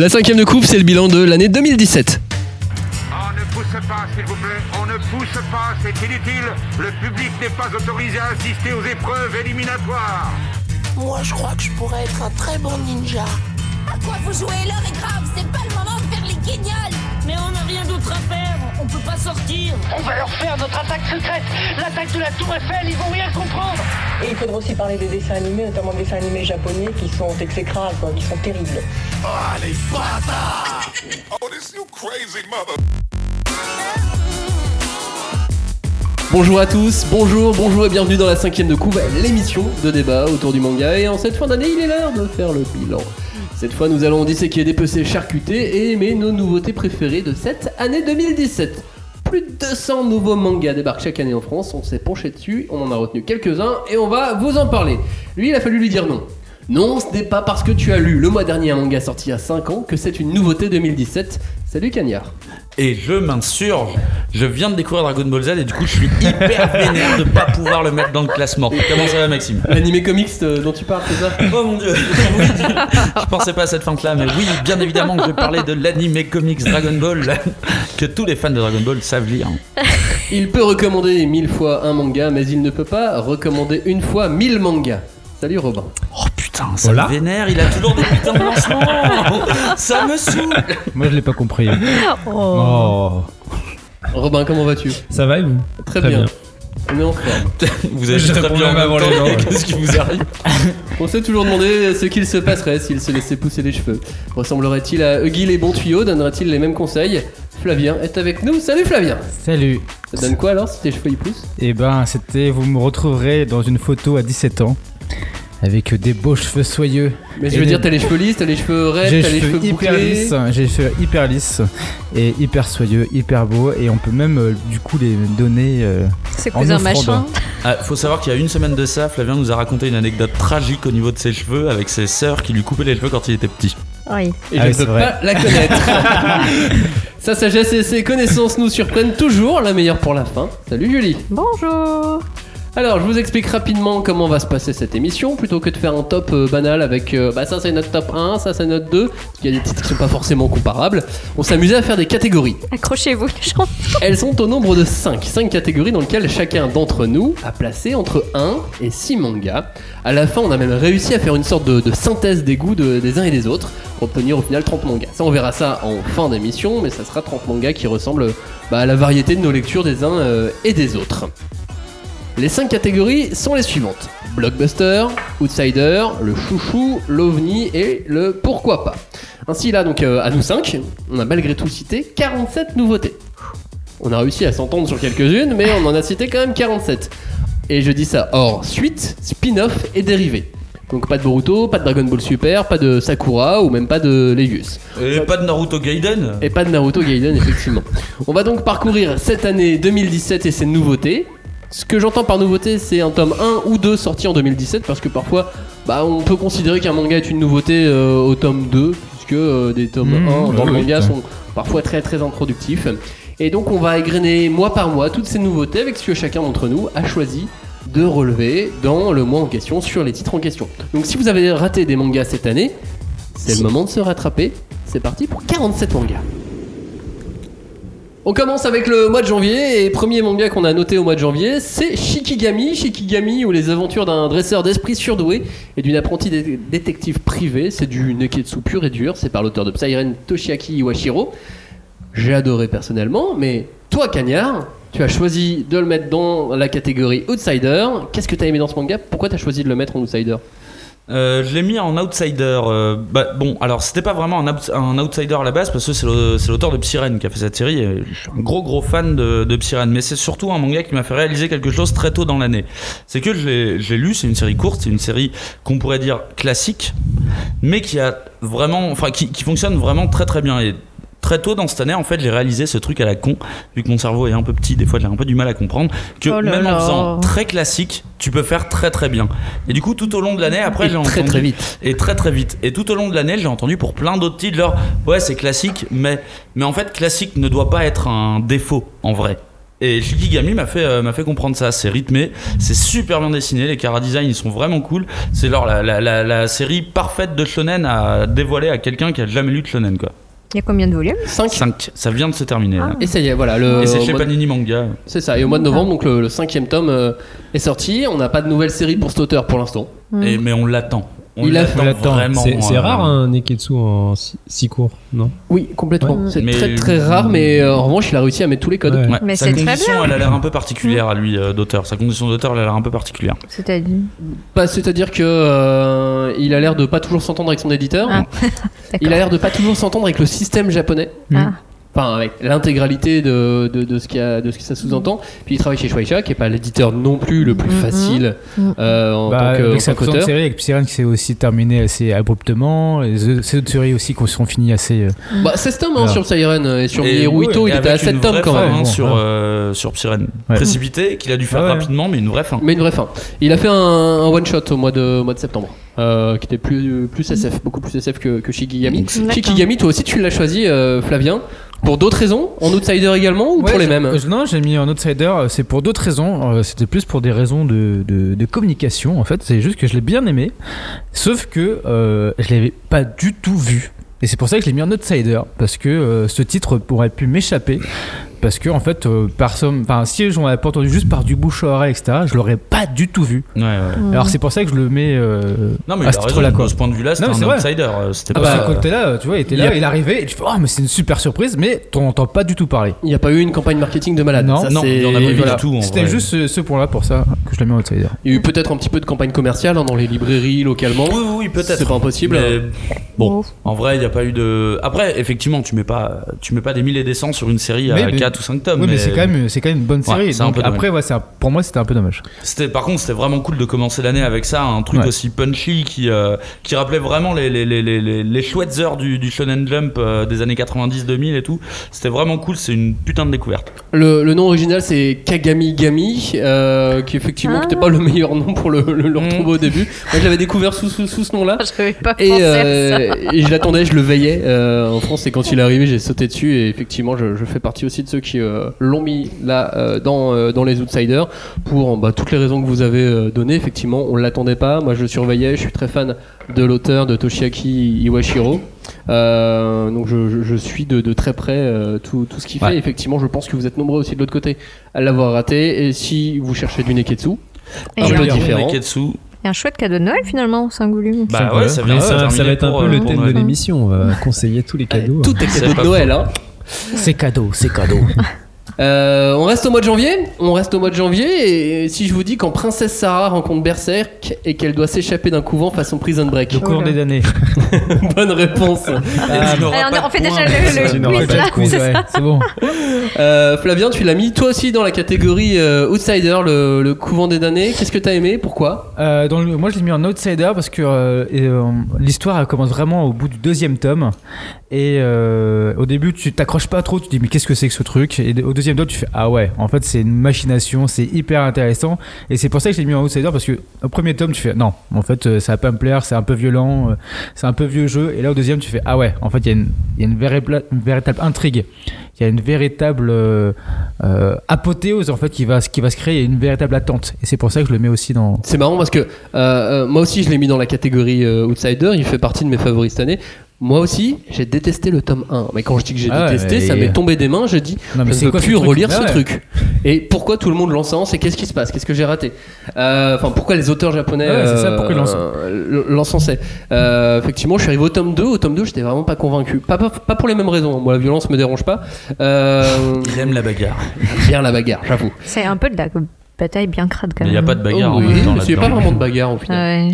La cinquième de coupe, c'est le bilan de l'année 2017. On ne pousse pas, s'il vous plaît. On ne pousse pas, c'est inutile. Le public n'est pas autorisé à assister aux épreuves éliminatoires. Moi, je crois que je pourrais être un très bon ninja. À quoi vous jouez? L'heure est grave, c'est pas le moment de faire les guignols Mais on n'a rien d'autre à faire, on peut pas sortir On va leur faire notre attaque secrète L'attaque de la Tour Eiffel, ils vont rien comprendre Et il faudra aussi parler des dessins animés, notamment des dessins animés japonais qui sont exécrables, quoi, qui sont terribles. Oh, les bâtards Oh, this you crazy mother Bonjour à tous, bonjour, bonjour et bienvenue dans la cinquième de couve, l'émission de débat autour du manga. Et en cette fin d'année, il est l'heure de faire le bilan. Cette fois, nous allons disséquer, dépecer, charcuter et aimer nos nouveautés préférées de cette année 2017. Plus de 200 nouveaux mangas débarquent chaque année en France, on s'est penché dessus, on en a retenu quelques-uns et on va vous en parler. Lui, il a fallu lui dire non. Non, ce n'est pas parce que tu as lu le mois dernier un manga sorti il y a 5 ans que c'est une nouveauté 2017. Salut Cagnard. Et je m'insurge. Je viens de découvrir Dragon Ball Z et du coup je suis hyper vénère de pas pouvoir le mettre dans le classement. Comment ça va Maxime? L'animé comics euh, dont tu parles, c'est ça? Oh mon dieu Oui, Je pensais pas à cette feinte là, mais oui, bien évidemment que je vais parler de l'animé comics Dragon Ball que tous les fans de Dragon Ball savent lire. Il peut recommander mille fois un manga, mais il ne peut pas recommander une fois mille mangas. Salut Robin. Oh putain, ça me vénère, il a toujours des putains de lancements Ça me saoule Moi je l'ai pas compris. Oh. Robin, comment vas-tu? Ça va et vous? Très, bien. On est en forme. Vous avez Je très bien avant les gens. Qu'est-ce qui vous arrive? On s'est toujours demandé ce qu'il se passerait s'il se laissait pousser les cheveux. Ressemblerait-il à Huggy les bons tuyaux Donnerait-il les mêmes conseils? Flavien est avec nous. Salut Flavien Salut. Ça donne quoi alors si tes cheveux ils poussent? Et ben c'était, vous me retrouverez dans une photo à 17 ans. Avec des beaux cheveux soyeux. Mais je veux des- dire, t'as les cheveux lisses, t'as les cheveux raides, t'as les les cheveux cheveux hyper bouclés. lisses, j'ai les cheveux hyper lisses et hyper soyeux, hyper beaux et on peut même euh, du coup les donner euh, C'est cousin offrande. machin. Ah, faut savoir qu'il y a une semaine de ça, Flavien nous a raconté une anecdote tragique au niveau de ses cheveux avec ses sœurs qui lui coupaient les cheveux quand il était petit. Oui. Et Ah je ne peux vrai. pas la connaître. Sa sagesse et ses connaissances nous surprennent toujours, la meilleure pour la fin. Salut Julie. Bonjour. Alors, je vous explique rapidement comment va se passer cette émission, plutôt que de faire un top euh, banal avec euh, bah ça c'est notre top 1, ça c'est notre 2, parce qu'il y a des titres qui sont pas forcément comparables. On s'amusait à faire des catégories. Accrochez-vous les gens. Elles sont au nombre de 5. 5 catégories dans lesquelles chacun d'entre nous a placé entre 1 et 6 mangas. À la fin, on a même réussi à faire une sorte de, de synthèse des goûts de- des uns et des autres pour obtenir au final 30 mangas. Ça, on verra ça en fin d'émission, mais ça sera 30 mangas qui ressemblent bah, à la variété de nos lectures des uns euh, et des autres. Les 5 catégories sont les suivantes. Blockbuster, Outsider, le chouchou, l'ovni et le pourquoi pas. Ainsi là donc euh, à nous 5, on a malgré tout cité 47 nouveautés. On a réussi à s'entendre sur quelques-unes, mais on en a cité quand même 47. Et je dis ça hors suite, spin-off et dérivés. Donc pas de Boruto, pas de Dragon Ball Super, pas de Sakura ou même pas de Leius. Et pas de Naruto Gaiden Et pas de Naruto Gaiden, effectivement. On va donc parcourir cette année 2017 et ses nouveautés. Ce que j'entends par nouveauté, c'est un tome 1 ou 2 sorti en 2017, parce que parfois, bah, on peut considérer qu'un manga est une nouveauté euh, au tome 2, puisque euh, des tomes Mmh, 1 dans le oui, manga oui. sont parfois très très introductifs. Et donc, on va égrener mois par mois toutes ces nouveautés avec ce que chacun d'entre nous a choisi de relever dans le mois en question sur les titres en question. Donc, si vous avez raté des mangas cette année, c'est le moment de se rattraper. C'est parti pour 47 mangas. On commence avec le mois de janvier et premier manga qu'on a noté au mois de janvier, c'est Shikigami. Shikigami ou les aventures d'un dresseur d'esprit surdoué et d'une apprentie dé- détective privée. C'est du neketsu pur et dur. C'est par l'auteur de Psyren Toshiaki Iwashiro. J'ai adoré personnellement, mais toi, Cagnard, tu as choisi de le mettre dans la catégorie Outsider. Qu'est-ce que tu as aimé dans ce manga? Pourquoi tu as choisi de le mettre en Outsider? Euh, je l'ai mis en outsider. euh, bah, bon, alors c'était pas vraiment un, outs- un outsider à la base parce que c'est l'auteur de Psyren qui a fait cette série. et je suis un gros gros fan de, de mais c'est surtout un manga qui m'a fait réaliser quelque chose très tôt dans l'année. C'est que l'ai lu, c'est une série courte, c'est une série qu'on pourrait dire classique, mais qui a vraiment, enfin qui, qui fonctionne vraiment très très bien. Et très tôt dans cette année, en fait, j'ai réalisé ce truc à la con, vu que mon cerveau est un peu petit, des fois j'ai un peu du mal à comprendre, que Oh là même en faisant très classique, tu peux faire très très bien. Et du coup, tout au long de l'année, après, j'ai très entendu- très vite. et très très vite. Et tout au long de l'année, j'ai entendu pour plein d'autres titres, genre, ouais, c'est classique, mais, mais en fait, classique ne doit pas être un défaut, en vrai. Et Shikigami m'a fait, euh, m'a fait comprendre ça. C'est rythmé, c'est super bien dessiné, les chara design ils sont vraiment cool. C'est genre la, la, la, la série parfaite de shonen à dévoiler à quelqu'un qui a jamais lu de shonen quoi. Il y a combien de volumes 5 5, ça vient de se terminer. là. Et ça y est, voilà. Le, Et c'est chez Panini Manga. C'est ça, et au mois de novembre, donc le, le cinquième tome euh, est sorti. On n'a pas de nouvelle série pour cet auteur pour l'instant. Et, mais on l'attend. On Il a- l'attend vraiment. C'est c'est euh, rare un Neketsu en si, si court, non? Oui, complètement. Ouais. C'est Mais- très très rare, mais euh, en revanche, il a réussi à mettre tous les codes. Ouais. Ouais, Mais sa c'est très condition, bien. elle a l'air un peu particulière à lui euh, d'auteur. Sa condition d'auteur, elle a l'air un peu particulière. C'est-à-dire? Bah, C'est-à-dire que euh, il a l'air de pas toujours s'entendre avec son éditeur. Ah. il a l'air de pas toujours s'entendre avec le système japonais. Ah. Enfin, avec l'intégralité de, de, de ce qu'il y a- de ce que ça sous-entend. Puis il travaille chez Shueisha, qui est pas l'éditeur non plus le plus Mhm. facile Mhm. euh, en Bah, tant qu'auteur. série avec Psyren qui s'est aussi terminée assez abruptement, et ces autres séries aussi qui sont finies assez. euh, Bah, 16 tomes hein, sur Siren euh, et sur Mihiru Ito, il était à avec 7 une tomes quand fin, même. hein, Bon, sur, ouais. euh, sur Psyren. Ouais. Précipité, qu'il a dû faire Ah ouais. rapidement, mais une vraie fin. Mais une vraie fin. Il a fait un, un one shot au mois de, au mois de septembre, euh, qui était plus, plus SF, beaucoup plus SF que, que Shikigami. Toi aussi tu l'as choisi, euh, Flavien, pour d'autres raisons, en outsider également ou Ouais, pour les mêmes? Non, j'ai mis en outsider, euh, c'est pour d'autres raisons. euh, C'était plus pour des raisons de, de- de communication, en fait. C'est juste que je l'ai bien aimé, sauf que euh, je l'avais pas du tout vu. Et c'est pour ça que je l'ai mis en outsider, parce que euh, ce titre aurait pu m'échapper. Parce que, en fait, euh, personne. Enfin, si j'en avais pas entendu juste par du bouche à oreille, etc., je l'aurais pas du tout vu. Ouais, ouais. Alors, c'est pour ça que je le mets euh, Non, mais à il a quoi. De ce point de vue-là, c'était Non, un c'est vrai. outsider. euh, C'était Ah pas. bah, Parce que quand t'es là, tu vois, il était il là, a- il arrivait, et tu fais, oh, mais c'est une super surprise, mais t'en entends pas du tout parler. Il n'y a pas eu une campagne marketing de malade. Non, Ça, non, il y en a pas eu voilà. du tout. C'était juste ce, ce point-là pour ça que je l'ai mis en outsider. Il y a eu peut-être un petit peu de campagne commerciale hein, dans les librairies localement. Oui, oui, peut-être. C'est pas impossible. Mais bon, en vrai, il n'y a pas eu de. Après, effectivement, tu mets pas, tu mets pas des mille et des cents sur une série à 4 ou 5 tomes. oui, mais, c'est quand même, c'est quand même une bonne série. Ouais, un après, ouais, un- pour moi, c'était un peu dommage. Par contre, c'était vraiment cool de commencer l'année avec ça, un truc Ouais. aussi punchy qui, euh, qui rappelait vraiment les, les, les, les, les, les chouettes heures du, du Shonen Jump euh, des années 90-2000 et tout. C'était vraiment cool, c'est une putain de découverte. Le, le nom original c'est Kagami Gami, euh, qui effectivement Ah. n'était pas le meilleur nom pour le, le, le Mm. retrouver au début. Moi je l'avais découvert sous, sous, sous ce nom-là. Je n'avais pas Et, pensé à ça. euh, et je l'attendais, je le veillais euh, en France et quand il est arrivé j'ai sauté dessus et effectivement je, je fais partie aussi de ceux qui euh, l'ont mis là euh, dans, euh, dans les Outsiders pour bah, toutes les raisons que vous avez euh, données. Effectivement on l'attendait pas, moi je le surveillais, je suis très fan de l'auteur de Toshiaki Iwashiro. Euh, donc je, je- je suis de, de très près euh, tout, tout ce qu'il fait. Effectivement je pense que vous êtes nombreux aussi de l'autre côté à l'avoir raté et si vous cherchez du Neketsu, Et un il y a peu un- différent. Neketsu. il y a un chouette cadeau de Noël finalement, 5 volumes. Bah ouais, ça vient terminer va être un peu euh, le thème de l'émission. On va conseiller tous les cadeaux. Tout est C'est cadeau de Noël. Hein. C'est cadeau, c'est cadeau. Euh, on reste au mois de janvier. On reste au mois de janvier. Et si je vous dis quand Princesse Sarah rencontre Berserk et qu'elle doit s'échapper d'un couvent façon Prison Break. Le cours des damnés. Bonne réponse. Ah, on, on de fait déjà le, quiz là. c'est ouais, bon. Euh, Flavien, tu l'as mis toi aussi dans la catégorie euh, Outsider, le, le couvent des damnés. Qu'est-ce que t'as aimé? Pourquoi? Euh, dans le- moi, je l'ai mis en outsider parce que euh, euh, l'histoire commence vraiment au bout du deuxième tome. Et euh, au début, tu t'accroches pas trop, tu dis mais qu'est-ce que c'est que ce truc? Et au deuxième tome, tu fais ah ouais, en fait, c'est une machination, c'est hyper intéressant. Et c'est pour ça que je l'ai mis en outsider parce que au premier tome, tu fais non, en fait, euh, ça va pas me plaire, c'est un peu violent, euh, c'est un peu vieux jeu. Et là, au deuxième, tu fais ah ouais, en fait, il y a une, y a une véritable, intrigue. Il y a une véritable euh, euh, apothéose en fait qui va, qui va se créer, il y a une véritable attente. Et c'est pour ça que je le mets aussi dans, C'est marrant parce que moi aussi je l'ai mis dans la catégorie Outsider. Il fait partie de mes favoris cette année. Moi aussi, j'ai détesté le tome 1. Mais quand je dis que j'ai Ah ouais, détesté, mais- ça m'est tombé des mains. J'ai dit, Non, mais je ne peux plus relire Bah ce ouais. truc. Et pourquoi tout le monde l'encense et qu'est-ce qui se passe Qu'est-ce que j'ai raté Euh, Enfin, pourquoi les auteurs japonais Ouais, pourquoi ils euh, l'encensaient Euh, Effectivement, je suis arrivé au tome 2. Au tome 2, j'étais vraiment pas convaincu. Pas, pas, pas pour les mêmes raisons. Moi, la violence me dérange pas. Euh, Il aime la bagarre. bien la bagarre, j'avoue. C'est un peu de la bataille bien crade quand Mais il même. n'y a pas de bagarre Oh, en oui, même temps mais c'est pas vraiment de bagarre au final.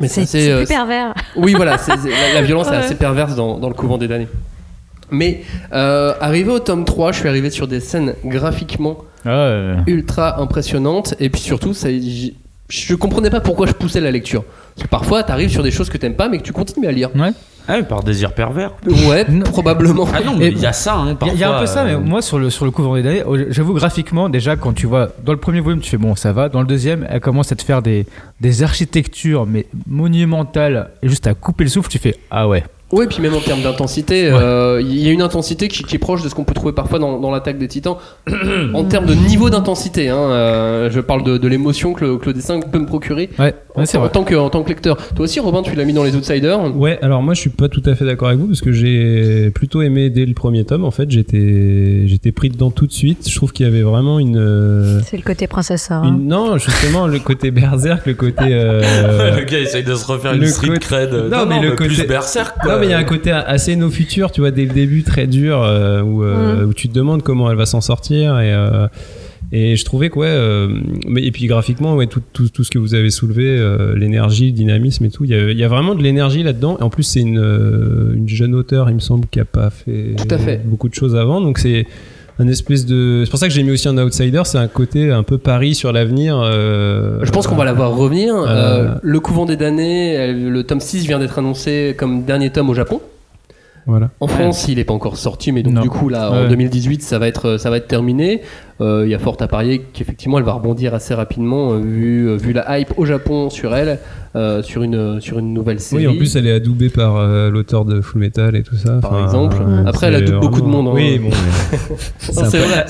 Mais C'est c'est c'est euh, plus pervers. Oui, voilà, la, la violence est assez perverse dans, dans le couvent des damnés. Mais euh, arrivé au tome 3, je suis arrivé sur des scènes graphiquement Ah, ultra impressionnantes. Et puis surtout, ça, je comprenais pas pourquoi je poussais la lecture. Parce que parfois, t'arrives sur des choses que t'aimes pas, mais que tu continues à lire. Ouais. Ah, par désir pervers. Ouais, probablement. Ah non, mais il y a ça, hein, Il y a- un peu ça, mais euh, moi sur le, sur le couvent des damnés, oh, j'avoue graphiquement, déjà quand tu vois dans le premier volume, tu fais bon, ça va. Dans le deuxième, elle commence à te faire des, des architectures, mais monumentales, et juste à couper le souffle, tu fais ah ouais. Oui, puis même en termes d'intensité, euh, il y a une intensité qui, qui est proche de ce qu'on peut trouver parfois dans, dans l'attaque des titans. en termes de niveau d'intensité, hein, euh, je parle de, de l'émotion que le, que le dessin peut me procurer Ouais, en, ouais, c'est en vrai. tant que, en tant que lecteur. Toi aussi, Robin, tu l'as mis dans les Outsiders. Ouais, alors moi je suis pas tout à fait d'accord avec vous parce que j'ai plutôt aimé dès le premier tome. En fait, j'étais j'étais pris dedans tout de suite. Je trouve qu'il y avait vraiment une, euh, C'est le côté princesse une non justement le côté berserk, le côté euh, le gars essaye de se refaire une street côté- cred. Non, mais le plus côté- berserk. quoi. Non, mais il y a un côté assez no futur, tu vois, dès le début très dur, euh, où, euh, où tu te demandes comment elle va s'en sortir. Et, euh, et je trouvais que, ouais, euh, mais, et puis graphiquement, ouais, tout, tout, tout ce que vous avez soulevé, euh, l'énergie, le dynamisme et tout, il y a, il y a vraiment de l'énergie là-dedans. Et en plus, c'est une, euh, une jeune auteure, il me semble, qui a pas fait, Tout à fait. beaucoup de choses avant. Donc c'est un espèce de. C'est pour ça que j'ai mis aussi un outsider, c'est un côté un peu pari sur l'avenir. euh, Je pense qu'on va la voir revenir. Euh, Euh, le couvent des damnés, le tome 6 vient d'être annoncé comme dernier tome au Japon. Voilà. En France, il n'est pas encore sorti, mais donc Non. du coup là, en Ouais. 2018, ça va être, ça va être terminé. Euh, Il y a fort à parier qu'effectivement, elle va rebondir assez rapidement euh, vu, euh, vu la hype au Japon sur elle, euh, sur une, sur une nouvelle série. Oui, en plus, elle est adoubée par euh, l'auteur de Full Metal et tout ça. Par Enfin, exemple. euh, Après, elle adoube beaucoup de monde, hein. Oui, bon. mais- c'est vrai. à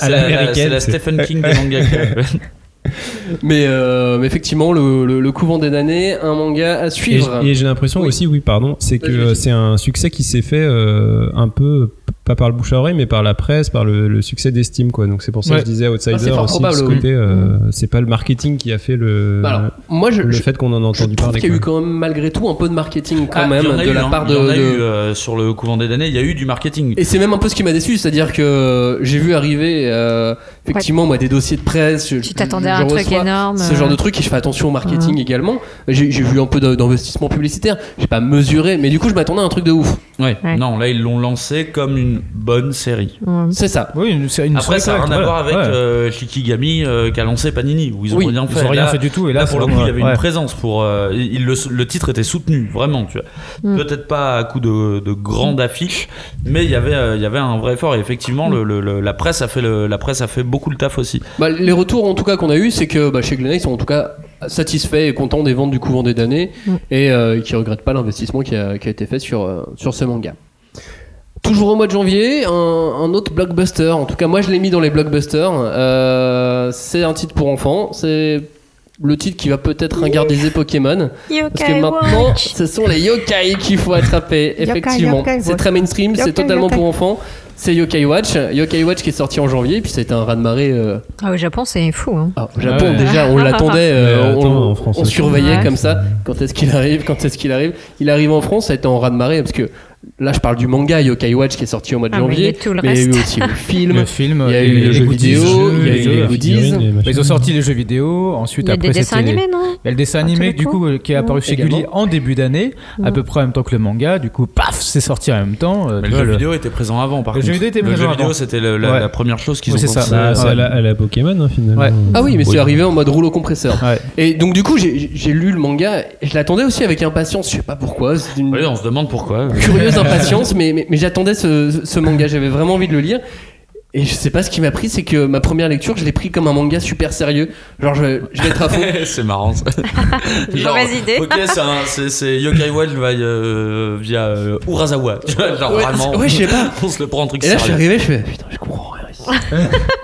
C'est la- Stephen King des mangas. Mais, euh, mais effectivement, le, le, le couvent des damnés, un manga à suivre. et j'ai l'impression Oui. aussi, oui, pardon, c'est que c'est un succès qui s'est fait euh, un peu, pas par le bouche à oreille, mais par la presse, par le, le succès d'estime, quoi. Donc c'est pour ça que je disais Outsider Ah, c'est fort aussi, probable, de ce oui. côté, euh, c'est pas le marketing qui a fait le, Bah alors, moi, je, le je, fait qu'on en a je entendu trouve parler. qu'il y a eu quand même malgré tout un peu de marketing quand Ah, même il de eu, la hein. part de. Il y en a de- eu, euh, sur le couvent des damnés, il y a eu du marketing. Et c'est même un peu ce qui m'a déçu, c'est-à-dire que j'ai vu arriver euh, effectivement moi des dossiers de presse. je- Tu t'attendais à je un truc énorme. Ce genre de truc et je fais attention au marketing également. J'ai vu un peu d'investissement publicitaire. J'ai pas mesuré, mais du coup je m'attendais à un truc de ouf. Ouais. Ouais. Non, là ils l'ont lancé comme une bonne série. Ouais. C'est ça. Oui, une, une Après, ça n'a rien à voir avec Ouais. euh, Shikigami euh, qu'a lancé Panini, où ils ont Oui, rien Ils fait. ont rien Là- fait du tout. Et là, pour le coup, il y avait ouais. une présence pour. euh, il, le, le titre était soutenu, vraiment, tu vois. Mm. Peut-être pas à coup de, de grandes affiches, mais il y avait, euh, il y avait un vrai effort. Et effectivement, le, le- le- la presse a fait le, la presse a fait beaucoup le taf aussi. Bah, les retours en tout cas qu'on a eu, c'est que bah, chez Glenn ils sont en tout cas satisfaits et contents des ventes du couvent des damnés Mm. et euh, qui regrettent pas l'investissement qui a, qui a été fait sur, euh, sur ce manga. Toujours au mois de janvier, un, un autre blockbuster. En tout cas, moi je l'ai mis dans les blockbusters. Euh, c'est un titre pour enfants. C'est le titre qui va peut-être ringardiser Pokémon. Parce que maintenant, ce sont les yokai qu'il faut attraper, effectivement. c'est très mainstream, c'est totalement yokai. pour enfants. C'est Yokai Watch. Yokai Watch qui est sorti en janvier, puis ça a été un raz-de-marée. euh, Ah, au Japon, c'est fou. Hein. ah, au Japon, Ouais. déjà, on l'attendait, euh, on, surveillait Ouais. comme ça. Quand est-ce qu'il arrive Quand est-ce qu'il arrive Il arrive en France, ça a été en raz-de-marée, parce que là, je parle du manga Yokai Watch qui est sorti au mois de Ah, mais janvier. a tout le mais il y a eu aussi le film. Le film, il y a eu les jeux goodies, vidéo, il y a eu jeux, les goodies. les machins. Ils ont sorti les jeux vidéo, ensuite Il y a après des dessins animés, non Il y a le dessin Ah, animé du coup qui est apparu chez. Gulli en début d'année, à peu près en même temps que le manga. Du coup, paf, c'est sorti en même temps. euh, Mais le jeu vidéo était présent avant, par Le contre. jeu vidéo était Le présent jeu vidéo, avant. c'était la, première chose qu'ils ont c'est ça. commencé à- c'est à la, Pokémon, hein, finalement. Ah oui, mais c'est arrivé en mode rouleau compresseur. Et donc, du coup, j'ai lu le manga et je l'attendais aussi avec impatience. Je sais pas pourquoi. On se demande pourquoi. curieuse impatience, mais, mais, mais j'attendais ce, ce manga. J'avais vraiment envie de le lire. Et je sais pas ce qui m'a pris, c'est que ma première lecture, je l'ai pris comme un manga super sérieux. Genre, je, je vais être à fond. c'est marrant ça. Genre, Mauvaise idée. Ok, c'est un- c'est c'est Yokai Watch via, euh, via euh, Urasawa. Genre Ouais, vraiment. c'est- ouais, je sais pas. On se le prend un truc Et là, je suis arrivé, je fais putain, je comprends rien ici.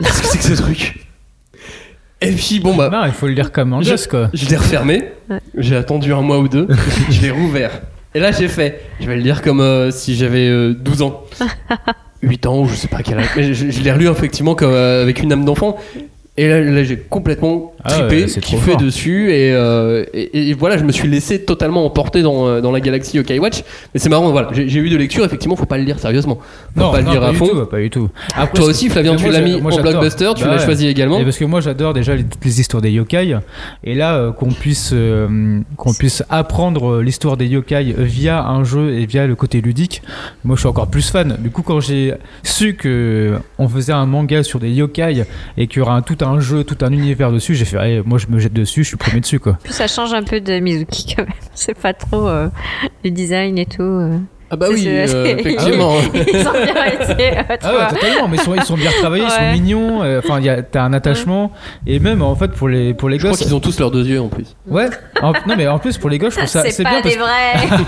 Qu'est-ce que c'est que ce truc? Et puis, bon, bah, Non, il faut le lire comme un Je- quoi. je l'ai refermé. J'ai attendu un mois ou deux. je l'ai rouvert. Et là, j'ai fait. Je vais le lire comme euh, si j'avais euh, 12 ans. 8 ans, ou je sais pas quel âge. Mais je, je l'ai relu effectivement comme, euh, avec une âme d'enfant. Et là, là, j'ai complètement Ah trippé, ouais, c'est trop kiffé dessus. Et, euh, et, et voilà, je me suis laissé totalement emporter dans, euh, dans la galaxie Yokai Watch. Mais c'est marrant, voilà. J'ai eu de lecture, effectivement, faut pas le lire sérieusement. Faut Non, pas non, le lire pas à fond. tout, pas du tout. Après, Toi aussi, Flavien, tu l'as mis moi, en blockbuster, tu Bah l'as ouais. choisi également. Et parce que moi j'adore déjà les- toutes les histoires des yokai et là euh, qu'on puisse euh, qu'on puisse apprendre l'histoire des yokai via un jeu et via le côté ludique moi je suis encore plus fan du coup quand j'ai su que on faisait un manga sur des yokai et qu'il y aura un- tout un jeu tout un univers dessus j'ai fait allez, moi je me jette dessus je suis premier dessus quoi ça change un peu de Mizuki quand même. C'est pas trop euh, le design et tout. euh. Ah bah oui, C'est- euh, c'est- effectivement. Ils ont bien été, euh, tu Ah vois. ouais, totalement, mais ils sont, ils sont bien travaillés, ils sont mignons, euh, enfin, il y a- t'as un attachement, et même en fait pour les, pour les Je crois gosses. qu'ils ont tous leurs deux yeux en plus. Ouais, en- non mais en plus pour les gosses, je trouve ça C'est c'est pas bien parce des vrais.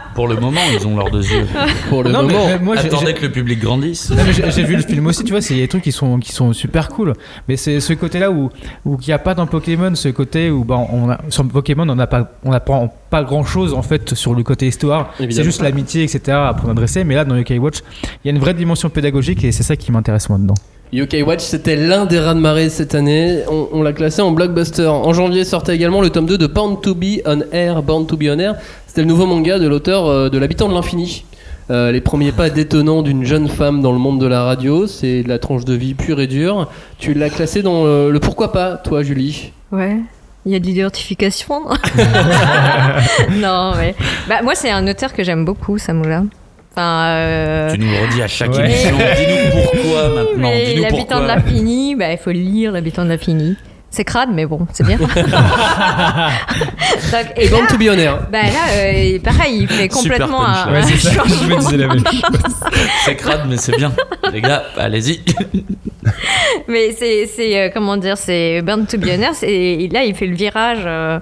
Pour le moment, ils ont leurs deux yeux. Pour le Non, moment. mais moi, Attendez que le public grandisse. Non, mais j'ai vu le film aussi, tu vois, c'est il y a des trucs qui sont qui sont super cool. Mais c'est ce côté-là où où il n'y a pas dans Pokémon ce côté où bah on a, sur Pokémon on n'a pas on apprend pas grand-chose en fait sur le côté histoire. C'est juste l'amitié etc à apprendre à dresser. Mais là dans Yokai Watch, il y a une vraie dimension pédagogique et c'est ça qui m'intéresse moi dedans. Yokai Watch, c'était l'un des rats de marée cette année. On, on l'a classé en blockbuster. En janvier sortait également le tome 2 de Born to Be on Air. Born to Be on Air, c'était le nouveau manga de l'auteur euh, de L'habitant de l'infini. Euh, les premiers pas détonnants d'une jeune femme dans le monde de la radio, c'est de la tranche de vie pure et dure. Tu l'as classé dans euh, le pourquoi pas, toi, Julie? Ouais. Il y a de l'identification. non, mais. Bah, moi, c'est un auteur que j'aime beaucoup, Samoula. Enfin. euh, Tu nous le redis à chaque Ouais. émission. Dis-nous pourquoi maintenant. Dis-nous L'habitant de l'infini, bah, il faut lire L'habitant de l'infini. C'est crade, mais bon, c'est bien. Donc, Et Born to Be on Air. Bah là, euh, pareil, il fait complètement un, punchline. un Ouais, c'est ça, je changement. me disais la même chose. C'est crade, mais c'est bien. Les gars, allez-y. Mais c'est, c'est euh, comment dire, c'est Burn to Be On Air, c'est- Là, il fait le virage. euh,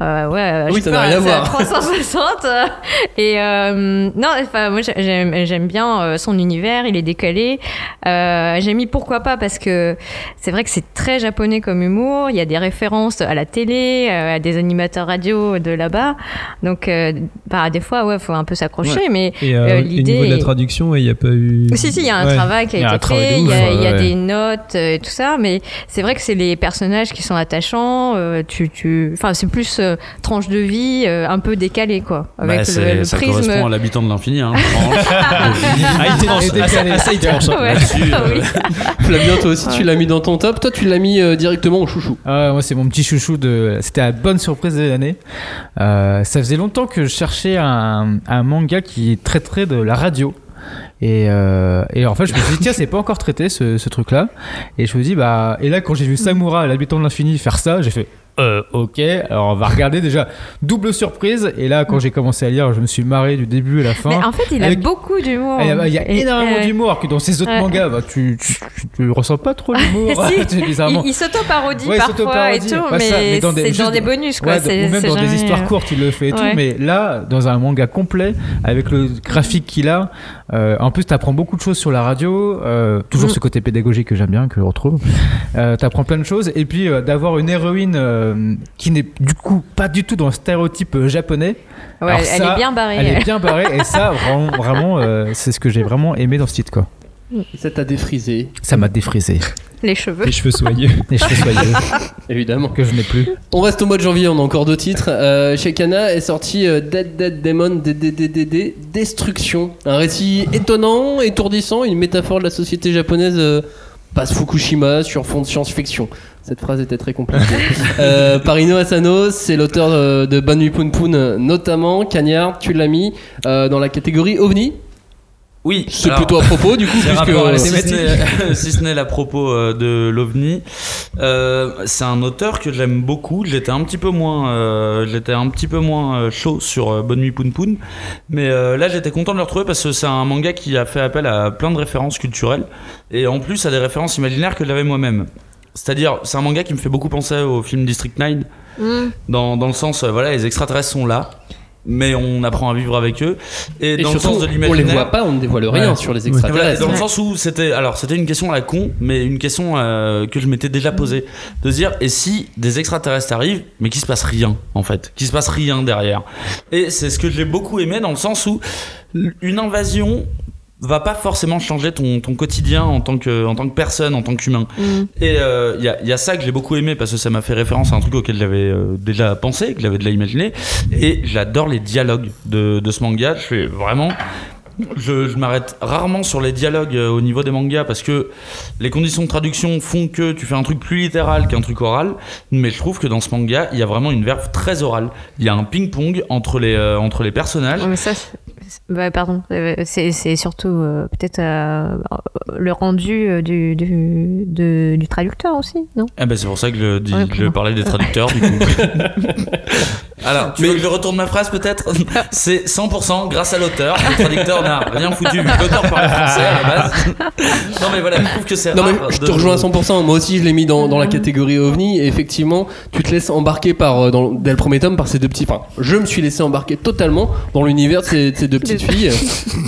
euh, ouais, Oui, je ça n'a rien à c'est voir. 360. euh, et euh, non, enfin, moi, j'aime, j'aime bien euh, son univers. Il est décalé. Euh, j'ai mis pourquoi pas parce que c'est vrai que c'est très japonais comme humour. Il y a des références à la télé, euh, à des animateurs radio de là-bas. Donc, euh, bah, des fois, ouais, faut un peu s'accrocher, Ouais. mais euh, euh, l'idée. niveau de la traduction, il n'y a pas eu. si, si, il y a un Ouais. travail qui a Il y a un été fait, il y a, il y a ouais. des notes euh, et tout ça, mais c'est vrai que c'est les personnages qui sont attachants, euh, tu, tu... Enfin, c'est plus euh, tranche de vie, euh, un peu décalé, quoi. Avec Bah, le, c'est- le ça prisme. correspond à l'habitant de l'infini. Hein. Ah. Ah, ah. Flavien, toi aussi, tu l'as mis dans ton top. Toi, tu l'as mis euh, directement au chouchou. Ah, moi, c'est mon petit chouchou de. C'était la bonne surprise de l'année. Euh, ça faisait longtemps que je cherchais un, un manga qui traiterait de la radio. Et, euh, et en fait, je me suis dit, tiens, c'est pas encore traité ce, ce truc-là. Et je me dis, bah. Et là, quand j'ai vu Samura, l'habitant de l'infini, faire ça, j'ai fait. Euh, ok, alors on va regarder déjà. Double surprise. Et là, quand j'ai commencé à lire, je me suis marré du début à la fin. Mais en fait, il a Avec- beaucoup d'humour. Et, euh, Il y a Et- énormément euh, d'humour, que dans ces autres ouais. mangas, bah, tu, tu, tu, tu ressens pas trop l'humour. Si, C'est bizarrement. il, il s'auto-parodie Ouais, parfois et s'auto-parodie. tout, ça, mais, dans des- c'est juste dans des dans- bonus, quoi. Ouais, c'est, ou même c'est dans des histoires euh, courtes, il le fait et tout. Mais là, dans un manga complet, avec le graphique qu'il a, euh, en plus, t'apprends beaucoup de choses sur la radio. euh, toujours Mm. ce côté pédagogique que j'aime bien, que je retrouve. Euh, t'apprends plein de choses. Et puis, euh, d'avoir une héroïne qui n'est du coup pas du tout dans le stéréotype japonais. Ouais, Alors elle ça, est bien barrée. Elle est bien barrée. et ça, vraiment, vraiment c'est ce que j'ai vraiment aimé dans ce titre, quoi. Et ça t'a défrisé, Ça m'a défrisé. Les cheveux. Les cheveux soyeux. Les cheveux soyeux, évidemment. que je n'ai plus. On reste au mois de janvier, on a encore deux titres. Euh, chez Kana est sorti euh, Dead Dead Demon DDDDD Destruction. Un récit étonnant, étourdissant, une métaphore de la société japonaise euh, passe Fukushima sur fond de science-fiction. Cette phrase était très compliquée. euh, par Ino Asano, c'est l'auteur de Ban Pun Pun euh, notamment. Cagnard, tu l'as mis euh, dans la catégorie OVNI. Oui, C'est alors- plutôt à propos du coup, puisque euh, si ce si ce n'est à propos euh, de l'OVNI, euh, c'est un auteur que j'aime beaucoup. J'étais un petit peu moins, euh, j'étais un petit peu moins chaud sur Bonne Nuit Poun Poun, mais euh, là j'étais content de le retrouver parce que c'est un manga qui a fait appel à plein de références culturelles. Et en plus à des références imaginaires que j'avais moi-même. C'est-à-dire, c'est un manga qui me fait beaucoup penser au film District 9 Mm. dans, dans le sens, euh, voilà, les extraterrestres sont là, mais on apprend à vivre avec eux. Et, et dans le sens de on les l'imaginaire. voit pas, on ne dévoile rien Ouais. sur les voilà, extraterrestres. dans le sens où c'était alors c'était une question à la con mais une question euh, que je m'étais déjà posée de se dire et si des extraterrestres arrivent mais qu'il se passe rien en fait? Qu'il se passe rien derrière et c'est ce que j'ai beaucoup aimé dans le sens où une invasion va pas forcément changer ton, ton quotidien en tant que en tant que personne en tant qu'humain Mm. et il y, a, y a ça que j'ai beaucoup aimé parce que ça m'a fait référence à un truc auquel j'avais euh, déjà pensé, que j'avais déjà imaginé. Et j'adore les dialogues de, de ce manga. Je fais vraiment. Je, je m'arrête rarement sur les dialogues euh, au niveau des mangas parce que les conditions de traduction font que tu fais un truc plus littéral qu'un truc oral. Mais je trouve que dans ce manga, il y a vraiment une verve très orale. Il y a un ping-pong entre les, euh, entre les personnages. Ouais, mais ça, bah, pardon, Euh, c'est surtout euh, peut-être euh, le rendu du, du, de- du traducteur aussi, non? Eh ben c'est pour ça que je, Ouais, parlais des traducteurs du coup. Alors, tu veux que je retourne ma phrase peut-être? C'est 100% grâce à l'auteur. Le traducteur n'a rien foutu vu l'auteur parlait français à la base. Non mais voilà, je trouve que c'est Non, rare. mais je de- te rejoins à 100%. Moi aussi, je l'ai mis dans, dans la catégorie ovni. Et effectivement, tu te laisses embarquer par, euh, dans, dès le premier tome par ces deux petits. Enfin, je me suis laissé embarquer totalement dans l'univers de ces, de ces deux petites filles.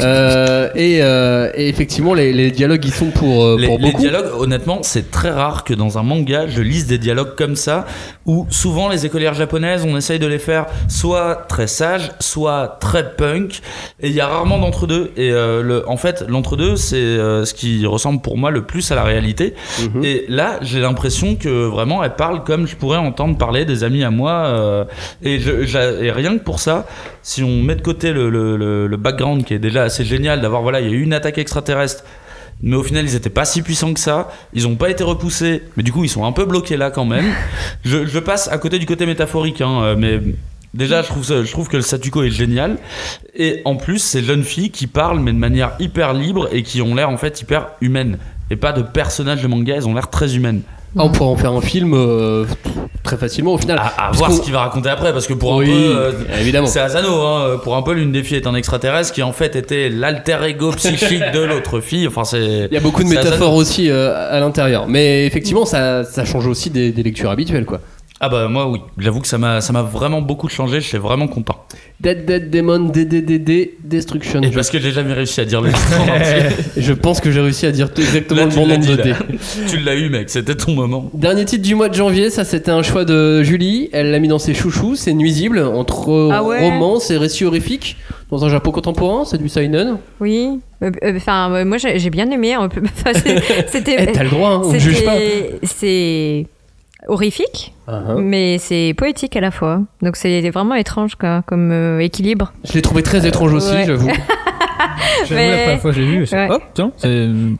Euh, et, euh, et effectivement, les, les dialogues, ils sont pour, euh, Les, pour les beaucoup. dialogues, honnêtement, c'est très rare que dans un manga, je lise des dialogues comme ça, où souvent les écolières japonaises, on essaye de les faire soit très sages, soit très punk, et il y a rarement d'entre-deux. Et euh, le, en fait, l'entre-deux, c'est euh, ce qui ressemble pour moi le plus à la réalité. Mhm. Et là, j'ai l'impression que vraiment, elle parle comme je pourrais entendre parler des amis à moi. euh, et, je, j'a- et rien que pour ça, si on met de côté le, le, le- le background qui est déjà assez génial, d'avoir, voilà, il y a eu une attaque extraterrestre. Mais au final, ils étaient pas si puissants que ça. Ils ont pas été repoussés. Mais du coup, ils sont un peu bloqués là quand même. Je, je passe à côté du côté métaphorique, hein, euh, mais déjà, je trouve, ça- je trouve que le statu quo est génial. Et en plus, ces jeunes filles qui parlent, mais de manière hyper libre et qui ont l'air en fait hyper humaines. Et pas de personnages de manga, elles ont l'air très humaines. Ah, on pourrait en faire un film euh, très facilement au final. À, voir ce qu'il va raconter après, parce que pour Oui, un peu. euh, évidemment. C'est Asano, hein, pour un peu, l'une des filles est un extraterrestre qui en fait était l'alter ego psychique de l'autre fille. Enfin, c'est. Il y a beaucoup de Asano. métaphores aussi euh, à l'intérieur. Mais effectivement, ça, ça change aussi des, des lectures habituelles, quoi. Ah bah moi oui, j'avoue que ça m'a ça m'a vraiment beaucoup changé, je suis vraiment content. Dead Dead Demon DDDD Destruction. Et Je- parce que j'ai jamais réussi à dire le. Je pense que j'ai réussi à dire exactement Là, le bon nombre dit, de dés. tu l'as eu mec, c'était ton moment. Dernier titre du mois de janvier, ça c'était un choix de Julie. Elle l'a mis dans ses chouchous. C'est nuisible entre Ah ouais romance et récit horrifique dans un Japon contemporain. C'est du seinen. Oui. Euh, euh, Enfin, euh, moi j'ai bien aimé. c'est- C'était. Eh, t'as le droit, hein, on ne juge pas. C'est horrifique, Uh-huh. mais c'est poétique à la fois. Donc c'est vraiment étrange quoi, comme euh, équilibre. Je l'ai trouvé très étrange aussi, Ouais. j'avoue. Mais- la première fois que j'ai vu, c'est Ouais. hop, tiens.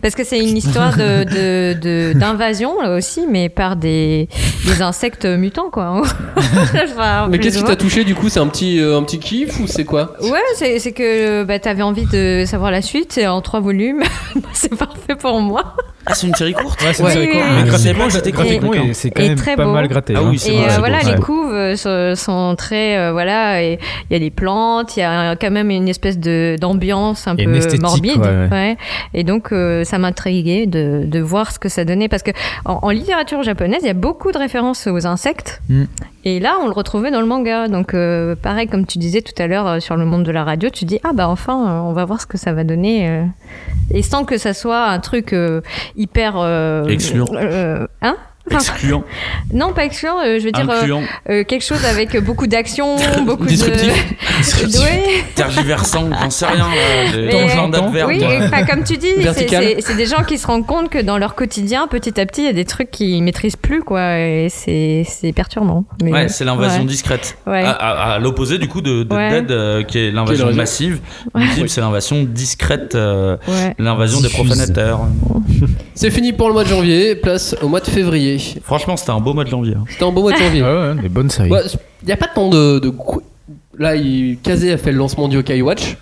Parce que c'est une histoire de, de- de- d'invasion là aussi, mais par des, des insectes mutants quoi. Enfin, Mais qu'est-ce qui t'a touché du coup? C'est un petit, euh, un petit kiff ou c'est quoi? Ouais, c'est, que bah, t'avais envie de savoir la suite, c'est en trois volumes. c'est parfait pour moi. Ah c'est une série courte? Ouais, c'est Oui, une série oui, courte, oui. mais graphiquement, c'était graphiquement, c'est quand même très pas beau. mal gratté. Ah oui, c'est Et euh, voilà, beau, les couves euh, sont, sont très euh, voilà, et il y a des plantes, il y a quand même une espèce de d'ambiance un a peu morbide, ouais, ouais. ouais. Et donc euh, ça m'intriguait de, de voir ce que ça donnait parce que en, en littérature japonaise, il y a beaucoup de références aux insectes. Mm. Et là, on le retrouvait dans le manga. Donc, euh, pareil, comme tu disais tout à l'heure euh, sur le monde de la radio, tu dis ah bah enfin, euh, on va voir ce que ça va donner. euh. Et sans que ça soit un truc euh, hyper euh, euh, hein? Enfin, Excluant, non, pas excluant. euh, je veux dire euh, euh, quelque chose avec beaucoup d'action, beaucoup Disruptif. de. Ouais. tergiversant, j'en sais rien. là. Oui, enfin, comme tu dis, c'est- des gens qui se rendent compte que dans leur quotidien, petit à petit, il y a des trucs qu'ils maîtrisent plus, quoi. Et c'est perturbant. Mais- Ouais, c'est l'invasion ouais. discrète. Ouais. À, à- à l'opposé du coup de, de Ouais. Dead, euh, qui est l'invasion massive. C'est l'invasion discrète, euh, Ouais. l'invasion des profanateurs. C'est fini pour le mois de janvier. Place au mois de février. Franchement, c'était un beau mois de janvier. hein. C'était un beau mois de janvier. Ouais, ouais, des bonnes séries. Il n'y a pas tant de. de Là, il... Kazé a fait le lancement du Yokai Watch,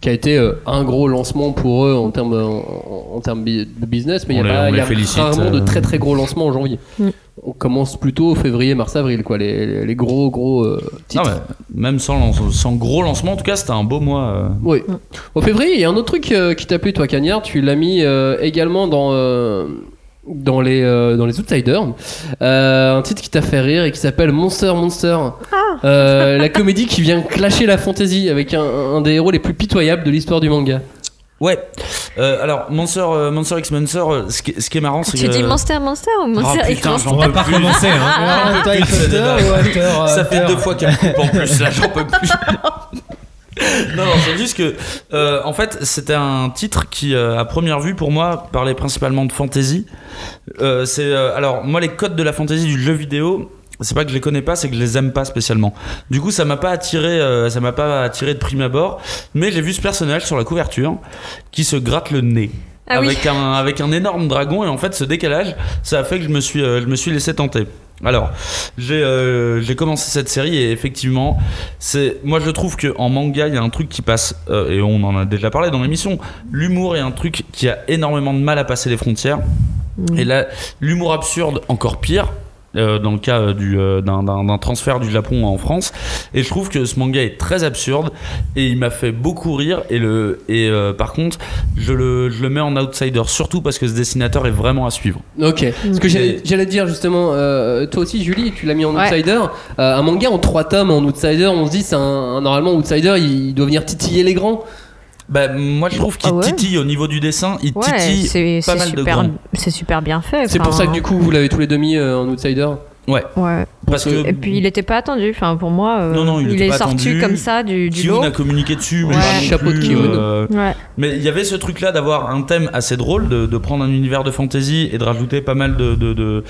qui a été euh, un gros lancement pour eux en termes, en, en termes de business, mais il y a, les- pas, y a rarement de euh. très très gros lancements en janvier. Mm. On commence plutôt février, mars, avril, quoi, les, les- les gros gros euh, titres. Non, mais même sans, lance- sans gros lancement, en tout cas, c'était un beau mois. euh. Oui. Au février, il y a un autre truc euh, qui t'a plu, toi, Cagnard. Tu l'as mis euh, également dans, euh, dans, les, euh, dans les Outsiders. Euh, un titre qui t'a fait rire et qui s'appelle Monster Monster. Euh, la comédie qui vient clasher la fantasy avec un, un des héros les plus pitoyables de l'histoire du manga. Ouais. Euh, alors, Monster, euh, Monster X Monster, euh, ce qui, ce qui est marrant, c'est Tu que. dis Monster Monster ou Monster Oh, X putain, Monster j'en peux pas recommencer, hein. Ah, Hunter, Ça fait deux fois qu'elle coupe en plus, là, j'en peux plus. Non, non, c'est juste que, euh, en fait, c'était un titre qui, euh, à première vue, pour moi, parlait principalement de fantasy. Euh, c'est, alors, moi, les codes de la fantasy du jeu vidéo, c'est pas que je les connais pas, c'est que je les aime pas spécialement. Du coup, ça m'a pas attiré, euh, ça m'a pas attiré de prime abord. Mais j'ai vu ce personnage sur la couverture qui se gratte le nez. Ah oui. avec, un, avec un énorme dragon et en fait ce décalage ça a fait que je me suis, euh, je me suis laissé tenter alors j'ai euh, j'ai commencé cette série et effectivement c'est moi je trouve que en manga il y a un truc qui passe euh, et on en a déjà parlé dans l'émission. L'humour est un truc qui a énormément de mal à passer les frontières. Et là l'humour absurde encore pire euh, dans le cas euh, du, euh, d'un, transfert du Japon en France. Et je trouve que ce manga est très absurde et il m'a fait beaucoup rire. Et, le, et euh, par contre, je le, je le mets en outsider, surtout parce que ce dessinateur est vraiment à suivre. Ok. Ce que j'allais dire justement, euh, toi aussi Julie, tu l'as mis en Ouais. outsider. Euh, un manga en trois tomes en outsider, on se dit c'est un, un- normalement outsider, il, il doit venir titiller les grands. Bah, moi, je trouve qu'il Ah ouais titille au niveau du dessin, il Ouais, titille c'est pas mal de super, c'est super bien fait. C'est pour ça que du coup vous l'avez tous les deux mis euh, en outsider. Ouais. Ouais. Parce que Et puis il n'était pas attendu. Enfin, pour moi, euh, Non, non, il est pas sorti attendu. comme ça du, du lot. Kiyun a communiqué dessus, mais Ouais. pas non Chapeau de euh, Ouais. Mais il y avait ce truc-là d'avoir un thème assez drôle, de, de prendre un univers de fantasy et de rajouter pas mal de, de, de-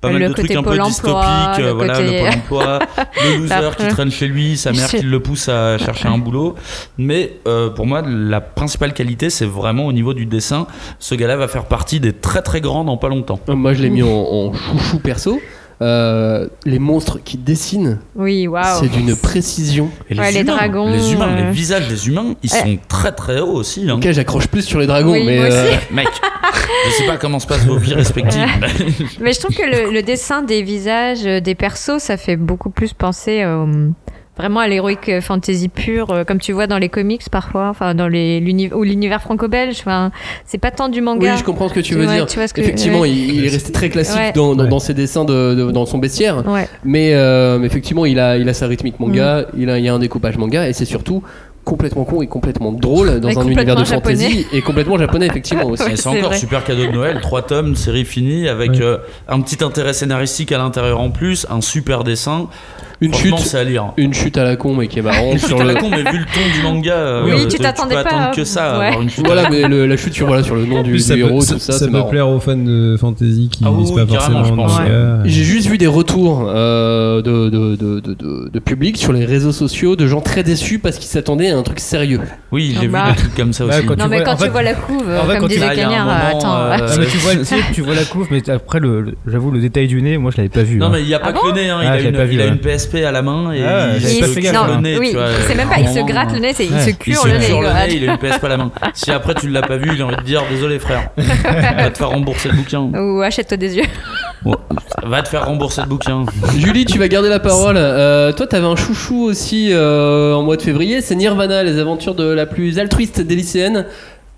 pas mal Le de trucs un peu dystopiques, le voilà, côté- le pôle emploi, le loser qui traîne chez lui, sa mère qui le pousse à chercher un boulot. Mais euh, pour moi, la principale qualité, c'est vraiment au niveau du dessin. Ce gars-là va faire partie des très très grands dans pas longtemps. Moi je l'ai mis en, en chouchou perso. Euh, les monstres qui dessinent, Oui, c'est d'une précision. Et les Ouais, les dragons, les humains, euh, les visages des humains, ils Ouais. sont très très hauts aussi. hein. Ok, j'accroche plus sur les dragons, Oui, mais moi aussi. euh, Mec, je sais pas comment se passent vos vies respectives. Mais je trouve que le, le dessin des visages euh, des persos, ça fait beaucoup plus penser euh, vraiment à l'héroïque fantasy pure, euh, comme tu vois dans les comics parfois, enfin dans les ou l'univers franco-belge. Enfin, c'est pas tant du manga. oui, je comprends ce que tu veux Ouais, dire. tu vois ce que- effectivement, ouais. il, il est resté très classique Ouais. dans, dans- Ouais. dans ses dessins, de, de- dans son bestiaire. Ouais. Mais, euh, mais effectivement, il a, il a sa rythmique manga, Mm. il, a, il y a un découpage manga, et c'est surtout complètement con et complètement drôle dans Et un univers de fantasy et complètement japonais effectivement aussi. Ouais, c'est c'est encore vrai. super cadeau de Noël, trois tomes, série finie, avec Ouais. euh, un petit intérêt scénaristique à l'intérieur en plus, un super dessin. Une chute, c'est à lire. une chute à la con mais qui est marrante Une chute sur à la le. con, mais vu le ton du manga, euh, Oui, tu tu t'attendais pas attendre que ça, à ouais. avoir une chute. à Voilà, mais le- la chute sur, voilà, sur le nom du, du héros, ça, tout ça, ça peut marrant. plaire aux fans de fantasy qui Ah lisent pas oui, forcément. J'ai juste vu des retours euh, de, de, de, de, de- de public sur les réseaux sociaux de gens très déçus parce qu'ils s'attendaient à un truc sérieux. Oui, j'ai Ah vu bah. des trucs comme ça Ouais, aussi. quand Non, tu mais vois- quand tu vois la couve, en fait, comme quand tu- disait Ah, Cagnard, attends. euh, ouais. Ah, tu vois, sais, tu vois la couve, mais après, le, le- j'avoue, le détail du nez, moi je l'avais pas vu. Non, hein. mais il n'y a pas que le nez, hein, il, a une, pas il à la main et Ah, il se fait le nez. oui, c'est même pas, il se gratte le nez, c'est il se Il cure se le nez. cure le nez, il a une PSP à la main. Si après tu l'as pas vu, il a envie de dire désolé frère, va te faire rembourser le bouquin. Ou achète-toi des yeux. Bon, va te faire rembourser le bouquin. Julie, tu vas garder la parole. Euh, toi, t'avais un chouchou aussi euh, en mois de février, c'est Nirvana, les aventures de la plus altruiste des lycéennes,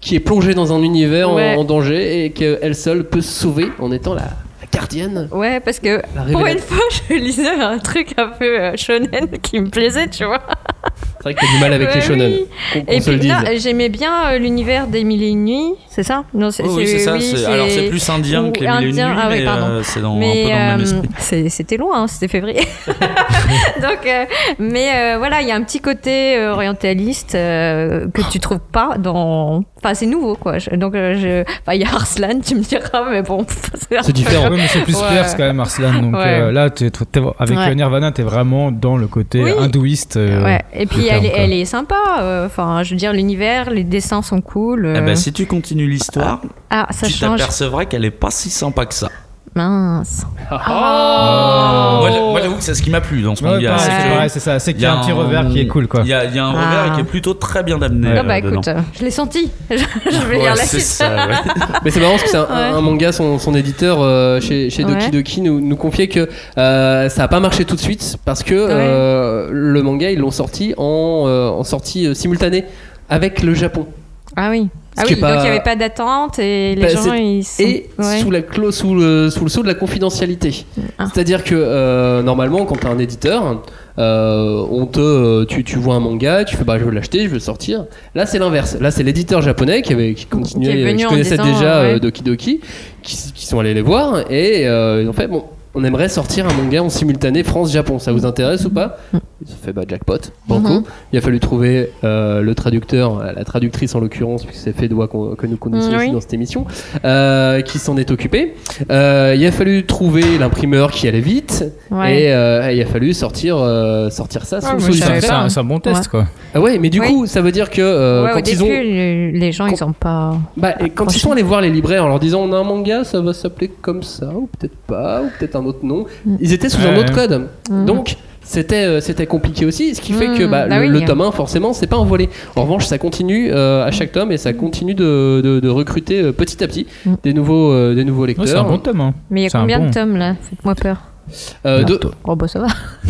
qui est plongée dans un univers en, danger et qu'elle seule peut se sauver en étant la, la gardienne. Ouais, parce que pour une fois, je lisais un truc un peu euh, shonen qui me plaisait, tu vois. C'est vrai que t'as du mal avec les shonen. oui. Qu'on qu'on Et se le puis, dise. non, j'aimais bien euh, l'univers des mille et une nuits, c'est ça? Non, Oui, oui, c'est ça. c'est- alors c'est plus indien ou que les mille et une nuits, ah oui, mais pardon. euh, c'est dans, un peu dans le même euh, esprit. c'est- c'était loin, hein, c'était février. Donc, euh, mais euh, voilà, il y a un petit côté euh, orientaliste euh, que tu trouves pas dans. Enfin, c'est nouveau, quoi. Je- donc, euh, je... enfin, il y a Arslan, tu me diras, mais bon. C'est différent. Ouais, mais c'est plus Ouais. perse quand même, Arslan. Donc Ouais. euh, là, t'es- t'es- avec Ouais. Nirvana, t'es vraiment dans le côté Oui. hindouiste. euh, Ouais. Et puis elle, est- quoi. elle est sympa. euh, Enfin, je veux dire, l'univers, les dessins sont cool. Eh euh. ben, si tu continues l'histoire, Ah, ça tu t'apercevras qu'elle est pas si sympa que ça. Mince. Ah. Moi, j'a- moi, j'avoue que c'est ce qui m'a plu dans ce Ouais, manga. pareil, c'est ça. C'est qu'il il y a un petit revers qui est cool, quoi. Il y a, il y a un Ah. revers qui est plutôt très bien amené. Ah euh, bah écoute, euh, je l'ai senti. je vais Ouais, lire la suite. ça, ouais. Mais c'est marrant parce que c'est un, Ouais. un manga, son, son éditeur euh, chez, chez Doki Ouais. Doki nous, nous confiait que euh, ça a pas marché tout de suite parce que euh, le manga ils l'ont sorti en, euh, en sortie simultanée avec le Japon. Ah oui. Ah oui, pas- donc il n'y avait pas d'attente et les Bah, gens ils sont... Et ouais. sous, la clo- sous, le, sous le sceau de la confidentialité. Ah. C'est-à-dire que euh, normalement, quand tu as un éditeur, euh, on te, euh, tu, tu vois un manga, tu fais bah, je veux l'acheter, je veux le sortir. Là, c'est l'inverse. Là, c'est l'éditeur japonais qui, avait, qui, continuait, Qui qui connaissait disant, déjà ouais. Doki Doki, qui, qui sont allés les voir et euh, en fait, bon. On aimerait sortir un manga en simultané France-Japon. Ça vous intéresse ou pas Ils ont fait bah, jackpot, banco. Mhm. Il a fallu trouver euh, le traducteur, la traductrice en l'occurrence, puisque c'est Fédois qu'on- que nous connaissons Mm, aussi dans cette émission, euh, qui s'en est occupé. Euh, il a fallu trouver l'imprimeur qui allait vite, Ouais. et euh, il a fallu sortir, euh, sortir ça Ah, C'est un- bon test, Ouais. quoi. Ah ouais, mais du coup, ça veut dire que euh, Ouais, au quand ils ont. début, les, les gens, quand- ils ont pas... Bah, et quand ils sont allés voir les libraires en leur disant on a un manga, ça va s'appeler comme ça, ou peut-être pas, ou peut-être un autre nom, Mm. ils étaient sous un autre code. Mhm. Donc, c'était euh, c'était compliqué aussi, ce qui fait Mm, que bah, bah le, oui. le tome 1, forcément, c'est pas envolé. En revanche, ça continue euh, à chaque tome et ça continue de, de- de recruter euh, petit à petit Mm. des, nouveaux, euh, des nouveaux Ouais, lecteurs. c'est un bon tome. hein. Mais il y a un combien bon. de tomes là? Faites-moi peur. Euh, de- Oh bah ça va.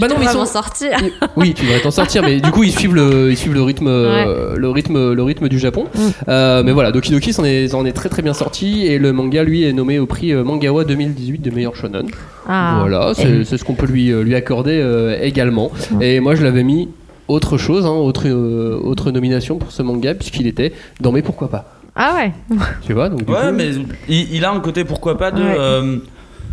Bah non, mais ils sont- sortir. Oui, tu devrais t'en sortir, mais du coup ils suivent le, ils suivent le rythme, euh, le rythme, le rythme du Japon. Mm. Euh, mais voilà, Doki Doki s'en est, s'en est très très bien sorti et le manga lui est nommé au prix euh, Mangawa 2018 de meilleur shonen. Ah. Voilà, c'est ce qu'on peut lui lui accorder euh, également. Et moi je l'avais mis autre chose, hein, autre euh, autre nomination pour ce manga puisqu'il était dans mes pourquoi pas. Ah ouais. Tu vois donc du Ouais, coup, mais il, il a un côté pourquoi pas de. Ouais.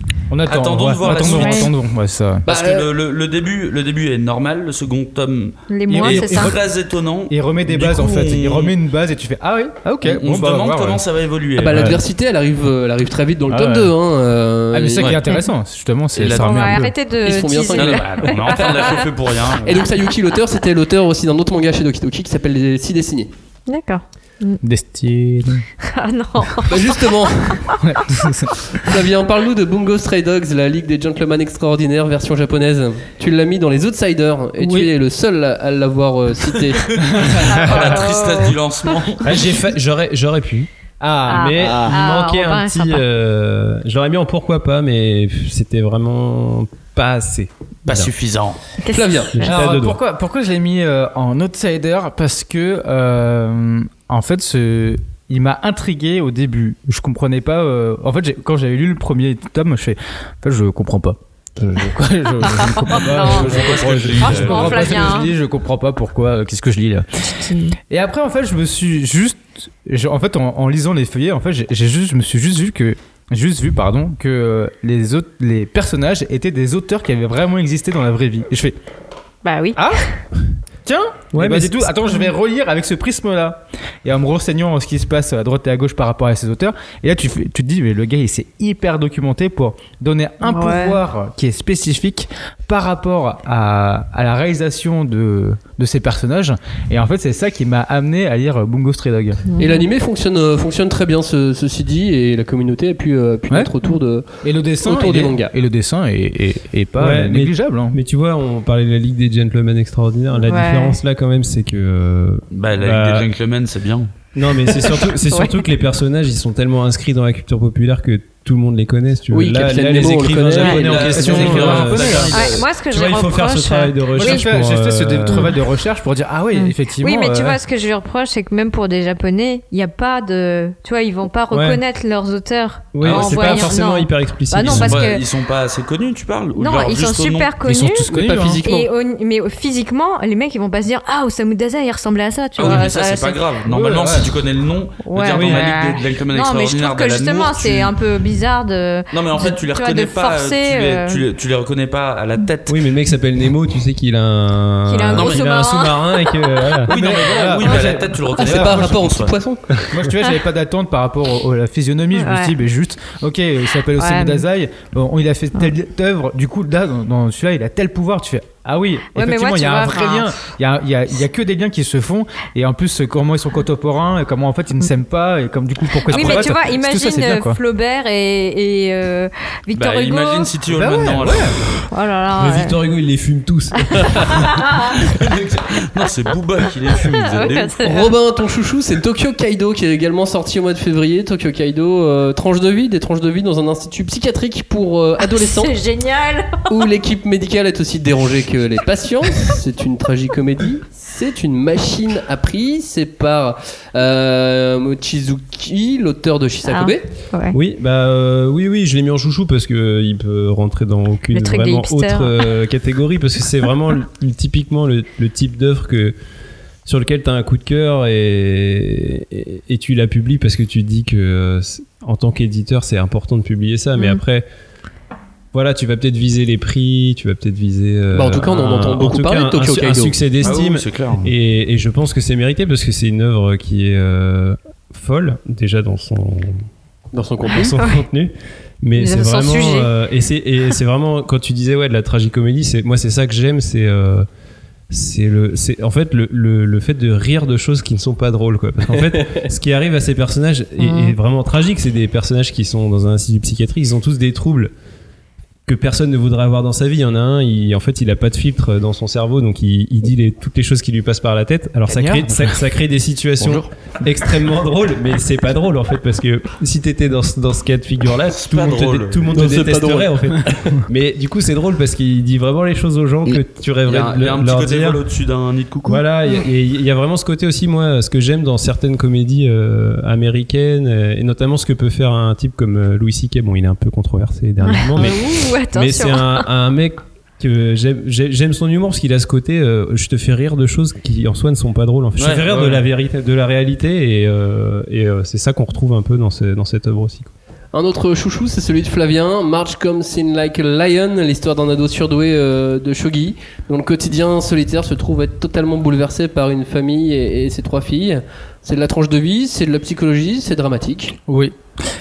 Euh, On attend. Attendons ouais, de voir la attendons, suite. attendons, ouais, ça. Parce Bah, que le, le- le début, le début est normal, le second tome Les Il- mois, il- c'est il ça. très étonnant. Il remet des Du bases coup, en fait. Il on- remet une base et tu fais Ah oui, ah ok. On, bon, se bah, on demande comment ouais. ça va évoluer. ah bah, Ouais. l'adversité elle arrive, euh, elle arrive très vite dans le Ah tome ouais. 2. Hein, euh, Ah mais c'est ça qui est intéressant, justement, c'est la- ça On remet un peu. de Ils se font bien cinq- bah, on est en train de la chauffer pour rien. Et donc Sayuki l'auteur c'était l'auteur aussi d'un autre manga chez Doki Doki qui s'appelle Les Six Dessinés. D'accord. Destiny. Ah non. Bah justement, Flavien, parle-nous de Bungo Stray Dogs, la Ligue des Gentlemen Extraordinaires version japonaise. Tu l'as mis dans les Outsiders et Oui. tu es le seul à- l'avoir euh, cité. Oh, la tristesse du lancement. Ah, j'aurais, j'aurais pu. Ah. mais Ah. il manquait Ah, un petit. euh, je l'aurais mis en pourquoi pas, mais c'était vraiment pas assez. Pas Non. suffisant. Qu'est-ce- Flavien, Alors, pourquoi, pourquoi je l'ai mis euh, en outsider Parce que, euh, en fait, ce, il m'a intrigué au début. Je comprenais pas. euh, en fait, j'ai- quand j'avais lu le premier tome, je fais. En fait, je comprends pas. Je, je- quoi, je- je ne comprends pas. Franchement, comprends pas ce que Flavien. je lis. Je comprends pas pourquoi. euh, Qu'est-ce que je lis là Et après, en fait, je me suis juste. je- en fait, en, en lisant les feuillets, en fait, j'ai j'ai juste, je me suis juste vu que. Juste vu, pardon, que euh, les, autres, les personnages étaient des auteurs qui avaient vraiment existé dans la vraie vie. Et je fais, Bah oui. ah? Tiens Ouais, ouais, bah, mais du tout. Attends, je vais relire avec ce prisme-là. Et en me renseignant ce qui se passe à droite et à gauche par rapport à ces auteurs. Et là, tu, te dis, mais le gars, il s'est hyper documenté pour donner un Ouais. pouvoir qui est spécifique par rapport à, à la réalisation de, de ces personnages. Et en fait, c'est ça qui m'a amené à lire Bungo Stray Dog. Et l'animé fonctionne, euh, fonctionne très bien, ce, ceci dit, et la communauté a pu, euh, pu Ouais. mettre autour de. Et le dessin, Autour des mangas. Et le dessin est, est- est pas Ouais, mais- négligeable. hein. Mais tu vois, on parlait de la Ligue des Gentlemen Extraordinaires. La Ouais. Différence là, quand même, c'est que. euh, Bah, la Bah, des Gentlemen, c'est bien. Non, mais c'est surtout, c'est Ouais. surtout que les personnages, ils sont tellement inscrits dans la culture populaire que tout le monde les connaît. si tu veux. Oui, là, là, les écrivains japonais Ouais, en question. euh, hein. Ouais, moi, ce que Tu je vois, lui il faut faire ce reproche, travail de Moi, j'ai recherche. fait, pour, j'ai fait ce euh, travail de recherche pour dire, ah oui, Mm. effectivement. Oui, mais tu euh, vois, ce que je lui reproche, c'est que même pour des Japonais, il n'y a pas de. Tu vois, ils vont pas Ouais. reconnaître leurs auteurs. Oui, c'est pas forcément non. hyper explicite. Bah non, ils, sont parce pas, que- ils sont pas assez connus, tu parles Non, genre ils sont super connus. Ils sont tous connus. pas hein. mais physiquement, les mecs ils vont pas se dire Ah, Osamu Dazai il ressemblait à ça, tu Ah oui, vois. mais ça, c'est pas grave. Normalement, si tu connais le nom, dire dans la Ligue des Gentlemen Non, mais je trouve que d'Alan justement, c'est un peu bizarre de. Non, mais en fait, tu les vois, reconnais pas. forcer, tu, les, euh, tu, les, tu les reconnais pas à la tête. Oui, mais le mec s'appelle Nemo, tu sais qu'il a un. Qu'il a sous-marin et que. voilà. Oui, non, mais voilà, oui, Moi, mais à la tête, tu le Ah, reconnais c'est pas un Moi, je rapport en pense, petit ouais. poisson Moi, tu vois, j'avais pas d'attente par rapport au- à la physionomie. Je me suis dit, mais juste, ok, il s'appelle mais- Dazai. Bon, il a fait telle œuvre. Du coup, là, dans, dans celui-là, il a tel pouvoir. Tu fais, ah oui, mais effectivement, il y a un vois, vrai lien. Il y a, il y, a, il y a que des liens qui se font. Et en plus, comment ils sont contemporains, et comment en fait ils ne s'aiment pas, et comme du coup, pourquoi ils Oui, se mais combattent. tu vois, ça, imagine bien. Flaubert et, et euh, Victor Bah, Hugo. imagine si tu Bah ouais, maintenant. Oh là là. Mais ouais. Victor Hugo, il les fume tous. Non, c'est Booba qui les fume. Robin, ton chouchou, c'est Tokyo Kaido qui est également sorti au mois de février. Tokyo Kaido, euh, tranche de vie, des tranches de vie dans un institut psychiatrique pour euh, adolescents C'est génial. où l'équipe médicale est aussi dérangée que les patients. C'est une tragicomédie. C'est une machine à prix. C'est par euh, Mochizuki, l'auteur de Shisakobe. Ouais. Oui, bah euh, oui, oui, je l'ai mis en chouchou parce que euh, il peut rentrer dans aucune vraiment autre euh, catégorie parce que c'est vraiment le- typiquement le, le type d'œuvre que sur lequel tu as un coup de cœur et, et, et tu la publies parce que tu te dis que euh, en tant qu'éditeur c'est important de publier ça, mais Mhm. après voilà, tu vas peut-être viser les prix, tu vas peut-être viser. euh, Bah, en tout cas, on en un- entend en beaucoup parler cas, de Tokyo un, un succès Ah oui, d'estime. c'est clair. Et, et je pense que c'est mérité parce que c'est une œuvre qui est euh, folle déjà dans son Dans son dans contenu. son contenu. Mais c'est vraiment sujet. euh, et c'est et c'est vraiment quand tu disais ouais de la tragicomédie, c'est moi c'est ça que j'aime, c'est euh, c'est le c'est en fait le, le, le fait de rire de choses qui ne sont pas drôles quoi. Parce qu'en fait, ce qui arrive à ces personnages est, est vraiment tragique. C'est des personnages qui sont dans un institut psychiatrique, ils ont tous des troubles que personne ne voudrait avoir dans sa vie. Il y en a un, il, en fait, il a pas de filtre dans son cerveau, donc il, il dit les, toutes les choses qui lui passent par la tête. Alors ça crée, ça, ça crée des situations Bonjour. extrêmement drôles, mais c'est pas drôle en fait, parce que si t'étais dans, ce- dans ce cas de figure-là, tout, le monde te drôle. dé- tout le monde Non, te c'est pas détesterait en fait. mais du coup, c'est drôle parce qu'il dit vraiment les choses aux gens que tu rêverais a, de il y a un petit leur côté dire. au-dessus d'un nid de coucou. Voilà, il y a vraiment ce côté aussi, moi, ce que j'aime dans certaines comédies euh, américaines, euh, et notamment ce que peut faire un type comme euh, Louis C.K. Bon, il est un peu controversé dernièrement, mais, Attention. mais c'est un, un mec que j'aime j'ai- j'aime son humour parce qu'il a ce côté euh, je te fais rire de choses qui en soi ne sont pas drôles en fait. je te Ouais, fais rire de la vérité de la réalité et, euh, et euh, c'est ça qu'on retrouve un peu dans, ce- dans cette œuvre aussi quoi. Un autre chouchou, c'est celui de Flavien. March comes in like a lion, l'histoire d'un ado surdoué euh, de Shogi, dont le quotidien solitaire se trouve être totalement bouleversé par une famille et, et ses trois filles. C'est de la tranche de vie, c'est de la psychologie, c'est dramatique. Oui.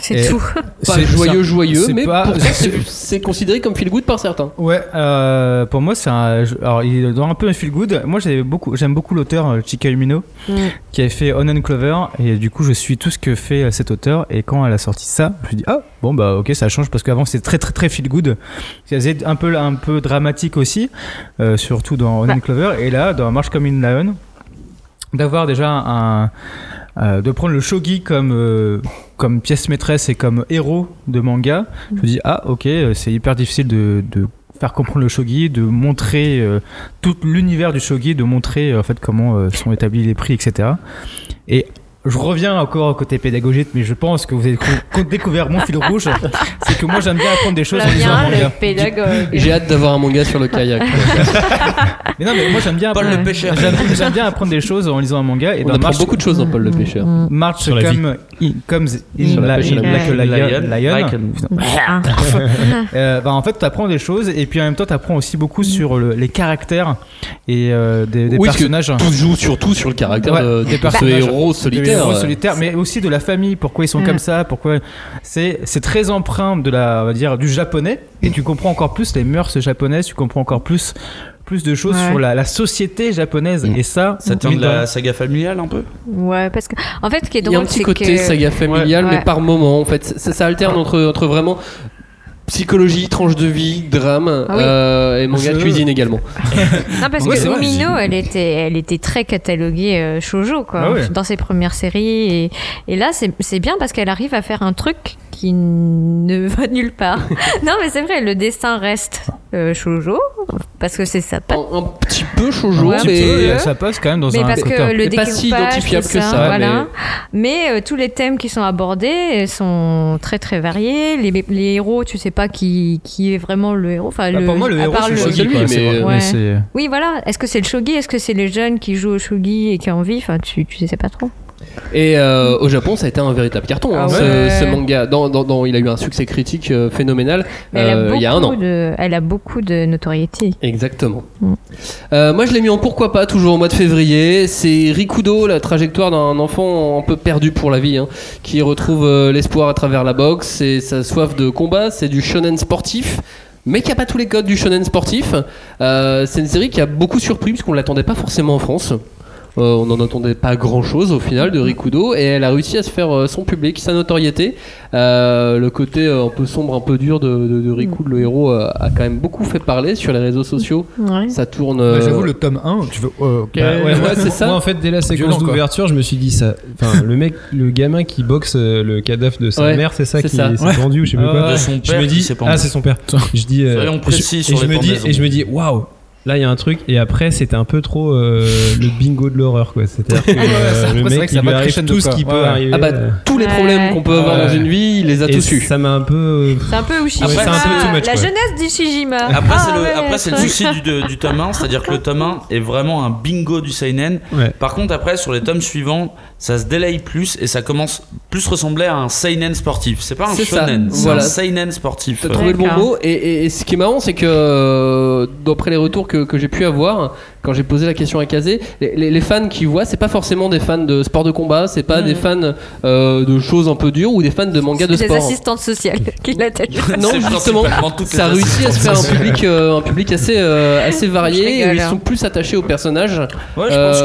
C'est tout. Pas C'est- joyeux, joyeux, mais pas- pourtant, c'est considéré comme feel good par certains. Ouais, euh, pour moi c'est un. Alors il est dans un peu un feel good. Moi beaucoup, j'aime beaucoup l'auteur euh, Chika Umino Mm. qui avait fait On and Clover et du coup je suis tout ce que fait euh, cet auteur et quand elle a sorti ça, je me suis dit ah bon bah ok ça change parce qu'avant c'était très très très feel good. C'était un peu un peu dramatique aussi, euh, surtout dans On Bah. and Clover et là dans March Come in Lion d'avoir déjà un euh, de prendre le shogi comme euh, comme pièce maîtresse et comme héros de manga. Je me dis ah ok euh, c'est hyper difficile de, faire comprendre le shogi de montrer tout l'univers du shogi de montrer fait comment sont établis les prix etc et je reviens encore au côté pédagogique, mais je pense que vous avez décou- découvert mon fil rouge. C'est que moi j'aime bien apprendre des choses en lisant un manga. pédagogue. J'ai hâte d'avoir un manga sur le kayak. Mais non, mais moi j'aime bien Paul apprendre- le pêcheur. J'aime j'aime bien apprendre des choses en lisant un manga. Et On dans apprend March, beaucoup de choses dans Paul le pêcheur. March Sur comes in la. Euh, bah, en fait, tu apprends des choses et puis en même temps, tu apprends aussi beaucoup sur le- les caractères et euh, des, des Oui, parce que personnages. Tout se joue surtout sur le caractère Ouais, de, des de ce personnages. héros solitaire. héros mais aussi de la famille. Pourquoi ils sont Mm. comme ça Pourquoi c'est c'est très empreint de la, on va dire, du japonais et tu comprends encore plus les mœurs japonaises. Tu comprends encore plus plus de choses Ouais. sur la, la société japonaise Mm. et ça. Ça tient de la saga familiale un peu Ouais, parce que en fait, ce qui est Il y a drôle, un petit côté que saga familiale, Ouais. mais par moment en fait. Ça, ça alterne entre, entre vraiment psychologie, tranche de vie, drame Ah oui. euh, et manga Je- cuisine également. Non, parce Ouais, que. Umino, elle était, elle était très cataloguée euh, shoujo quoi, Ah ouais. dans ses premières séries. Et, et là, c'est c'est bien parce qu'elle arrive à faire un truc qui ne va nulle part. non, mais c'est vrai, le dessin reste euh, shoujo parce que c'est sa patte. Un, un petit peu shoujo, Ouais, mais peu. ça passe quand même dans Mais un parce côté- que le Mais pas si identifiable que ça, voilà. Mais, euh, tous les thèmes qui sont abordés sont très très variés. Les, les héros, tu sais pas qui, qui est vraiment le héros. Enfin, Bah, le, pour moi, le à héros, part c'est le- Shogi, lui, quoi, mais-. Ouais. Mais c'est- Oui, voilà. Est-ce que c'est le shogi? Est-ce que c'est les jeunes qui jouent au shogi et qui ont envie? Enfin, tu, tu sais pas trop. Et euh, au Japon, ça a été un véritable carton. hein, Ah ce- ouais. ce, manga, dans, dans- dans- il a eu un succès critique euh, phénoménal Mais elle, a euh, il y a un beaucoup an. de, elle a beaucoup de notoriété. Exactement. Mm. Euh, moi, je l'ai mis en pourquoi pas, toujours au mois de février. C'est Rikudo, la trajectoire d'un enfant un peu perdu pour la vie, hein, qui retrouve euh, l'espoir à travers la boxe et sa soif de combat. C'est du shonen sportif. Mais qui a pas tous les codes du shonen sportif. Euh, c'est une série qui a beaucoup surpris puisqu'on l'attendait pas forcément en France. Euh, on n'en attendait pas grand chose au final de Rikudo et elle a réussi à se faire euh, son public, sa notoriété. Euh, le côté euh, un peu sombre, un peu dur de, de, de Rikudo, le héros, euh, a quand même beaucoup fait parler sur les réseaux sociaux. Ouais. Ça tourne. Bah, J'avoue, le tome 1, tu veux. euh, ok. Bah, ouais, c'est ça. Moi, en fait, dès la séquence d'ouverture, je me suis dit ça. Enfin, le mec, le gamin qui boxe euh, le cadavre de sa Ouais, mère, c'est ça qui s'est Ouais. pendu ou je sais pas Ah quoi. son Je père me dis, ah, c'est son père. Je dis, euh, Soyons précis sur et je me dis, et je me dis, waouh. Là, il y a un truc, et après, c'était un peu trop euh, le bingo de l'horreur, quoi. C'est-à-dire que euh, le c'est vrai mec, il lui arrive tout ce qui peut Ouais. arriver. Ah bah euh, tous les problèmes qu'on peut avoir Ouais. dans une vie, il les a et tous eus. ça m'a un peu. euh, C'est un peu Ushijima. Après, c'est un peu too much, la quoi. jeunesse d'Ushijima. Après, Ah c'est le, ouais, après, c'est le souci du, du tome 1, c'est-à-dire que le tome 1 est vraiment un bingo du Seinen. Ouais. Par contre, après, sur les tomes suivants, ça se délaye plus et ça commence plus ressembler à un Seinen sportif. C'est pas un C'est ça, shonen, c'est voilà. un Seinen sportif. T'as trouvé le bon mot et, ce qui est marrant c'est que d'après les retours que, que j'ai pu avoir quand j'ai posé la question à Kazé, les, les- les fans qui voient, c'est pas forcément des fans de sport de combat, c'est pas des fans euh, de choses un peu dures ou des fans de manga de Des sport. assistantes sociales qui l'attachent. Non, C'est justement, ça réussit à se faire un public, euh, un public assez, euh, assez varié. rigole, où ils hein. sont plus attachés au personnage. Ouais, je pense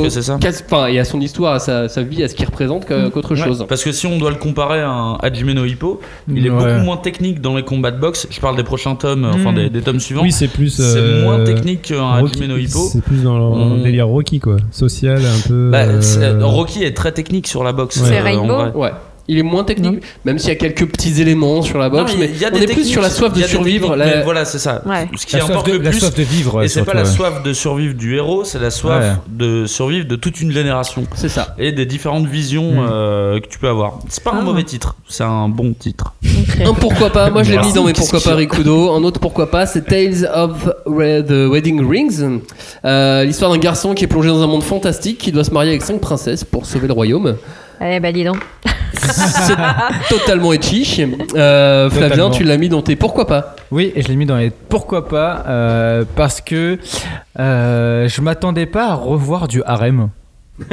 que c'est- euh, ça. Enfin, et à son histoire, à sa, sa vie, à ce qu'il représente que- qu'autre Ouais, chose. Parce que si on doit le comparer à un Hajime no Hippo, il est Ouais. beaucoup moins technique dans les combats de boxe. Je parle des prochains tomes, enfin Mm. des, des tomes suivants. Oui, c'est plus. C'est euh, moins technique qu'un Hajime no Hippo. C'est plus dans le On- délire Rocky, quoi. Social, un peu. Bah, euh, c'est- Rocky est très technique sur la boxe. C'est euh, Rainbow. Ouais. Il est moins technique, même s'il y a quelques petits éléments sur la boxe, Non, mais, il y a on des est plus sur la soif de survivre. techniques, la- mais voilà, c'est ça. Ouais. Ce qui La importe soif, de, le la plus. soif de vivre. et c'est pas la soif de survivre du héros, c'est la soif Ouais. de survivre de toute une génération. C'est ça. Et des différentes visions Mm. euh, que tu peux avoir. C'est pas un Ah. mauvais titre, c'est un bon titre. Un pourquoi pas, moi je l'ai mis dans mes pourquoi pas Rikudo. Un autre pourquoi pas, c'est Tales of Red- the Wedding Rings. Euh, L'histoire d'un garçon qui est plongé dans un monde fantastique qui doit se marier avec cinq princesses pour sauver le royaume. Eh bah dis donc. C'est totalement etchi. Euh, Flavien, Totalement. tu l'as mis dans tes pourquoi pas Oui, et je l'ai mis dans les pourquoi pas euh, parce que euh, je m'attendais pas à revoir du harem.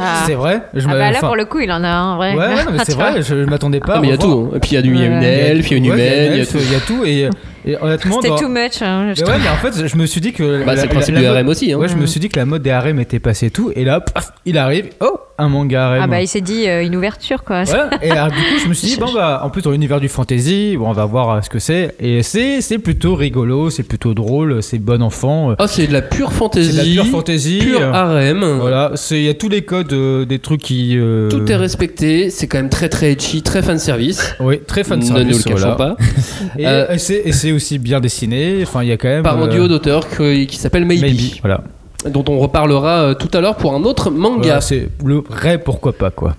Ah. C'est vrai? Je Ah m'a- bah là enfin, pour le coup il en a un vrai. Ouais, ouais, non, mais c'est vrai, je m'attendais pas. Ah, à mais il y a revoir. tout. hein. Et puis il y a, du, il y a une Ouais. elfe, il y a une humaine, il y a tout. il y a tout. Et, et honnêtement, C'était dans- too much. hein, je Mais trouve. ouais, mais en fait, je me suis dit que. Bah, la- c'est le principe la- du la mode- harem aussi. Hein. Ouais, je me suis dit que la mode des harems était passée tout. Et là, paf, il arrive. Oh, un manga harem. Ah bah il s'est dit euh, une ouverture quoi. Ouais, et alors, du coup, je me suis dit, bon, bah, en plus, dans l'univers du fantasy, bon, on va voir euh, ce que c'est. Et c'est c'est plutôt rigolo, c'est plutôt drôle, c'est bon enfant. euh, Oh, c'est de la pure fantasy. C'est de la pure fantasy. Pur euh, harem. Voilà, c'est- il y a tous les codes euh, des trucs qui. euh, Tout est respecté. C'est quand même très très etchi, très fan service. Oui, très fan Ne service. nous le cachons voilà. pas. Et, Euh, et c'est et c'est aussi bien dessiné. Enfin, il y a quand même. Par un euh, duo d'auteurs qui s'appelle Maybe, Maybe, voilà. dont on reparlera euh, tout à l'heure pour un autre manga. C'est le vrai pourquoi pas, quoi.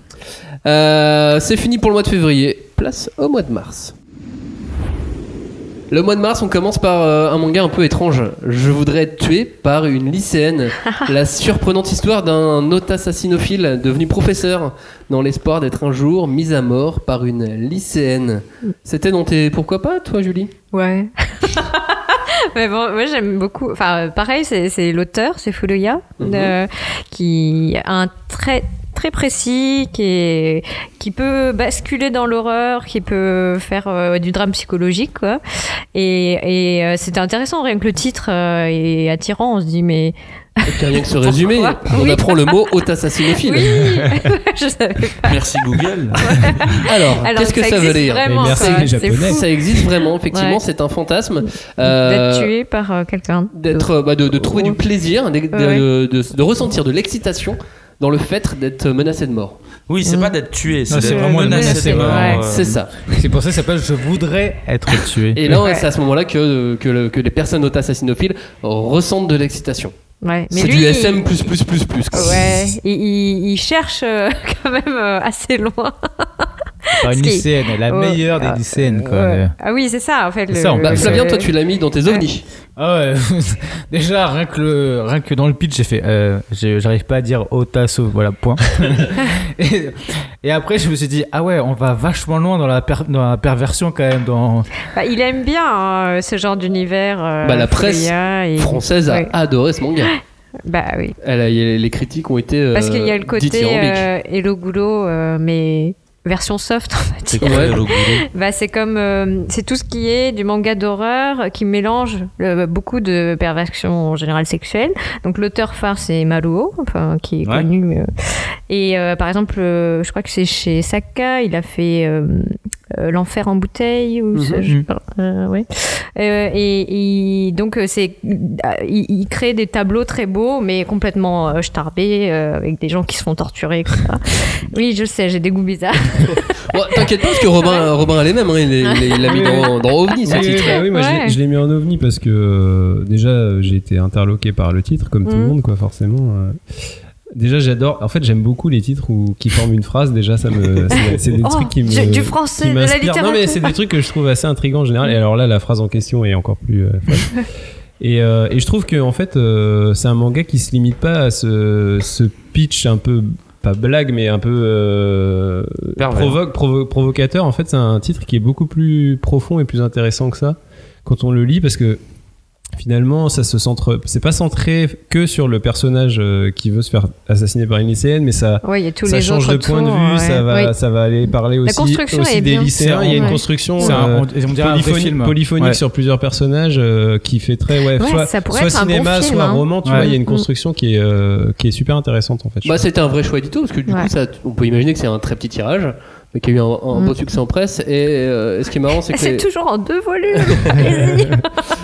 Euh, c'est fini pour le mois de février. Place au mois de mars. Le mois de mars, on commence par euh, un manga un peu étrange. Je voudrais être tué par une lycéenne. La surprenante histoire d'un hôte assassinophile devenu professeur dans l'espoir d'être un jour mis à mort par une lycéenne. C'était dans tes pourquoi pas, toi, Julie? Ouais. Mais bon, moi j'aime beaucoup. Enfin, pareil, c'est l'auteur, c'est Furuya, Mhm. euh, qui a un trait très précis, qui, est, qui peut basculer dans l'horreur, qui peut faire euh, du drame psychologique, quoi. Et, et euh, c'était intéressant, rien que le titre euh, est attirant. On se dit, mais. Rien que ce résumé, Pourquoi on Oui. apprend le mot hôte assassinophile. Oui, je savais pas. Merci Google. Alors, Alors, qu'est-ce que ça, veut dire vraiment, merci ça, les Japonais. Ça existe vraiment, effectivement, Ouais. c'est un fantasme. Euh, D'être tué par quelqu'un. d'être bah, de, de trouver du plaisir, de, de- Ouais. de- de- de ressentir de l'excitation dans le fait d'être menacé de mort. Oui, c'est pas d'être tué, c'est vraiment menacé menacé, de mort. ouais. euh, C'est ça. C'est pour ça que ça s'appelle Je voudrais être tué. Et là, Ouais. c'est à ce moment-là que, que, le- que les personnes hôtes assassinophiles ressentent de l'excitation. Ouais. C'est du il- SM plus plus plus plus. quoi. Ouais, il, il- il cherche euh, quand même euh, assez loin. Par une lycéenne, la Ouais. meilleure des Ah, lycéennes, quoi. Ouais. Ah oui, c'est ça en fait. Le- ça, Bah, Flavien, le- toi, tu l'as mis dans tes ovnis. Ah ouais, déjà rien que, le, rien que dans le pitch, j'ai fait. euh, J'arrive pas à dire Otaso, voilà, point. et, et après, je me suis dit, ah ouais, on va vachement loin dans la, per- dans la perversion quand même. Dans... Bah, il aime bien hein, ce genre d'univers. euh, Bah, la presse et- Française a Ouais. adoré ce manga. Bah oui. Elle a- les critiques ont été. euh, Parce qu'il y a le côté euh, Hello Goulot, euh, mais version soft en fait. C'est quoi Bah, c'est comme euh, c'est tout ce qui est du manga d'horreur qui mélange euh, beaucoup de perversions en général sexuelles. Donc l'auteur phare c'est Maruo, enfin qui est Ouais. connu. euh. et euh, par exemple, euh, je crois que c'est chez Saka, il a fait euh, l'enfer en bouteille ou ce- je sais pas, euh, ouais. Euh, et, et donc euh, c'est euh, il, il crée des tableaux très beaux mais complètement euh, starbés euh, avec des gens qui se font torturer etc. oui je sais j'ai des goûts bizarres Bon, T'inquiète pas, parce que Robin, Robin a les mêmes. hein, il l'a mis dans, dans OVNI, ce titre. bah oui, moi je l'ai- Ouais. je l'ai mis en ovni parce que euh, déjà j'ai été interloqué par le titre comme tout le Mhm. monde quoi forcément. Déjà j'adore, en fait j'aime beaucoup les titres où, qui forment une phrase. Déjà ça me, c'est des Oh, trucs qui me, du- du français, qui de la. Non mais c'est des trucs que je trouve assez intrigants en général. Et alors là la phrase en question est encore plus. euh, folle. Et, euh, et je trouve que en fait euh, c'est un manga qui se limite pas à ce, ce pitch un peu pas blague mais un peu euh, provoque, provo- provocateur. En fait c'est un titre qui est beaucoup plus profond et plus intéressant que ça quand on le lit parce que finalement, ça se centre. C'est pas centré que sur le personnage euh, qui veut se faire assassiner par une lycéenne, mais ça, Ouais, il y a tous ça les change de point de vue. ouais. Ça va, Oui. ça va aller parler aussi, des lycéens. Il y a une construction C'est un- euh, on- un polyphonique, film. polyphonique Ouais. sur plusieurs personnages euh, qui fait très ouais, Ouais, soit, ça pourrait soit être un bon cinéma, film, soit hein. roman. Tu Ouais. vois, il y a une Mm. construction qui est euh, qui est super intéressante en fait. Bah, c'était un vrai choix édito parce que du Ouais. coup, ça, on peut imaginer que c'est un très petit tirage, mais qui a eu un, un Mm. beau succès en presse. Et euh, ce qui est marrant, c'est que. C'est les- toujours en deux volumes.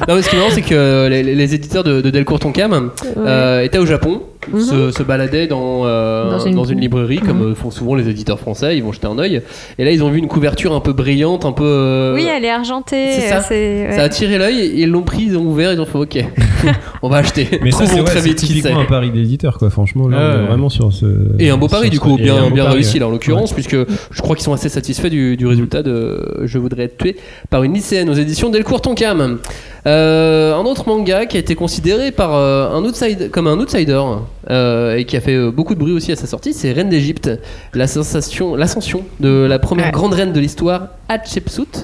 Non, mais ce qui est marrant, c'est que les, éditeurs de, de Delcourt Tonkam euh, étaient au Japon, Se, se baladaient dans, euh, Dans dans, une- librairie, comme Mhm. euh, font souvent les éditeurs français, ils vont jeter un œil. Et là, ils ont vu une couverture un peu brillante, un peu. euh, Oui, elle est argentée. c'est ça. c'est- ouais. Ça a attiré l'œil, ils l'ont pris, ils ont ouvert, ils ont fait OK, on va acheter. Mais ça, c'est ouais, typiquement un pari d'éditeur, quoi. Franchement, là, on est vraiment sur ce. Et un beau pari du coup, bien, bien pari, réussi là en l'occurrence, puisque je crois qu'ils sont assez satisfaits du, du résultat de Je voudrais être tué par une lycéenne aux éditions Delcourt Tonkam. Euh, un autre manga qui a été considéré par euh, un outside, comme un outsider euh, et qui a fait euh, beaucoup de bruit aussi à sa sortie, c'est Reine d'Égypte, la sensation, l'ascension de la première Ouais. grande reine de l'histoire, Hatshepsut.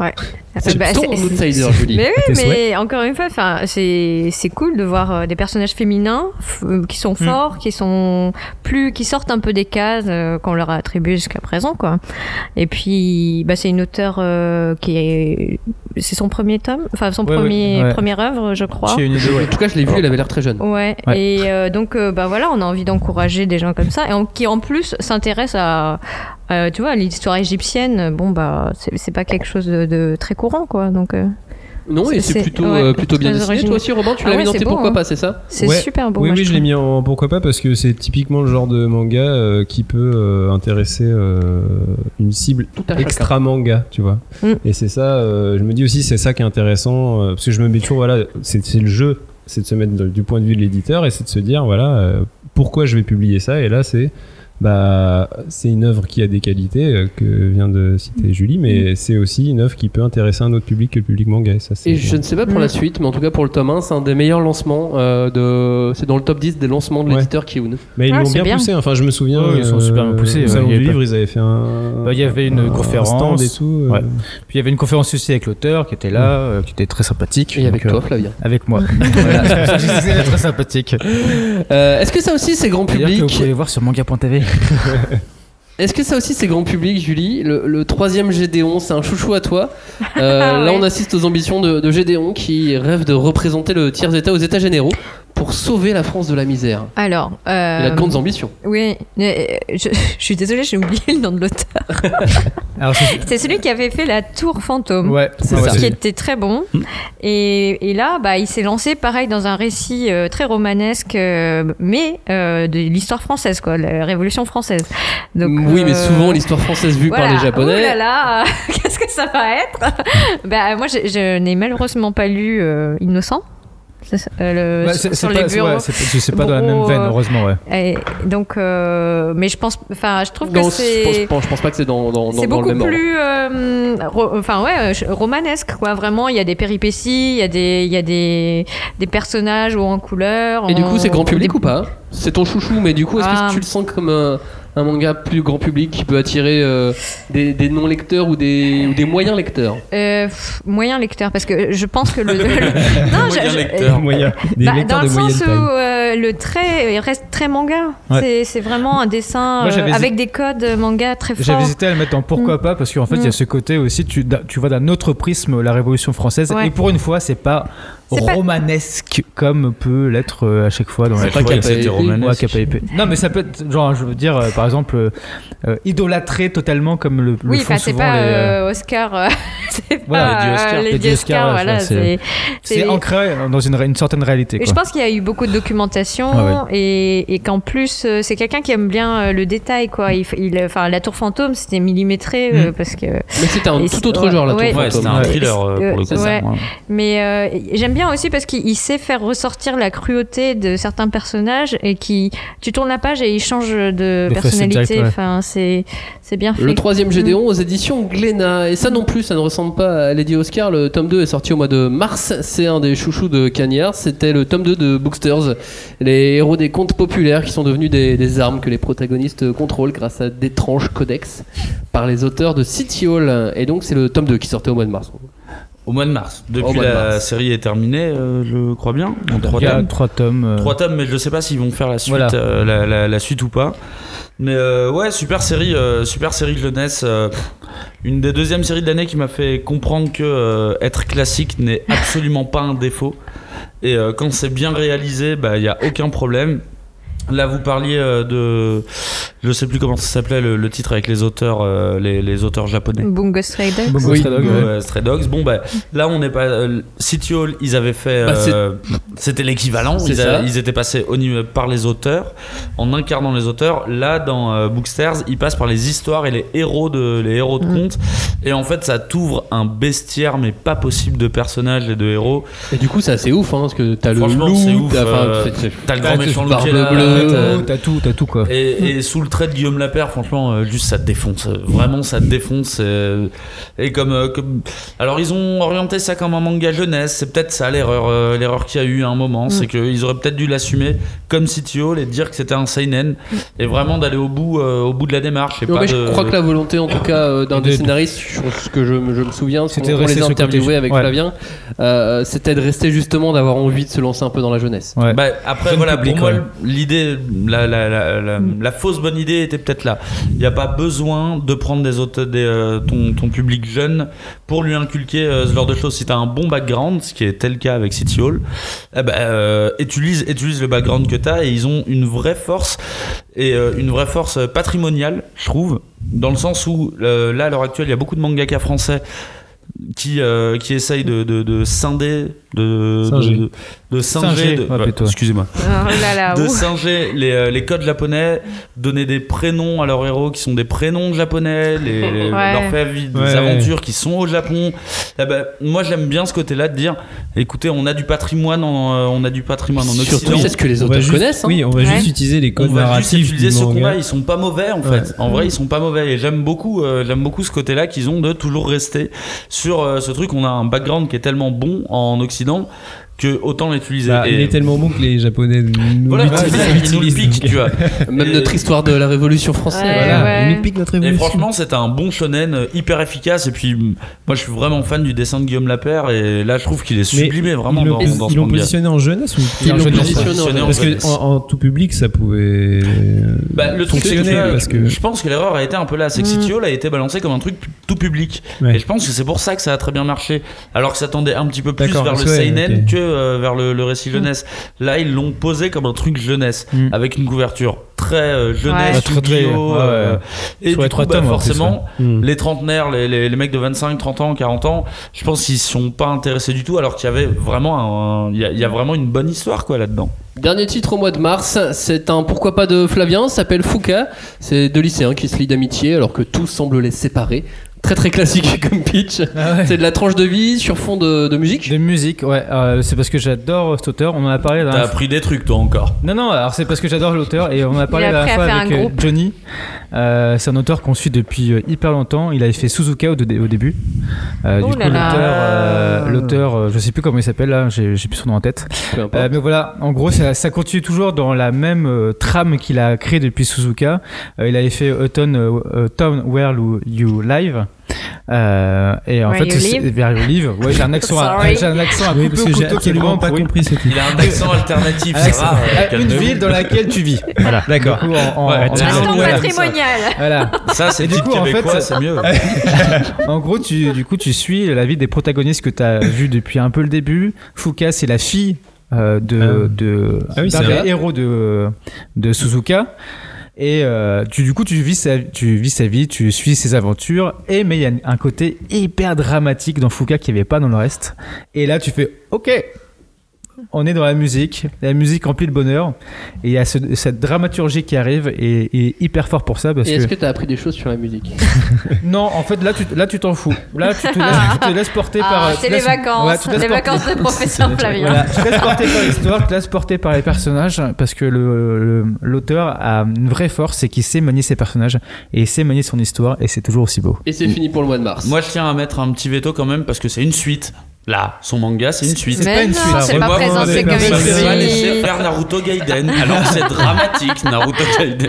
Ouais. C'est Bah, ton outsider, Julie. Mais oui, Tes mais encore une fois, enfin, c'est c'est cool de voir euh, des personnages féminins qui sont forts, qui sont plus, qui sortent un peu des cases euh, qu'on leur a attribuées jusqu'à présent, quoi. Et puis, bah, c'est une auteure euh, qui est, c'est son premier tome, enfin son Ouais, premier ouais, première œuvre, je crois. Chez une idée, ouais. En tout cas, je l'ai vue, elle avait l'air très jeune. Ouais, Ouais. et euh, donc euh, bah voilà, on a envie d'encourager des gens comme ça et en- qui en plus s'intéressent à, à, tu vois, à l'histoire égyptienne. Bon bah c'est c'est pas quelque chose de, de très courant quoi, donc euh, Non, et C'est- plutôt, ouais, euh, plutôt bien dessiné. Toi aussi, Robin, tu Ah l'as ouais, mis dans c'est tes beau, pourquoi hein. pas, c'est ça c'est Ouais. super beau. Oui, moi, oui, je l'ai mis en pourquoi pas parce que c'est typiquement le genre de manga euh, qui peut euh, intéresser euh, une cible extra manga, tu vois. Mm. Et c'est ça, euh, je me dis aussi, c'est ça qui est intéressant euh, parce que je me mets toujours, voilà, c'est le jeu, c'est de se mettre du point de vue de l'éditeur et c'est de se dire, voilà, euh, pourquoi je vais publier ça Et là, c'est. Bah, c'est une œuvre qui a des qualités euh, que vient de citer Julie, mais c'est aussi une œuvre qui peut intéresser un autre public que le public manga. Et ça, c'est Et je ne sais pas pour Mm. la suite, mais en tout cas pour le tome 1, c'est un des meilleurs lancements. euh, de... C'est dans le top 10 des lancements de Ouais. l'éditeur Kiun. Mais ils Ah, l'ont bien, bien. poussé. Enfin, je me souviens. Ouais, ils sont super bien poussés, Au ouais. salon Il y du livre, ils avaient fait un. Bah, il y avait une un conférence. stand et tout. euh. Ouais. Puis il y avait une conférence aussi avec l'auteur qui était là, euh, qui était très sympathique. Et avec toi, euh, Flavien. Avec moi. voilà, très sympathique. Euh, Est-ce que ça aussi c'est grand que vous public pouvez voir sur manga.tv. Est-ce que ça aussi c'est grand public, Julie le, le troisième Gédéon, c'est un chouchou à toi. Euh, Là, Ouais. on assiste aux ambitions de, de Gédéon qui rêve de représenter le tiers-état aux États généraux pour sauver la France de la misère. Alors, Il a de euh, grandes ambitions. oui, mais, euh, je, je suis désolée, j'ai oublié le nom de l'auteur. C'est- celui qui avait fait la Tour Fantôme. ouais, C'est ouais, ça. qui était très bon. Et, et là, bah, il s'est lancé pareil dans un récit euh, très romanesque, euh, mais euh, de l'histoire française, quoi, la Révolution française. Donc, oui, mais euh, souvent l'histoire française vue voilà. par les Japonais. Ouh là là, qu'est-ce que ça va être? Bah moi, je, je n'ai malheureusement pas lu euh, Innocent. C'est euh, le- Bah, sur c'est- sur c'est les pas- bureaux. ouais, c'est pas- c'est pas dans la même veine, euh, heureusement, ouais. Et donc, euh, mais je pense, enfin, je trouve Non, que je c'est. pense, je pense pas que c'est dans, dans, dans, C'est dans le beaucoup même ordre. plus, euh, ro- enfin ouais, euh, romanesque quoi. Vraiment, il y a des péripéties, il y a des, il y a des, des personnages hauts en couleur. Et du coup, c'est grand public des- ou pas? C'est ton chouchou, mais du coup, est-ce Ah. que tu le sens comme un, un manga plus grand public qui peut attirer euh, des, des non-lecteurs ou des, ou des moyens lecteurs? Euh, pff, moyen lecteur parce que je pense que le, le- non, je- Moyen je- lecteur. Des moyens- des bah, lecteurs dans le sens où euh, le trait il reste très manga. Ouais. C'est, vraiment un dessin Moi, euh, avec des codes manga très forts. J'avais hésité à le mettre en pourquoi Mm. pas parce qu'en fait il y a Mm. ce côté aussi tu, tu vois d'un autre prisme la Révolution française Ouais. et pour une fois c'est pas Pas- romanesque comme peut l'être euh, à chaque fois dans la C'est pas Kappa épée. Non mais ça peut être genre je veux dire euh, par exemple euh, euh, idolâtré totalement comme le, le Oui, font enfin c'est souvent pas les, Oscar, euh, c'est Voilà, pas les ouais, voilà. c'est- ancré dans une, certaine réalité Et quoi. je pense qu'il y a eu beaucoup de documentation Ah et, et qu'en plus euh, c'est quelqu'un qui aime bien euh, le détail quoi. Il, enfin la tour fantôme c'était millimétré euh, Mm. parce que. Mais c'était un tout autre genre, la ouais. Tour Ouais, Fantôme. c'était un thriller pour le coup. C'est ça. Ouais. Mais euh, j'aime bien aussi parce qu'il il sait faire ressortir la cruauté de certains personnages et qui tu tournes la page et il change de personnalité. Enfin c'est c'est bien fait. Le troisième. Gédéon aux éditions Glénat. Et ça non plus, ça ne ressemble pas Lady Oscar. Le tome 2 est sorti au mois de mars. C'est un des chouchous de Cagnard. C'était le tome 2 de Booksters. Les héros des contes populaires qui sont devenus des, des armes que les protagonistes contrôlent grâce à d'étranges codex par les auteurs de City Hall. Et donc c'est le tome 2 qui sortait au mois de mars. Au mois de mars. Depuis de la mars. série est terminée, euh, je crois bien. En trois Il y a tomes. trois tomes. euh, Trois tomes, mais je sais pas s'ils vont faire la suite, Voilà. euh, la, la- la suite ou pas. Mais euh, ouais, super série, euh, super série jeunesse. euh, une des deuxièmes séries de l'année qui m'a fait comprendre que euh, être classique n'est absolument pas un défaut. Et euh, quand c'est bien réalisé, bah il y a aucun problème. Là, vous parliez euh, de, je sais plus comment ça s'appelait le, le titre avec les auteurs, euh, les, les auteurs japonais. Bungo Stray Dogs. Bungo Oui. Stray Dogs, ouais. Ouais, Stray Dogs. Bon, bah, là, on n'est pas. euh, City Hall, ils avaient fait. Bah, euh, C'était l'équivalent. C'est Ils, ils étaient passés au niveau, par les auteurs, en incarnant les auteurs. Là, dans euh, Bookstars, ils passent par les histoires et les héros de, les héros de Mm. contes. Et en fait, ça t'ouvre un bestiaire, mais pas possible de personnages et de héros. Et du coup, c'est assez ouf, hein, parce que t'as le loup, c'est ouf, t'as euh, le grand ce méchant loup t'as- euh, T'as tout, t'as tout quoi. Et, et sous le trait de Guillaume Lapère, franchement, euh, juste ça te défonce. Vraiment, ça te défonce. euh, Et comme, comme, alors ils ont orienté ça comme un manga jeunesse. C'est peut-être ça l'erreur, l'erreur qu'il y a eu à un moment, c'est qu'ils auraient peut-être dû l'assumer comme City Hall et dire que c'était un seinen et vraiment d'aller au bout, au bout de la démarche. Et Ouais, pas mais de... je crois que la volonté, en tout cas, d'un des scénaristes, sur ce que je, me- je me souviens, C'était on rester les a interviewés avec ouais. Flavien, euh, c'était de rester justement d'avoir envie de se lancer un peu dans la jeunesse. Ouais. Bah, après, Jeune voilà, public, pour moi, ouais. L'idée, la, la, la, la, la fausse bonne idée était peut-être là. Il n'y a pas besoin de prendre des euh, ton, ton public jeune pour lui inculquer euh, ce genre de choses. Si tu as un bon background, ce qui était le cas avec City Hall, eh ben, euh, utilise, utilise le background que tu as et ils ont une vraie force et une vraie force patrimoniale, je trouve, dans le sens où là, à l'heure actuelle, il y a beaucoup de mangaka français qui, qui essayent de, de, de scinder, de, Singer. de, de singer, Singer, de- ouais, ouais, plutôt. excusez-moi, Oh là là, de singer les, euh, les codes japonais, donner des prénoms à leurs héros qui sont des prénoms japonais, les, les- Ouais. leur faire vivre des aventures qui sont au Japon. Eh ben, moi, j'aime bien ce côté-là de dire, écoutez, on a du patrimoine, en, euh, on a du patrimoine en Surtout, Occident. c'est ce que les On auteurs juste- connaissent. hein. Oui, on va Ouais. juste utiliser les On codes va juste utiliser ce qu'on a, ils sont pas mauvais en Ouais. fait. En vrai, ils sont pas mauvais et j'aime beaucoup, euh, j'aime beaucoup ce côté-là qu'ils ont de toujours rester sur euh, ce truc. On a un background qui est tellement bon en Occident sinon, que autant l'utiliser. Bah, Et il est tellement bon que les Japonais nous voilà, ils nous le piquent, tu vois. Même Et- notre histoire de la Révolution française. Ouais, Voilà, ouais. ils nous piquent notre Et évolution. franchement, c'est un bon shonen euh, hyper efficace. Et puis, mm, moi, je suis vraiment fan du dessin de Guillaume Lapère. Et là, je trouve qu'il est Mais sublimé vraiment ils l'ont dans, dans ils l'ont positionné en jeunesse ou Ils l'ont positionné en Parce que en, en tout public, ça pouvait euh, Bah, le truc, c'est que, je pense que l'erreur a été un peu là. C'est que City Hall a été balancé comme un truc tout public. Et je pense que c'est pour ça que ça a très bien marché. Alors que ça tendait un petit peu plus vers le seinen que euh, vers le, le récit jeunesse. Là, ils l'ont posé comme un truc jeunesse Mm. avec une couverture très euh, jeunesse, Ah, très, très, Yu-Gi-Oh, ouais, euh, ouais. et Sur du les coup, bah, tomes, en plus, forcément, Mm. les trentenaires, les, les, les mecs de 25, 30 ans, 40 ans, je pense qu'ils sont pas intéressés du tout. Alors qu'il y avait vraiment, un- il y, a- il y a vraiment une bonne histoire quoi là-dedans. Dernier titre au mois de mars, c'est un pourquoi pas de Flavien, ça s'appelle Fouca. C'est deux lycéens qui se lient d'amitié alors que tout semble les séparer. Très très classique comme pitch. Ah ouais. C'est de la tranche de vie sur fond de, de musique. De musique, ouais. euh, c'est parce que j'adore cet auteur. On en a parlé la T'as dernière fois. appris des trucs toi encore. Non, non, alors c'est parce que j'adore l'auteur et on en a parlé la dernière fois avec euh. Johnny. Euh, c'est un auteur qu'on suit depuis euh, hyper longtemps. Il avait fait Suzuka au, dé- au début. Euh, Oh du coup, là là. l'auteur, euh, l'auteur, euh, je sais plus comment il s'appelle là, j'ai j'ai plus son nom en tête. Euh, mais voilà, en gros, ça, ça continue toujours dans la même euh, trame qu'il a créée depuis Suzuka. Euh, il avait fait Autumn euh, euh, Town Where You Live. Euh, et en Where fait, You c'est- Live Where You Live. Ouais, j'ai un accent, j'ai un accent Oui, au que j'ai couteau qui est absolument pas pourri. compris ce titre. Il a un accent alternatif, ça va. euh, euh, une ville dans laquelle tu vis. Voilà. D'accord. En- en- Ouais, en- c'est patrimonial. Voilà. Ça, c'est du coup, en fait, c'est mieux. En gros, tu, du coup, tu suis la vie des protagonistes que tu as vu depuis un peu le début. Fuka, c'est la fille euh, de, Ah. de Ah oui, d'un c'est des vrai. héros de, de Suzuka. Et euh, tu, du coup, tu vis, sa, tu vis sa vie, tu suis ses aventures. Et mais il y a un côté hyper dramatique dans Fuka qui n'y avait pas dans le reste. Et là, tu fais OK. On est dans la musique, la musique remplit le bonheur, et il y a ce- cette dramaturgie qui arrive et, et hyper fort pour ça parce Et que est-ce que t'as appris des choses sur la musique non, en fait, là, tu là, tu t'en fous. Là, tu te laisses, tu te laisses porter par. Ah, tu c'est les laisses- vacances, ouais, tu les porter- vacances de professeur Flavien. Voilà, tu te laisses porter par l'histoire, tu te laisses porter par les personnages, parce que le- le- l'auteur a une vraie force, c'est qu'il sait manier ses personnages et il sait manier son histoire, et c'est toujours aussi beau. Et c'est fini pour le mois de mars. Moi, je tiens à mettre un petit veto quand même parce que c'est une suite. Là, son manga, c'est une suite. C'est pas Moi, vous présenté m'avez comme une vous m'avez pas laissé suite. faire Naruto Gaiden, alors que c'est dramatique, Naruto Gaiden.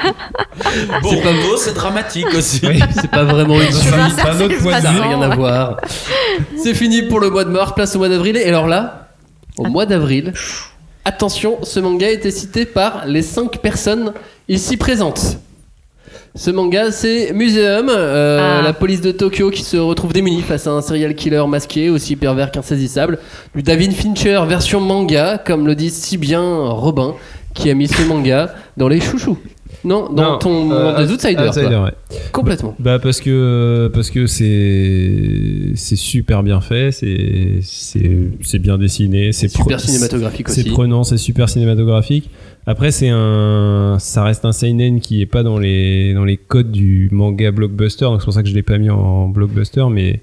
Boruto, c'est dramatique aussi. C'est pas vraiment une suite. ça, un autre c'est point de Ça vue. n'a rien à voir. C'est fini pour le mois de mars, place au mois d'avril. Et alors là, au mois d'avril, attention, ce manga a été cité par les 5 personnes ici présentes. Ce manga, c'est Museum, euh, Ah. la police de Tokyo qui se retrouve démunie face à un serial killer masqué, aussi pervers qu'insaisissable. Du David Fincher version manga, comme le dit si bien Robin, qui a mis ce manga dans les chouchous. Non, dans Non, ton euh, des Outsiders. Outsider, ouais. Complètement. Bah parce que parce que c'est c'est super bien fait, c'est c'est c'est bien dessiné, c'est Super cinématographique c'est prenant, c'est super cinématographique. Après c'est un ça reste un seinen qui est pas dans les dans les codes du manga blockbuster, donc c'est pour ça que je l'ai pas mis en blockbuster mais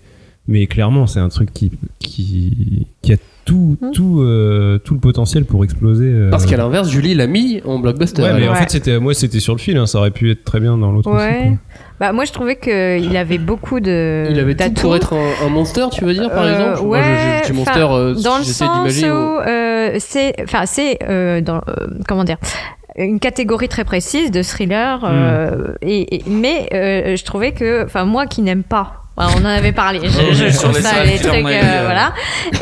mais clairement c'est un truc qui qui qui a tout tout euh, tout le potentiel pour exploser. euh. Parce qu'à l'inverse, Julie l'a mis en blockbuster. Ouais, mais en Ouais. fait c'était moi c'était sur le fil, hein, ça aurait pu être très bien dans l'autre. Ouais. Bah, moi, je trouvais qu'il avait beaucoup de. Il avait tout pour être un, un monster, tu veux dire, par Euh, exemple? Moi, je- ouais, je, enfin, monster, euh, dans le j'essaie sens d'imaginer. où euh, c'est, enfin, c'est euh, dans, euh, comment dire, une catégorie très précise de thriller, euh, et, et- mais euh, je trouvais que, enfin, moi qui n'aime pas. Enfin, on en avait parlé. Je, je Sur trouve ça les trucs, euh, euh, voilà.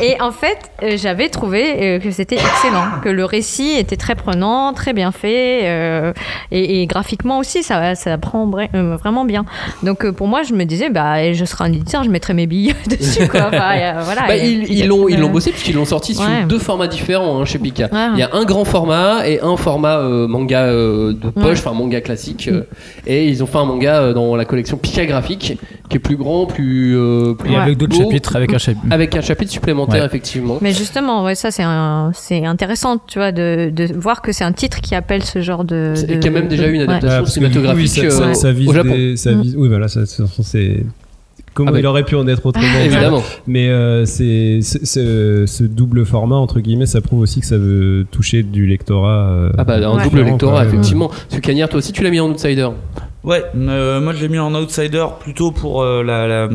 Et en fait, euh, j'avais trouvé euh, que c'était excellent, que le récit était très prenant, très bien fait, et, et graphiquement aussi, ça, ça prend vra- vraiment bien. Donc pour moi, je me disais, bah, je serai un éditeur, je mettrai mes billes dessus, quoi. Enfin, voilà. Bah, Et- ils l'ont ils l'ont bossé puisqu'ils l'ont sorti sous Ouais. deux formats différents hein, chez Pika. Ouais. Il y a un grand format et un format manga de poche, Ouais. enfin manga classique. et ils ont fait un manga dans la collection Pika graphique qui est plus grand, plus, euh, plus Et avec d'autres chapitres, avec un chapitre. avec un chapitre supplémentaire Ouais. effectivement. Mais justement, ouais, ça c'est un- c'est intéressant, tu vois, de, de voir que c'est un titre qui appelle ce genre de. Et de- qui a même déjà eu une adaptation Ah, cinématographique oui, ça, ça- euh, ça vise au Japon. des- ça vise- oui, voilà, c'est. Comment Ah bah. il aurait pu en être autrement Évidemment. Mais euh, c'est c'est- c'est- ce double format entre guillemets, ça prouve aussi que ça veut toucher du lectorat. euh, Ah bah un Ouais. double lectorat quoi. effectivement. Ce Cagnard toi aussi tu l'as mis en outsider. Ouais, euh, moi je l'ai mis en outsider plutôt pour euh, la, la-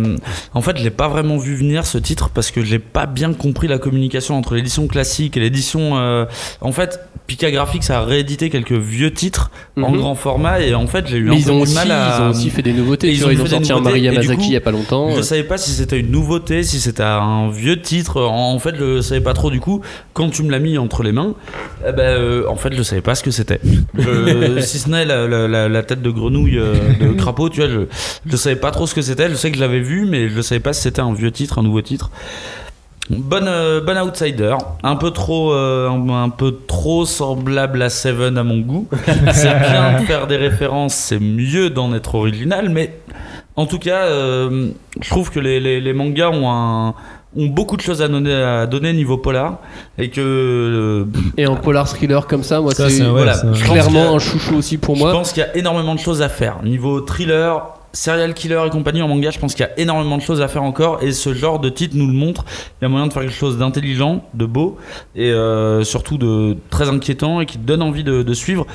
En fait, je l'ai pas vraiment vu venir ce titre parce que j'ai pas bien compris la communication entre l'édition classique et l'édition. euh, En fait, Pika Graphics a réédité quelques vieux titres en Mhm. grand format et en fait j'ai eu Mais un ils peu ont, aussi, mal à. ils ont aussi fait des nouveautés. Ils vois, ont ils ont sorti un Maria et du Mazaki coup, il y a pas longtemps. Je savais pas si c'était une nouveauté, si c'était un vieux titre. En fait, je savais pas trop du coup. Quand tu me l'as mis entre les mains, eh ben, en fait, je savais pas ce que c'était. Si ce n'est la, la- la- la tête de grenouille de crapaud, tu vois, je, je savais pas trop ce que c'était. Je sais que je l'avais vu, mais je savais pas si c'était un vieux titre, un nouveau titre. Bonne, euh, bonne outsider, un peu trop, euh, un, peu trop semblable à Seven à mon goût. C'est bien de faire des références, c'est mieux d'en être original, mais en tout cas, euh, je trouve que les, les- les mangas ont, un, ont beaucoup de choses à donner, à donner niveau polar et que euh, Et en polar thriller comme ça, moi c'est voilà, je clairement un chouchou aussi pour je moi. pense qu'il y a énormément de choses à faire. Niveau thriller, serial killer et compagnie en manga, je pense qu'il y a énormément de choses à faire encore. Et ce genre de titre nous le montre. Il y a moyen de faire quelque chose d'intelligent, de beau et euh, surtout de très inquiétant et qui te donne envie de, de suivre.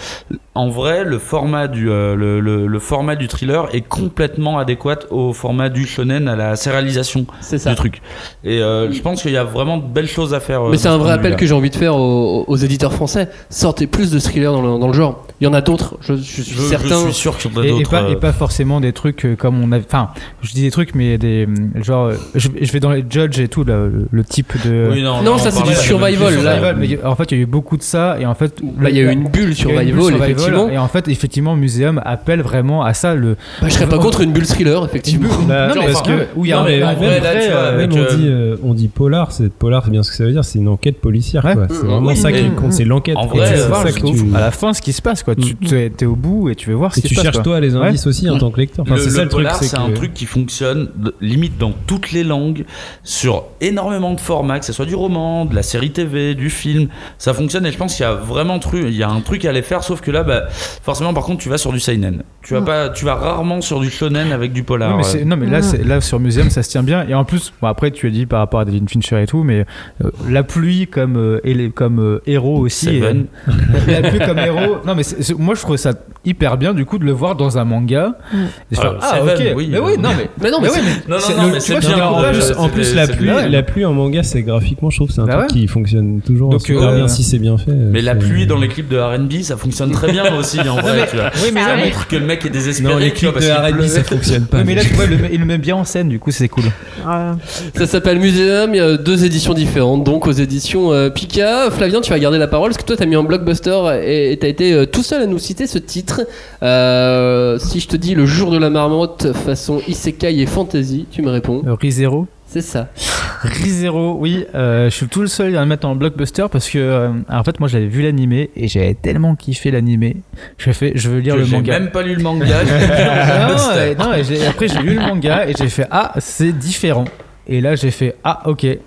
En vrai, le format du euh, le, le- le format du thriller est complètement adéquat au format du shonen à la sérialisation ça. du truc. Et euh, je pense qu'il y a vraiment de belles choses à faire. Mais c'est un vrai appel que j'ai envie de faire aux, aux éditeurs français. Sortez plus de thrillers dans le, dans le genre. Il y en a d'autres, je, je suis Je, je certain. suis sûr qu'il y en a Et, pas, euh, et pas forcément des trucs euh, comme on a. Enfin, je dis des trucs, mais des. Genre, je, je vais dans les judges et tout, là, le, le type de. oui, non, Non, on ça, c'est du survival, là. mais en fait, il y a eu beaucoup de ça, et en fait. Bah, il y a eu une bulle il y a eu une survival, bulle survival, effectivement. Et en fait, effectivement, Museum appelle vraiment à ça le. Bah, je serais pas contre une bulle thriller, effectivement. Bah, non, mais parce que où il y a non, un mais un en vrai, là, vrai, tu vois, avec, Même on euh, dit, euh, on dit polar, c'est polar, c'est bien ce que ça veut dire, c'est une enquête policière. Ouais. quoi. C'est vraiment oui, ça qui compte, c'est l'enquête. En vrai, tu euh, ça que tu- à la fin ce qui se passe quoi. Tu t'es t'es au bout et tu veux voir ce Et qui tu se passe. cherches quoi. toi les Ouais. indices aussi en tant que lecteur. Enfin, le, c'est ça le le truc, polar, c'est que- un truc qui fonctionne limite dans toutes les langues, sur énormément de formats, que ce soit du roman, de la série TV, du film. Ça fonctionne et je pense qu'il y a vraiment truc, il y a un truc à aller faire, sauf que là, bah, forcément, par contre, tu vas sur du seinen. Tu vas pas, tu vas rarement sur du shonen avec du polar. Non mais, euh. c'est- non, mais là, c'est- là sur Museum ça se tient bien et en plus bon, après tu as dit par rapport à David Fincher et tout mais euh, la pluie comme euh, comme euh, héros aussi euh, la pluie comme héros non mais moi je trouvais ça hyper bien du coup de le voir dans un manga. Et je Ah, Seven, ok. oui, mais euh, oui, non mais. Mais non, mais mais Non, non, c'est non, mais vois, bien, un euh, en plus, c'est en plus, la pluie, bien. la pluie en manga, c'est graphiquement, je trouve, c'est un Bah truc ouais. qui fonctionne toujours Donc, super euh, bien si c'est bien fait. Mais la pluie dans les clips de R&B, ça fonctionne très bien aussi en vrai. tu vois. Oui, mais Ça mais- montre que le mec est désespéré. Non, les clips de R&B, ça fonctionne pas. Oui, mais là tu vois, il le met- bien en scène, du coup c'est cool. Ça s'appelle Muséum, il y a deux éditions différentes, donc aux éditions euh, Pika. Flavien, tu vas garder la parole, parce que toi t'as mis en blockbuster et tu t'as été euh, tout seul à nous citer ce titre. Euh, si je te dis le jour de la marmotte façon Isekai et fantasy, tu me réponds. Euh, Rizero. C'est ça. Rizero, oui, euh, je suis tout le seul à le mettre en blockbuster parce que euh, en fait moi j'avais vu l'animé et j'avais tellement kiffé l'animé. Je fais, je veux lire Que le J'ai manga. même pas lu le manga. j'ai même pas lu le non, euh, non, et j'ai- après j'ai lu le manga et j'ai fait ah c'est différent. Et là j'ai fait ah ok. Et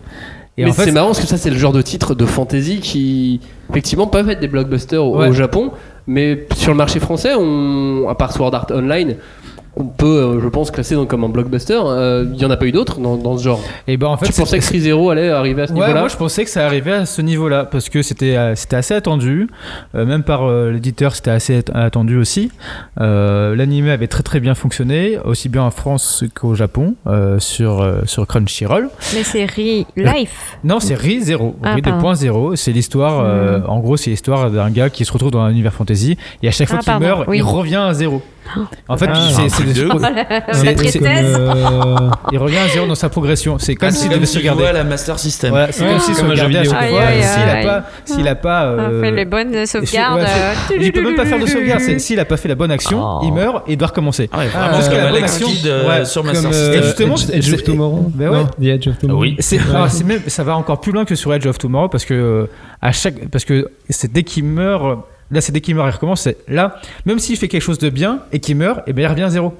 Mais en fait, c'est marrant parce que ça c'est le genre de titre de fantasy qui effectivement peuvent être des blockbusters au, Ouais. au Japon, mais sur le marché français, on, à part Sword Art Online, on peut, euh, je pense, classer donc comme un blockbuster. euh, Il y en a pas eu d'autres dans, dans ce genre. et ben en fait tu pensais que Zero allait arriver à ce Ouais, niveau-là moi je pensais que ça arrivait à ce niveau-là parce que c'était euh, c'était assez attendu, Euh, même par euh, l'éditeur c'était assez at- attendu aussi. Euh, L'animé avait très très bien fonctionné, aussi bien en France qu'au Japon euh, sur euh, sur Crunchyroll. Mais c'est Re Life. Non, c'est Ri 0, Ah, pardon. 2.0. C'est l'histoire, euh, en gros, c'est l'histoire d'un gars qui se retrouve dans un univers fantasy et à chaque fois Ah, qu'il meurt, oui. il revient à zéro. En fait, Ah, c'est- c'est Oh, C'est- Comme, euh, il revient à zéro dans sa progression. C'est comme Ah, s'il devait comme se regarder. à la Master System. Voilà, c'est Ouais, comme s'il se regardait à vidéo. chaque fois. aïe, S'il a aïe. pas, s'il a pas, euh, fait les bonnes sauvegardes. ouais, euh, il peut même pas faire de sauvegarde. c'est- S'il a pas fait la bonne action, Oh. il meurt et il doit recommencer. Ah ouais, Ah, vraiment parce que comme la bonne action- euh, ouais, sur Master euh, System. justement, Edge, c'est- Edge of Tomorrow. Ben ouais. The Edge of Tomorrow. Oui. C'est même, ça va encore plus loin que sur Edge of Tomorrow parce que euh, à chaque, parce que c'est dès qu'il meurt, euh, là c'est dès qu'il meurt, il recommence. Là, même s'il fait quelque chose de bien et qu'il meurt, et ben il revient à zéro.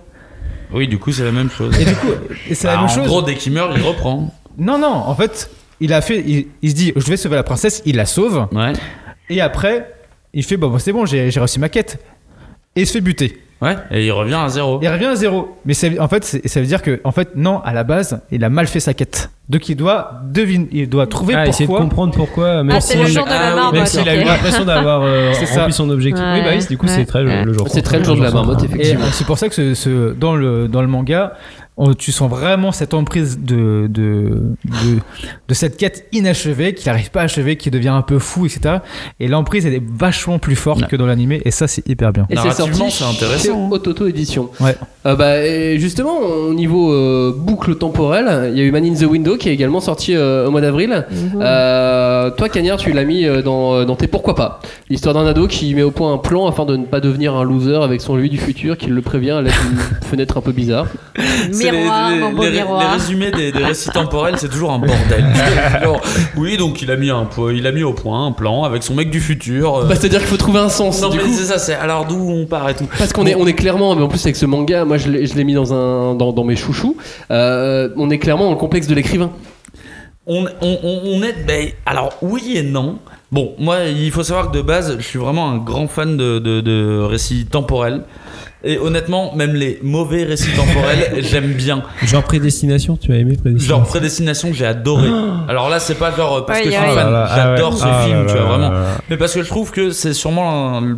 Oui, du coup, c'est la même chose. Et du coup, c'est la Bah, même en chose. gros, dès qu'il meurt, il reprend. Non, non, en fait, il a fait, il, il se dit, je vais sauver la princesse, il la sauve, Ouais. et après, il fait, bon, bon, c'est bon, j'ai j'ai réussi ma quête, et il se fait buter. Ouais. Et il revient à zéro. Il revient à zéro. Mais c'est- en fait, c'est- ça veut dire que, en fait, non, à la base, il a mal fait sa quête. Donc il doit deviner, il doit trouver Ah, essayer de comprendre pourquoi, même Ah, c'est si- le jour de Ah la marmotte. même s'il a eu l'impression d'avoir euh, C'est ça. rempli son objectif. Ouais, oui, bah oui, du coup, ouais. c'est très le, le jour. C'est très le jour de la marmotte, effectivement. c'est pour ça que ce, ce- dans, le, dans le manga, on- tu sens vraiment cette emprise de, de, de, de cette quête inachevée, qu'il n'arrive pas à achever, qui devient un peu fou, etc. Et l'emprise, elle est vachement plus forte Ouais. que dans l'animé, et ça, c'est hyper bien. Et c'est Narrativement, sorti c'est intéressant. chez Ototo Édition. Ouais. Euh, bah, et justement, au niveau euh, boucle temporelle, il y a eu Man in the Window qui est également sorti euh, au mois d'avril. Mhm. Euh, toi, Cagnard, tu l'as mis dans, dans tes pourquoi pas. L'histoire d'un ado qui met au point un plan afin de ne pas devenir un loser avec son lui du futur qui le prévient à l'aide d'une fenêtre un peu bizarre. Miroir, les, mon beau les- les miroir. résumés des, des récits temporels, c'est toujours un bordel. Genre, oui, donc il a mis un po- il a mis au point un plan avec son mec du futur. euh. Bah, C'est-à-dire qu'il faut trouver un sens. non du mais coup. c'est ça, c'est alors d'où on part et tout. Parce qu'on est, on est clairement, mais en plus avec ce manga, moi je l'ai je l'ai mis dans, un, dans, dans mes chouchous, euh, on est clairement dans le complexe de l'écrivain. On, on, on- on est. ben, alors, oui et non. Bon, moi, il faut savoir que de base, je suis vraiment un grand fan de, de, de récits temporels. Et honnêtement, même les mauvais récits temporels, j'aime bien. Genre prédestination, tu as aimé prédestination Genre Prédestination, j'ai adoré. Alors là, c'est pas genre parce que je suis fan, Ah là, j'adore ah ce. Ah film, tu vois, vraiment. Mais parce que je trouve que c'est sûrement un-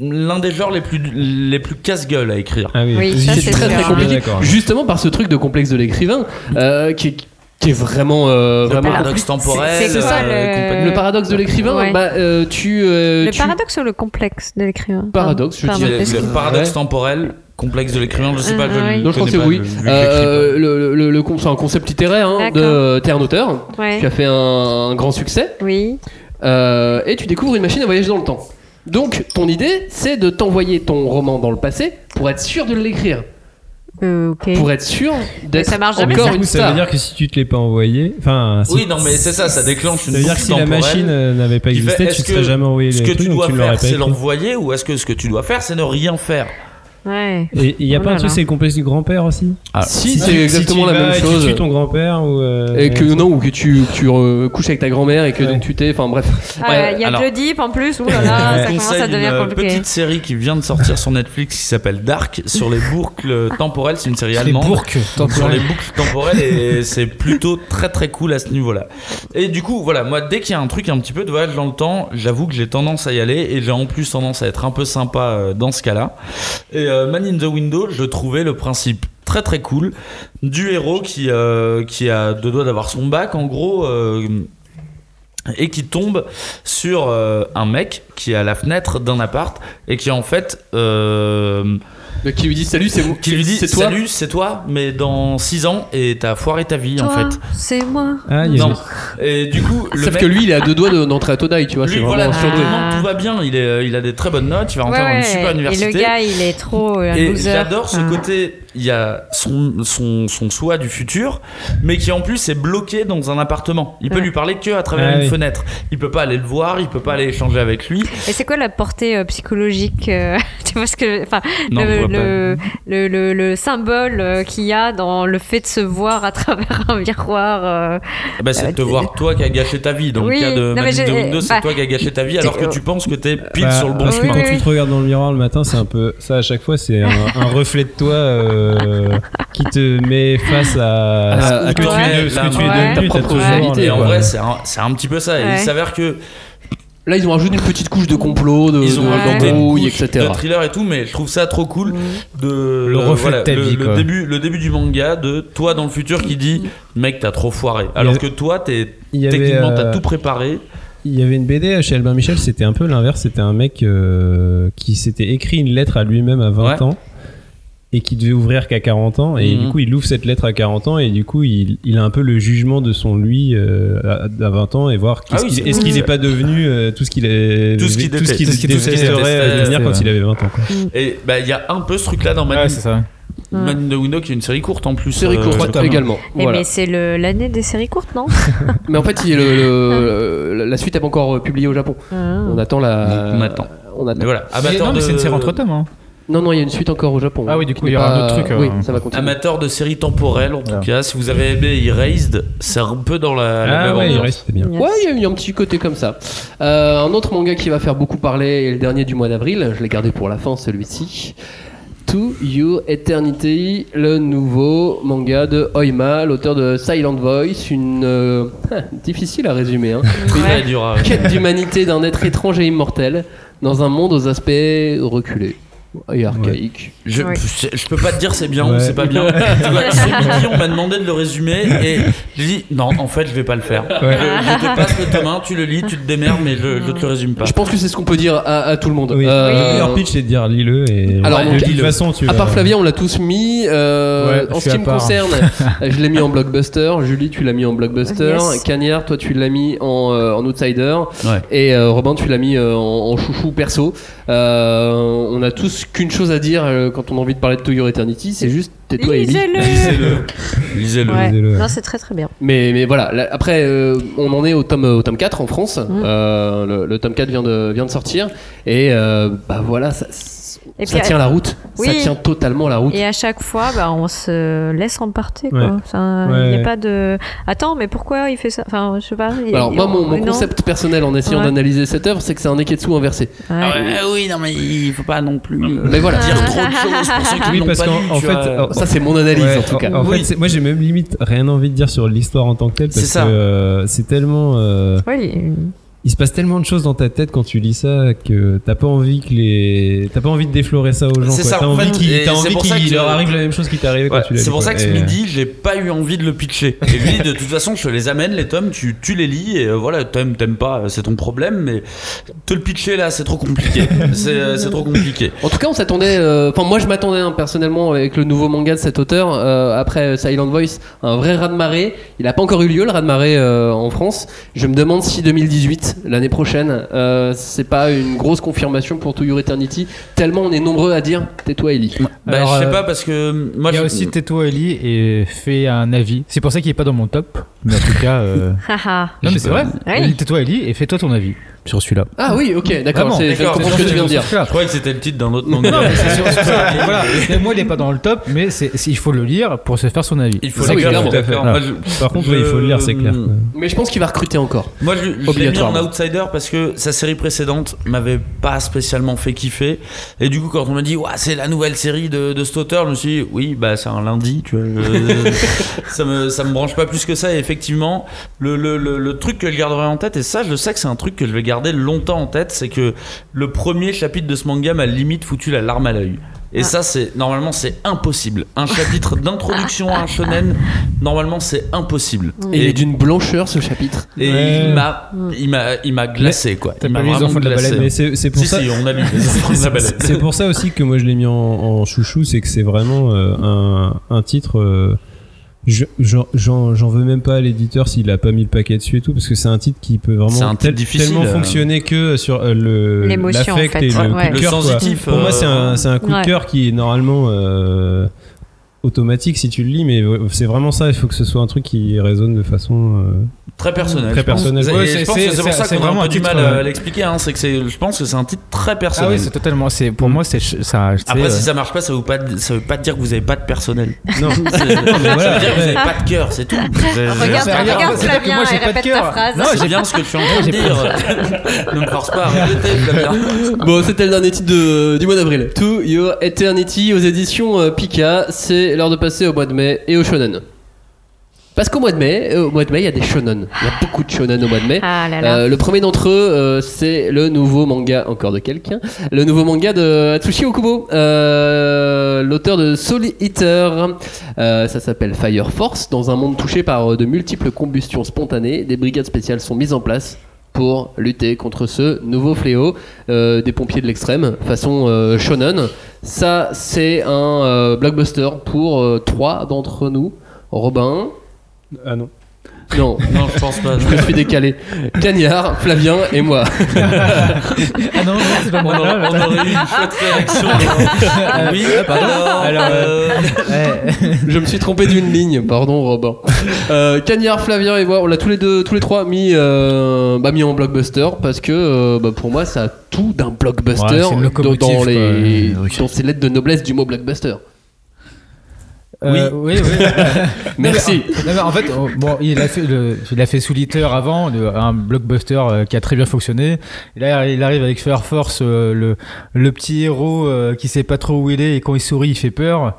l'un des genres les plus, les plus casse-gueule à écrire. Ah oui, Oui, ça, C'est très très compliqué. Justement par ce truc de complexe de l'écrivain, euh, qui, est- qui est vraiment, euh, Le vraiment paradoxe temporel. c'est- c'est ça, euh, le- paradoxe de l'écrivain, Ouais. bah, euh, tu, euh, Le tu- paradoxe ou le complexe de l'écrivain? Paradoxe, je Pardon, dirais. est-ce Le paradoxe Ouais. temporel, complexe de l'écrivain, je sais pas, je Ah. Non, je pense que oui. Euh, le, le, le con- c'est un concept littéraire hein, de T'es un auteur. Ouais. Tu as fait un, un grand succès Oui. euh, et tu découvres une machine à voyager dans le temps. Donc, ton idée, c'est de t'envoyer ton roman dans le passé pour être sûr de l'écrire, Euh, pour être sûr d'être ça marche jamais, encore ça. une ça star. veut dire que si tu te l'es pas envoyé, enfin, si- Oui, non, mais c'est ça, ça déclenche une ça veut dire que si la machine euh, n'avait pas existé, tu te serais jamais envoyé Ce les que trucs, tu dois tu l'aurais faire, c'est l'envoyer, ou est-ce que ce que tu dois faire, c'est ne rien faire? Ouais. Et il y a Oh pas un truc, c'est le complexe du grand-père aussi Ah, Si, c'est exactement tu la vas même et chose. Tu tues ton grand-père ou. euh, Et que non, ou que tu, couches avec ta grand-mère et que Ouais. donc tu t'es. Enfin bref. Ah, Il y a alors- de l'Oedipe en plus, ouh là là, ça commence à devenir une compliqué. petite série qui vient de sortir sur Netflix qui s'appelle Dark sur les boucles temporelles. C'est une série Les allemande. sur les boucles temporelles et c'est plutôt très très cool à ce niveau-là. Et du coup, voilà, moi dès qu'il y a un truc un petit peu de voyage dans le temps, j'avoue que j'ai tendance à y aller et j'ai en plus tendance à être un peu sympa euh, dans ce cas-là. Et euh, Man in the Window, je trouvais le principe très très cool du héros qui, euh, qui a deux doigts d'avoir son bac en gros. euh, et qui tombe sur euh, un mec qui est à la fenêtre d'un appart et qui en fait euh, Donc, qui lui dit salut, c'est vous. qui lui dit c'est toi. salut c'est toi mais dans 6 ans et t'as foiré ta vie en fait C'est moi. Ah, il y a non et du coup le Sauf mec que lui, il est à deux doigts de- d'entrer à Todai, tu vois. C'est lui voilà naturellement, tout va bien il, est, il a des très bonnes notes il va Ouais, rentrer dans une ouais. super Et université le gars, il est trop euh, un et j'adore ce Ah. côté, il y a son, son, son soi du futur, mais qui en plus est bloqué dans un appartement. Il peut Ouais. lui parler que à travers Ah une oui. fenêtre. Il peut pas aller le voir, il peut pas aller échanger avec lui. Et c'est quoi la portée euh, psychologique euh, Tu vois ce que, enfin, le, le, le, le- le symbole euh, qu'il y a dans le fait de se voir à travers un miroir. euh, Eh ben, c'est de te voir toi qui a gâché ta vie. Dans Oui, le cas de non, Man mais in the je- Window, c'est bah, toi qui a gâché ta vie alors que tu penses que t'es pile Bah, sur le bon parce que chemin. Oui, quand oui. tu te regardes dans le miroir le matin, c'est un peu ça à chaque fois, c'est un, un reflet de toi euh, qui te met face à, à que tu es, ce que tu es devenu, Ta propre réalité, en vrai, c'est un, petit peu ça. Et Ouais. il s'avère que Là, ils ont rajouté une petite couche de complot, de, ils ont etc. de thriller et tout, mais je trouve ça trop cool de Le reflet de ta le, vie, le début, le début du manga de toi dans le futur qui dit mec t'as trop foiré, alors que toi t'es techniquement t'as euh, tout préparé. Il y avait une BD chez Albin Michel, c'était un peu l'inverse. C'était un mec euh, qui s'était écrit une lettre à lui-même à 20 Ouais. ans et qui devait ouvrir qu'à 40 ans. Et Mhm. du coup, il ouvre cette lettre à 40 ans et du coup, il, il a un peu le jugement de son lui euh, à, à 20 ans et voir qu'est-ce Ah oui, qu'il- est-ce qu'il ça. n'est pas devenu euh, tout ce qu'il est Tout ce qu'il tout ce qu'il devenir quand ouais. il avait 20 ans. Quoi. Et bah il y a un peu ce truc là dans Man, Ouais, c'est ça. Man in the Window qui est une série courte en plus. Série euh, courte également. Eh, Voilà. Mais c'est le- l'année des séries courtes, non? Mais en fait, il y a le- le- la suite est pas encore euh, publiée au Japon. Ah. On attend la. On attend. On attend. Mais voilà, Mais amateur non, mais de- c'est une série entre tomes. Hein. Non, non, il y a une suite encore au Japon. Ah oui, du coup, il y aura pas- un autre truc, euh, Oui, ça va continuer. Amateur de séries temporelles en tout cas, si vous avez aimé Erased, c'est un peu dans la, la Ah même ouais, c'était bien. Yes. Ouais, il y a eu un petit côté comme ça. Euh, un autre manga qui va faire beaucoup parler est le dernier du mois d'avril. Je l'ai gardé pour la fin, celui-ci. To You Eternity, le nouveau manga de Oima, l'auteur de Silent Voice, une euh, difficile à résumer, hein. Très dur à- quête d'humanité d'un être étrange et immortel dans un monde aux aspects reculés et archaïques. Je, Ouais. je, peux pas te dire c'est bien ou c'est pas bien. Ce midi, on m'a demandé de le résumer et j'ai dit non, en fait, je vais pas le faire. Ouais. Je, je te passe le tome 1, tu le lis, tu te démerdes, mais je, je te le résume pas. Je pense que c'est ce qu'on peut dire à, à tout le monde. Oui. Euh, Le meilleur pitch, c'est de dire lis-le et Alors, de donc, toute lis-le. façon, tu À part Flavien, on l'a tous mis. Euh, en ce qui me part. concerne, je l'ai mis en blockbuster. Julie, tu l'as mis en blockbuster. Yes. Cagnard, toi, tu l'as mis en, euh, en outsider. Ouais. Et euh, Robin, tu l'as mis euh, en, en chouchou perso. Euh, on a tous qu'une chose à dire euh, quand on a envie de parler de To Your Eternity, c'est juste tais-toi et lis. Lisez-le Lisez-le. Lisez-le. Ouais. Lisez-le. Non, c'est très très bien. Mais, mais voilà, là, après, euh, on en est au tome, au tome 4 en France. Mm. Euh, le, le tome 4 vient de, vient de sortir. Et euh, bah voilà, ça, Et ça puis, tient la route. Ça oui. tient totalement la route. Et à chaque fois, bah, on se laisse emporter. Ouais. Il Ouais, n'y a pas de. Attends, mais pourquoi il fait ça? Enfin, je sais pas. y Alors moi, mon, mon non. concept personnel en essayant Ouais. d'analyser cette œuvre, c'est que c'est un Neketsu inversé. Ouais. Ah ouais, oui, non, mais il faut pas non plus Mais voilà. dire trop de choses pour ceux qui Oui, parce qu'en en fait, Ça, c'est mon analyse Ouais, en tout cas. En, Oui. fait, moi j'ai même limite rien envie de dire sur l'histoire en tant que telle parce ça. que euh, c'est tellement. euh, Ouais, il- se passe tellement de choses dans ta tête quand tu lis ça que t'as pas envie que les. T'as pas envie de déflorer ça aux gens. C'est ça, T'as en envie qu'il que- leur arrive la même chose qui t'est arrivé Ouais, quand tu l'as c'est pour quoi. ça que ce Et, euh, midi, j'ai pas eu envie de le pitcher. Et lui, de toute façon, je te les amène, les tomes, tu, tu les lis, et euh, voilà, t'aimes, t'aimes pas, c'est ton problème, mais te le pitcher là, c'est trop compliqué. c'est, euh, c'est trop compliqué. En tout cas, on s'attendait. euh, Enfin, moi, je m'attendais hein, personnellement avec le nouveau manga de cet auteur euh, après Silent Voice, un vrai raz de marée. Il n'a pas encore eu lieu le raz de marée euh, en France. Je me demande si 2018, l'année prochaine, euh, c'est pas une grosse confirmation pour To Your Eternity. Tellement on est nombreux à dire tais-toi, Ellie. Bah, Alors, je sais euh, pas parce que moi Il y a je- aussi Teto Eli et fait un avis. C'est pour ça qu'il est pas dans mon top. Mais en tout cas. euh. Non, mais c'est vrai. Oui. Tais-toi, Ellie, et fais-toi ton avis sur celui-là. Ah oui, ok, d'accord, c'est- je comprends ce que tu viens de dire. Je croyais que c'était le titre d'un autre. Non, mais c'est sur, sur ça. Et voilà. Et moi, il est pas dans le top, mais c'est, il faut le lire pour se faire son avis. Il faut le lire, tout à fait. Voilà. Moi, je- Par contre, il faut le lire, c'est clair. Mais je pense qu'il va recruter encore. Moi, je, je l'ai mis en outsider parce que sa série précédente m'avait pas spécialement fait kiffer. Et du coup, quand on m'a dit, ouais, c'est la nouvelle série de, de cet auteur, je me suis dit, oui, bah, c'est un lundi, tu vois. je- ça, me, ça me branche pas plus que ça. Et effectivement, le, le, le, le truc que je garderai en tête, et ça, je sais que c'est un truc que je vais garder longtemps en tête, c'est que le premier chapitre de ce manga m'a limite foutu la larme à l'œil. Et ça, c'est normalement, c'est impossible. Un chapitre d'introduction à un shonen, normalement, c'est impossible. Et il est d'une blancheur ce chapitre. Et Ouais. il m'a, il m'a, il m'a glacé quoi. T'as pas Les Enfants de la. Baleine Mais c'est c'est pour Si ça. si, on a lu les enfants de la baleine. C'est pour ça aussi que moi je l'ai mis en, en chouchou, c'est que c'est vraiment euh, un, un titre. euh, J'en j'en- j'en veux même pas à l'éditeur s'il a pas mis le paquet dessus et tout, parce que c'est un titre qui peut C'est vraiment tel- difficile, tellement euh. fonctionner que sur euh, le L'émotion, en l'affect fait. et le Ouais. coup de Le cœur. sensitif, Pour moi, euh, c'est un, c'est un coup Ouais. de cœur qui est normalement euh, automatique si tu le lis, mais c'est vraiment ça. Il faut que ce soit un truc qui résonne de façon euh, Très personnel. Très je pense. personnel. Et Ouais, je c'est- pour ça c'est qu'on a vraiment un peu du mal euh, à l'expliquer. Hein, c'est que c'est, je pense que c'est un titre très Ah personnel. oui, c'est totalement. C'est, pour moi, c'est. Ça, Après, euh, si ça marche pas, ça veut pas, ça veut pas dire que vous avez pas de personnel. Non. C'est- ça veut dire que vous avez pas de cœur, c'est tout. C'est- Regarde, regarde C'est pas que Flavien moi, j'ai et pas de répète cœur. ta phrase. Non, c'est bien ce que tu es en train de J'ai dire. ne me force pas. Bon, c'était le dernier titre du mois d'avril. To Your Eternity aux éditions euh, Pika. C'est l'heure de passer au mois de mai et au shonen. Parce qu'au mois de mai, euh, au mois de mai, il y a des shonen. Il y a beaucoup de shonen au mois de mai. Ah là là. Euh, le premier d'entre eux, euh, c'est le nouveau manga, encore de quelqu'un, le nouveau manga de Atsushi Okubo, euh, l'auteur de Soul Eater. Ça s'appelle Fire Force. Dans un monde touché par de multiples combustions spontanées, des brigades spéciales sont mises en place pour lutter contre ce nouveau fléau euh, des pompiers de l'extrême, façon euh, shonen. Ça, c'est un euh, blockbuster pour trois d'entre nous. Robin, Ah non. Non, Non, je pense pas. je me suis décalé. Cagnard, Flavien et moi. Ah non, non, c'est pas On moi. aurait, on aurait eu une chouette réaction. oui, alors, Alors, euh, Ouais. Je me suis trompé d'une ligne, pardon Robin. Euh, Cagnard, Flavien et moi, on l'a tous les deux, tous les trois mis, euh, bah, mis en blockbuster parce que euh, bah, pour moi ça a tout d'un blockbuster Ouais, dans, quoi. les, Oui. dans ces lettres de noblesse du mot blockbuster. Euh, oui, oui. Merci. Non, mais en fait, oh, bon, il a fait le, il a fait Eater avant, le- un blockbuster euh, qui a très bien fonctionné. Et là, il arrive avec Fire Force, euh, le, le petit héros qui sait pas trop où il est et quand il sourit, il fait peur.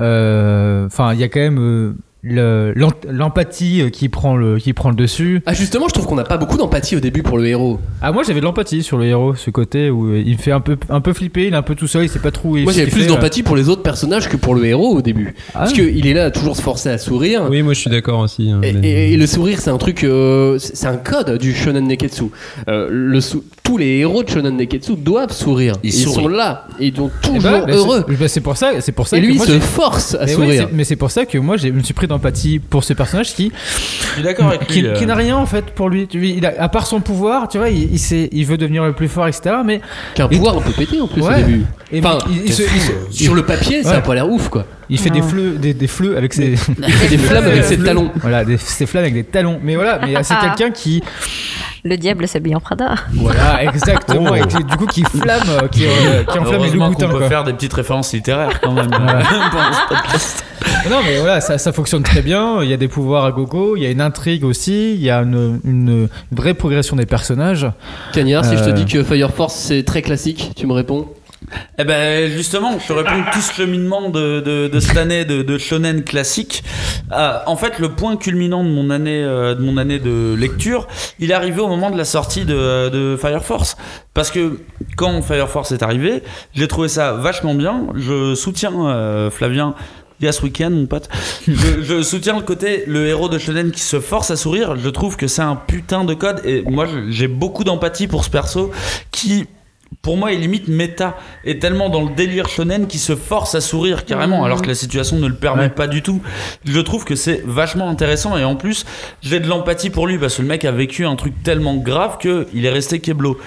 Euh, Enfin, il y a quand même l'empathie euh, qui prend le, qui prend le dessus. Ah justement, je trouve qu'on n'a pas beaucoup d'empathie au début pour le héros. Ah, moi, j'avais de l'empathie sur le héros, ce côté où euh, il me fait un peu, un peu flipper, il est un peu tout seul, il sait pas trop où il Moi j'avais plus d'empathie pour les autres personnages que pour le héros au début. Ah. Parce qu'il est là à toujours se forcer à sourire. Oui, moi je suis d'accord aussi. hein, Et, mais- et- et le sourire, c'est un truc, euh, c'est un code du shonen neketsu. Euh, le sou- tous les héros de shonen neketsu doivent sourire. Ils sont là, et ils sont Eh ben, toujours bah, heureux. c'est- bah, pour ça, c'est pour ça Et que lui, il moi, se force à Mais oui, sourire. mais c'est pour ça que moi je me suis pris d'empathie pour ce personnage qui je suis d'accord avec qui, lui. qui euh. n'a rien en fait pour lui. Tu vois, il a- à part son pouvoir, tu vois, il, il, sait- il veut devenir le plus fort, etc. Mais Qu'un pouvoir un peu pété en plus au Ouais. début. et Enfin, il, il se- il se- Sur le papier, ça a Ouais. pas l'air ouf quoi. il fait Non. des fleux, des, des fleux avec ses, Il fait des flammes avec ses talons. voilà, des, ses flammes avec des talons. Mais voilà, mais c'est quelqu'un qui, Le diable s'habille en Prada. voilà, exactement, Oh. et qui, du coup qui flamme, euh, qui, euh, qui enflamme les loups Heureusement boutins. qu'on peut quoi. faire des petites références littéraires quand même. Voilà. Non, mais voilà, ça, ça fonctionne très bien. Il y a des pouvoirs à gogo, il y a une intrigue aussi, il y a une, une vraie progression des personnages. Cagnard, si je te Euh. dis que Fire Force c'est très classique, tu me réponds Eh ben justement, je te réponds tout ce cheminement de, de, de cette année de, de shonen classique. Euh, en fait, le point culminant de mon année euh, de mon année de lecture, il est arrivé au moment de la sortie de, de Fire Force. Parce que quand Fire Force est arrivé, j'ai trouvé ça vachement bien. Je soutiens euh, Flavien. Yes Weekend, mon pote. Je, je soutiens le côté le héros de shonen qui se force à sourire. Je trouve que c'est un putain de code et moi j'ai beaucoup d'empathie pour ce perso qui pour moi, est limite méta, est tellement dans le délire shonen qui se force à sourire carrément, alors que la situation ne le permet Ouais. pas du tout. Je trouve que c'est vachement intéressant et en plus, j'ai de l'empathie pour lui parce que le mec a vécu un truc tellement grave que il est resté keblo.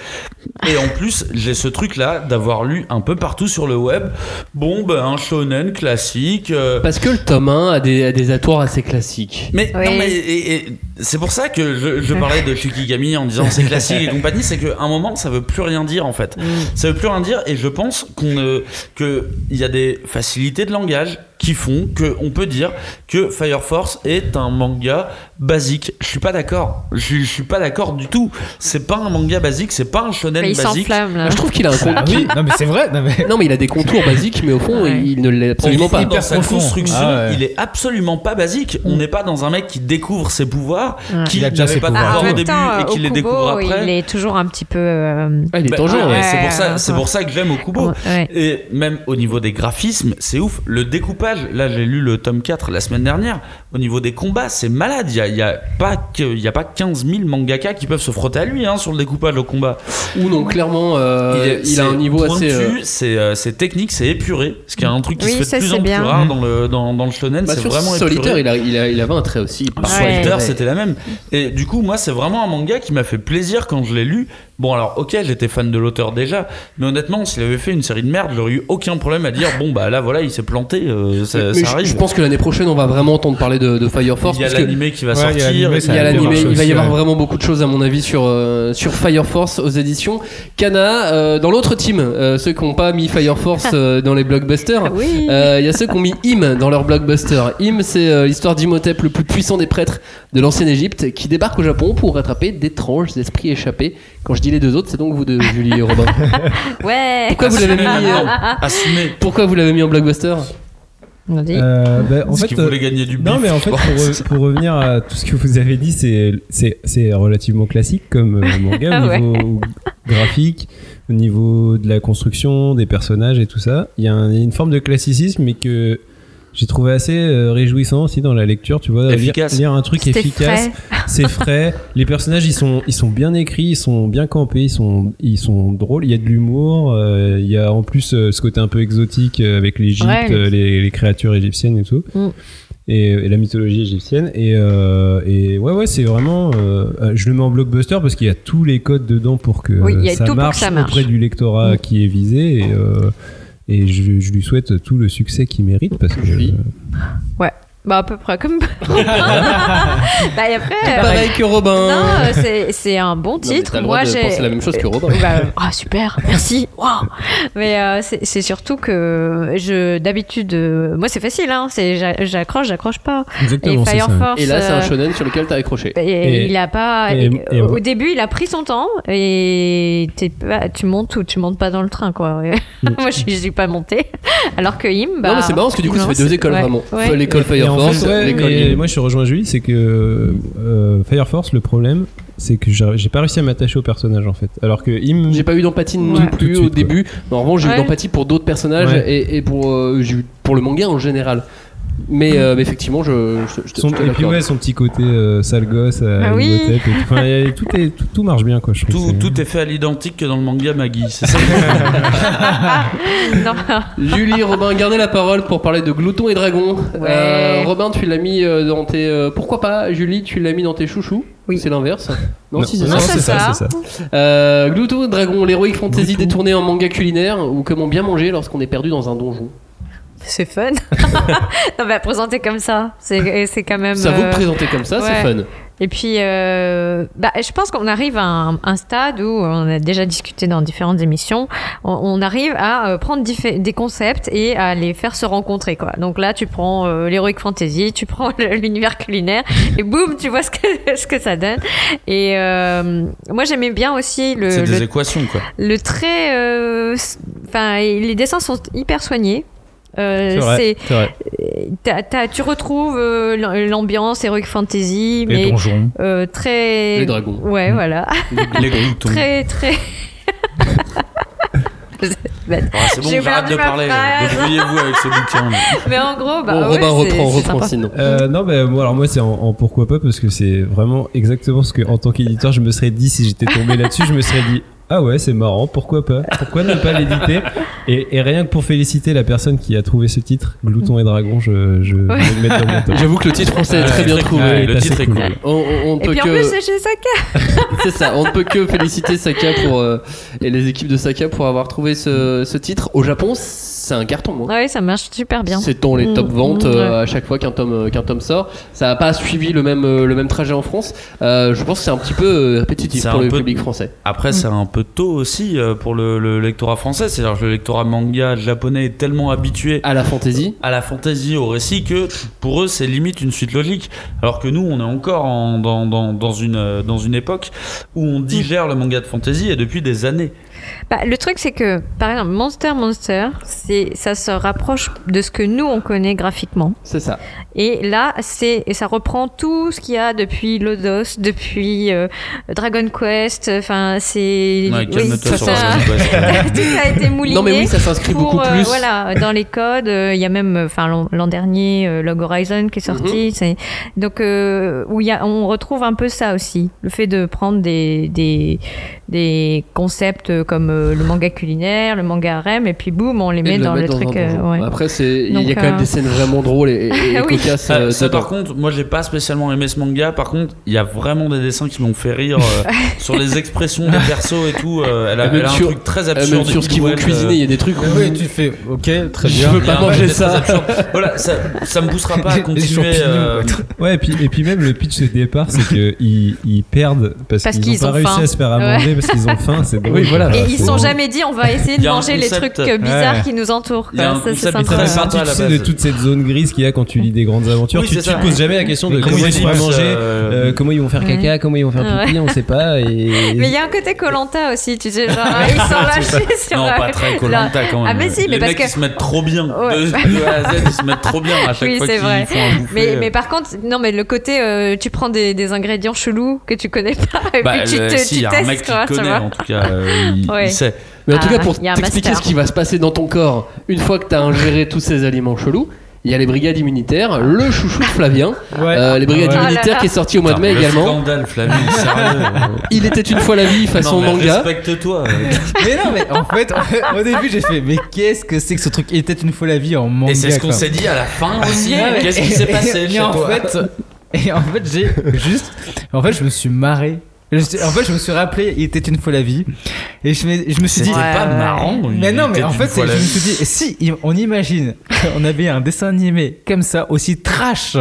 Et en plus, j'ai ce truc-là d'avoir lu un peu partout sur le web. Bon, ben un shonen classique. euh, Parce que le tome 1 a des, a des atours assez classiques. mais Oui. non, mais et- et c'est pour ça que je, je parlais de Shikigami en disant c'est classique et compagnie, c'est qu'à un moment ça veut plus rien dire en fait. Ça veut plus rien dire et je pense qu'on ne que il y a des facilités de langage qui font que on peut dire que Fire Force est un manga basique. Je suis pas d'accord. Je, je suis pas d'accord du tout. C'est pas un manga basique, c'est pas un shonen Mais il basique. s'enflamme là. Je trouve qu'il a un Ah contour. oui, non mais c'est vrai. Non mais Non, mais il a des contours basiques, mais au fond, Ouais. il ne l'est absolument pas. Dans sa construction, Ah ouais. il est absolument pas basique. On n'est pas dans un mec qui découvre ses pouvoirs, Ouais. qui Il a déjà n'avait ses pas de pouvoirs. Ah, au début temps, et qui les découvre après. il est toujours un petit peu. euh, Ah, il est Bah, ouais. c'est pour ça, c'est pour ça que j'aime Okubo. Ouais. Et même au niveau des graphismes, c'est ouf. Le découpage, là j'ai lu le tome 4 la semaine dernière. Au niveau des combats, c'est malade. Il y a, pas que, il y a pas 15 000 mangaka qui peuvent se frotter à lui hein, sur le découpage au combat. Ou non, clairement, euh, il, a un niveau assez. euh, pointu, euh, c'est technique, c'est épuré. Ce qui est un truc qui Oui, se fait ça, de plus en plus bien. rare dans le dans, dans le shonen. bah, c'est vraiment Solitaire, épuré. il, a, il, a, il avait un trait aussi. Ah, Ouais. Solitaire, Ouais. c'était la même. Et du coup, moi, c'est vraiment un manga qui m'a fait plaisir quand je l'ai lu. Bon, alors, ok, j'étais fan de l'auteur déjà, mais honnêtement, s'il avait fait une série de merde, j'aurais eu aucun problème à dire, bon, bah là, voilà, il s'est planté, euh, ça, Mais ça je, arrive. je pense que l'année prochaine, on va vraiment entendre parler de, de Fire Force. il y a parce que l'animé qui va Ouais, il y a sortir. il y a marché il va y avoir ouais. vraiment beaucoup de choses à mon avis sur, euh, sur Fire Force aux éditions Kana. Euh, dans l'autre team, euh, ceux qui n'ont pas mis Fire Force euh, dans les blockbusters, Oui. euh, il y a ceux qui ont mis Im dans leur blockbuster. Im, c'est euh, l'histoire d'Imhotep, le plus puissant des prêtres de l'ancienne Égypte, qui débarque au Japon pour rattraper d'étranges esprits échappés. Quand je dis les deux autres, c'est donc vous deux, Julie et Robin. Ouais. Pourquoi vous l'avez mis euh, Assumé. Pourquoi vous l'avez mis en blockbuster. Euh, bah, en Parce fait, qu'il euh, voulait gagner du bif. Non, mais en fait, pour, re- pour revenir à tout ce que vous avez dit, c'est c'est c'est relativement classique comme euh, manga au Ouais. niveau graphique, au niveau de la construction des personnages et tout ça. Il y a un- une forme de classicisme, mais que j'ai trouvé assez euh, réjouissant aussi dans la lecture. Tu vois, lire, Efficace. lire un truc efficace, c'est frais. Les personnages, ils sont ils sont bien écrits, ils sont bien campés, ils sont ils sont drôles. Il y a de l'humour. euh, il y a en plus euh, ce côté un peu exotique euh, avec l'Égypte, Ouais. euh, les, les créatures égyptiennes et tout Mm. et, et la mythologie égyptienne et, euh, et ouais ouais c'est vraiment euh, je le mets en blockbuster parce qu'il y a tous les codes dedans pour que Oui, ça, marche ça marche. auprès du lectorat Mm. qui est visé et, euh, et je, je lui souhaite tout le succès qu'il mérite parce que Julie. Bah, à peu près comme. bah, et après. euh, Pareil que Robin. Non, euh, c'est- c'est un bon Non, titre. t'as le Moi, j'ai. la même chose que Robin. Bah, ah super, merci. Waouh. Mais euh, c'est c'est surtout que je d'habitude, euh, moi c'est facile, hein. C'est j'a- j'accroche, j'accroche pas. exactement Et c'est Fire ça. Force. Et là, c'est un shonen sur lequel t'as accroché. et Et- il a pas. et- et- et- au début, il a pris son temps et t'es pas- tu montes ou tu montes pas dans le train, quoi. Moi, je suis, pas montée. Alors que Im, bah. non, mais c'est marrant parce que du coup, ça fait deux écoles ouais, vraiment. ouais. L'école Et Fire en Force, fait, ouais, l'école. mais moi je rejoins Julie c'est que euh, Fire Force le problème c'est que j'ai pas réussi à m'attacher au personnage en fait alors que Im J'ai pas eu d'empathie non Ouais. plus au début. Mais en revanche, j'ai eu d'empathie pour d'autres personnages Ouais. et, et pour, euh, j'ai eu- pour le manga en général. Mais, euh, mais effectivement, je, je, je te- son, je te et puis ouais son petit côté euh, sale gosse à Ah oui. Et tout. Enfin, tout, est, tout, tout marche bien quoi je Tout, c'est- tout est fait à l'identique que dans le manga Maggie. C'est ça. non, Julie, Robin, gardez la parole pour parler de Glouton et Dragon. Ouais. Euh, Robin, tu l'as mis euh, dans tes. euh, pourquoi pas Julie, tu l'as mis dans tes chouchous? Oui. C'est l'inverse. Non, Non, si, c'est ça. c'est ça, ça. c'est ça. Euh, Glouton et Dragon, l'héroïque fantasy détournée en manga culinaire ou comment bien manger lorsqu'on est perdu dans un donjon? C'est fun. non, bah, présenter comme ça, c'est c'est quand même. Ça vous euh, présenter comme ça, c'est fun. Et puis, euh, bah, je pense qu'on arrive à un, un stade où on a déjà discuté dans différentes émissions. On, on arrive à euh, prendre diffé- des concepts et à les faire se rencontrer, quoi. Donc là, tu prends euh, l'heroic fantasy, tu prends l'univers culinaire et boum, tu vois ce que ce que ça donne. Et moi, j'aimais bien aussi le, C'est des le, équations, quoi. le trait. Enfin, les dessins sont hyper soignés. Euh, C'est vrai, t'as- tu retrouves euh, l'ambiance heroic fantasy, Les mais donjons. euh, très Les dragons. Ouais, voilà. Les gloutons. très, très. Ah, c'est bon, J'ai j'arrête de parler. Débrouillez-vous avec ce bouquin. Mais en gros, bah. bon, ouais, Robin reprend, reprend sinon. Euh, non, bah, moi, alors moi, c'est en, en pourquoi pas, parce que c'est vraiment exactement ce que, en tant qu'éditeur, je me serais dit, si j'étais tombé là-dessus, je me serais dit, ah ouais, c'est marrant, pourquoi pas? Pourquoi ne pas l'éditer? Et, et rien que pour féliciter la personne qui a trouvé ce titre, Glouton et Dragon, je, je Ouais. vais le mettre dans mon top. J'avoue que le titre français est Ouais, très bien trouvé. Ouais, le titre est cool. cool. On, on- on ne Et peut puis en que plus, c'est chez Saka. c'est ça, on ne peut que féliciter Saka pour euh, et les équipes de Saka pour avoir trouvé ce, ce titre au Japon. C'est un carton. hein. Ouais, ça marche super bien. C'est dans les Mm. top ventes Mm, euh, ouais. à chaque fois qu'un tome, euh, qu'un tome sort. Ça n'a pas suivi le même, euh, le même trajet en France. Euh, je pense que c'est un petit peu répétitif C'est pour un le peu- public français. Après, c'est un peu tôt aussi pour le, le lectorat français. C'est-à-dire que le lectorat manga japonais est tellement habitué à la fantasy, à la fantasy, au récit que pour eux, c'est limite une suite logique. Alors que nous, on est encore en- dans, dans, dans une, dans une époque où on digère le manga de fantasy et depuis des années. Bah, le truc, c'est que, par exemple, Monster Monster, c'est, ça se rapproche de ce que nous, on connaît graphiquement. C'est ça. Et là, c'est, et ça reprend tout ce qu'il y a depuis Lodos, depuis euh, Dragon Quest. Enfin, c'est. Ouais, sur ça- Dragon Quest. tout a été mouliné. Non, mais oui, ça s'inscrit beaucoup euh, plus. voilà, dans les codes, euh, il y a même, enfin, l'an, dernier, euh, Log Horizon qui est sorti. Mhm. c'est, donc, euh, où il y a, on retrouve un peu ça aussi. Le fait de prendre des, des, des concepts comme euh, le manga culinaire, le manga harem, et puis boum, on les Et met le dans le mettre truc. euh, ouais. Après, c'est il y a quand même euh, des scènes vraiment drôles et, et- et Oui. cocasses. Euh, ça, par contre, moi j'ai pas spécialement aimé ce manga. Par contre, il y a vraiment des dessins qui m'ont fait rire euh, sur les expressions des persos et tout. euh, elle a, elle a un sur- truc très absurde. même sur ce qu'ils vont cuisiner, il y a des trucs où- oui, tu fais ok, très Je bien. veux y a pas manger ça. voilà, ça, me poussera pas à continuer. Ouais, et puis, et puis même le pitch de départ, c'est qu'ils ils perdent parce, Parce qu'ils n'ont pas ont réussi faim. à se faire à Ouais. manger parce qu'ils ont faim. C'est. Oui, voilà. Et quoi. ils sont jamais dit on va essayer Il de manger les trucs euh, bizarres Ouais. qui nous entourent. Il y a quoi. un Ça, c'est très fait sympa tu la sais, de toute cette zone grise qu'il y a quand tu lis des grandes aventures. Oui, tu te poses jamais la question de comment comme ils vont manger, euh, euh, comment ils vont faire caca, comment ils vont faire pipi, on sait pas. Et... Mais il y a un côté Colanta aussi, tu sais, genre ils sont lâchés sur. Non, euh, pas très Colanta quand même. Ah mais si, mais les parce mecs que. ils se mettent trop bien. Ouais. De, A à Z, ils se mettent trop bien à chaque Oui, fois c'est qu'ils vrai. font un bouffer. Mais, par contre, non, mais le côté, tu prends des, ingrédients chelous que tu connais pas et Bah, puis tu le- te si, tu y a un testes, mec qui connaît en tout cas, il, Ouais. il sait. Mais en tout Ah, cas, pour t'expliquer ce qui va se passer dans ton corps, une fois que tu as ingéré tous ces aliments chelous, il y a les brigades immunitaires, le chouchou de Flavien, Ouais. euh, les brigades Ouais. Ah là immunitaires là. qui est sorti au mois de mai le également. Scandale, Flavie, sérieux. Il était une fois la vie façon non, mais manga. Respecte-toi. Mais non, mais en fait, au début, j'ai fait, mais qu'est-ce que c'est que ce truc? Il était une fois la vie en manga. Et c'est ce qu'on s'est dit à la fin aussi. Qu'est-ce qui s'est passé et chez en toi? fait, Et en fait, j'ai juste. En fait, je me suis marré. En fait, je me suis rappelé, il était une fois la vie. Et je me, je me suis dit. C'était pas marrant. Mais il non, mais en fait, c'est- je me suis dit, si on imagine qu'on avait un dessin animé comme ça, aussi trash,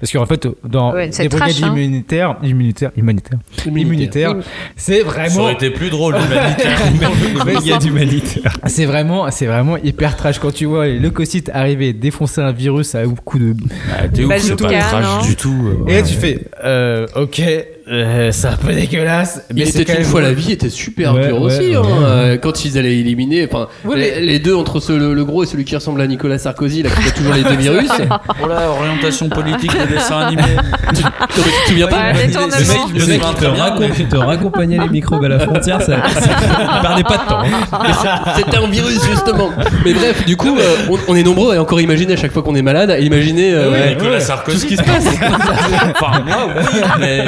parce qu'en fait, dans Ouais, c'est les brigades hein. immunitaires, immunitaires, immunitaires, immunitaires, c'est Ça vraiment. aurait été plus drôle, l'humanitaire. Brigade humanitaire. C'est vraiment, c'est vraiment hyper trash quand tu vois les leucocytes arriver défoncer un virus à coup de. Ah, T'es ouf, c'est pas trash du tout. euh. Et là, tu fais, euh, ok, euh, c'est un peu dégueulasse, mais Il était une même fois la vie était super Ouais, dur ouais, aussi ouais. hein, euh, quand ils allaient éliminer enfin Ouais, les, mais- les deux entre ce, le, le gros et celui qui ressemble à Nicolas Sarkozy là qui a toujours les deux virus Oh là, orientation politique des dessins animés. tu, tu te souviens pas. Le mec, Le mec te, te raccompagnait les microbes à la frontière, ça, ça perdait pas de temps. hein. C'était un virus justement. Mais bref, du coup, euh, on, on est nombreux à encore imaginer à chaque fois qu'on est malade, à imaginer euh, Nicolas ouais, Sarkozy. tout ce qui se passe. Enfin, moi, oui, mais.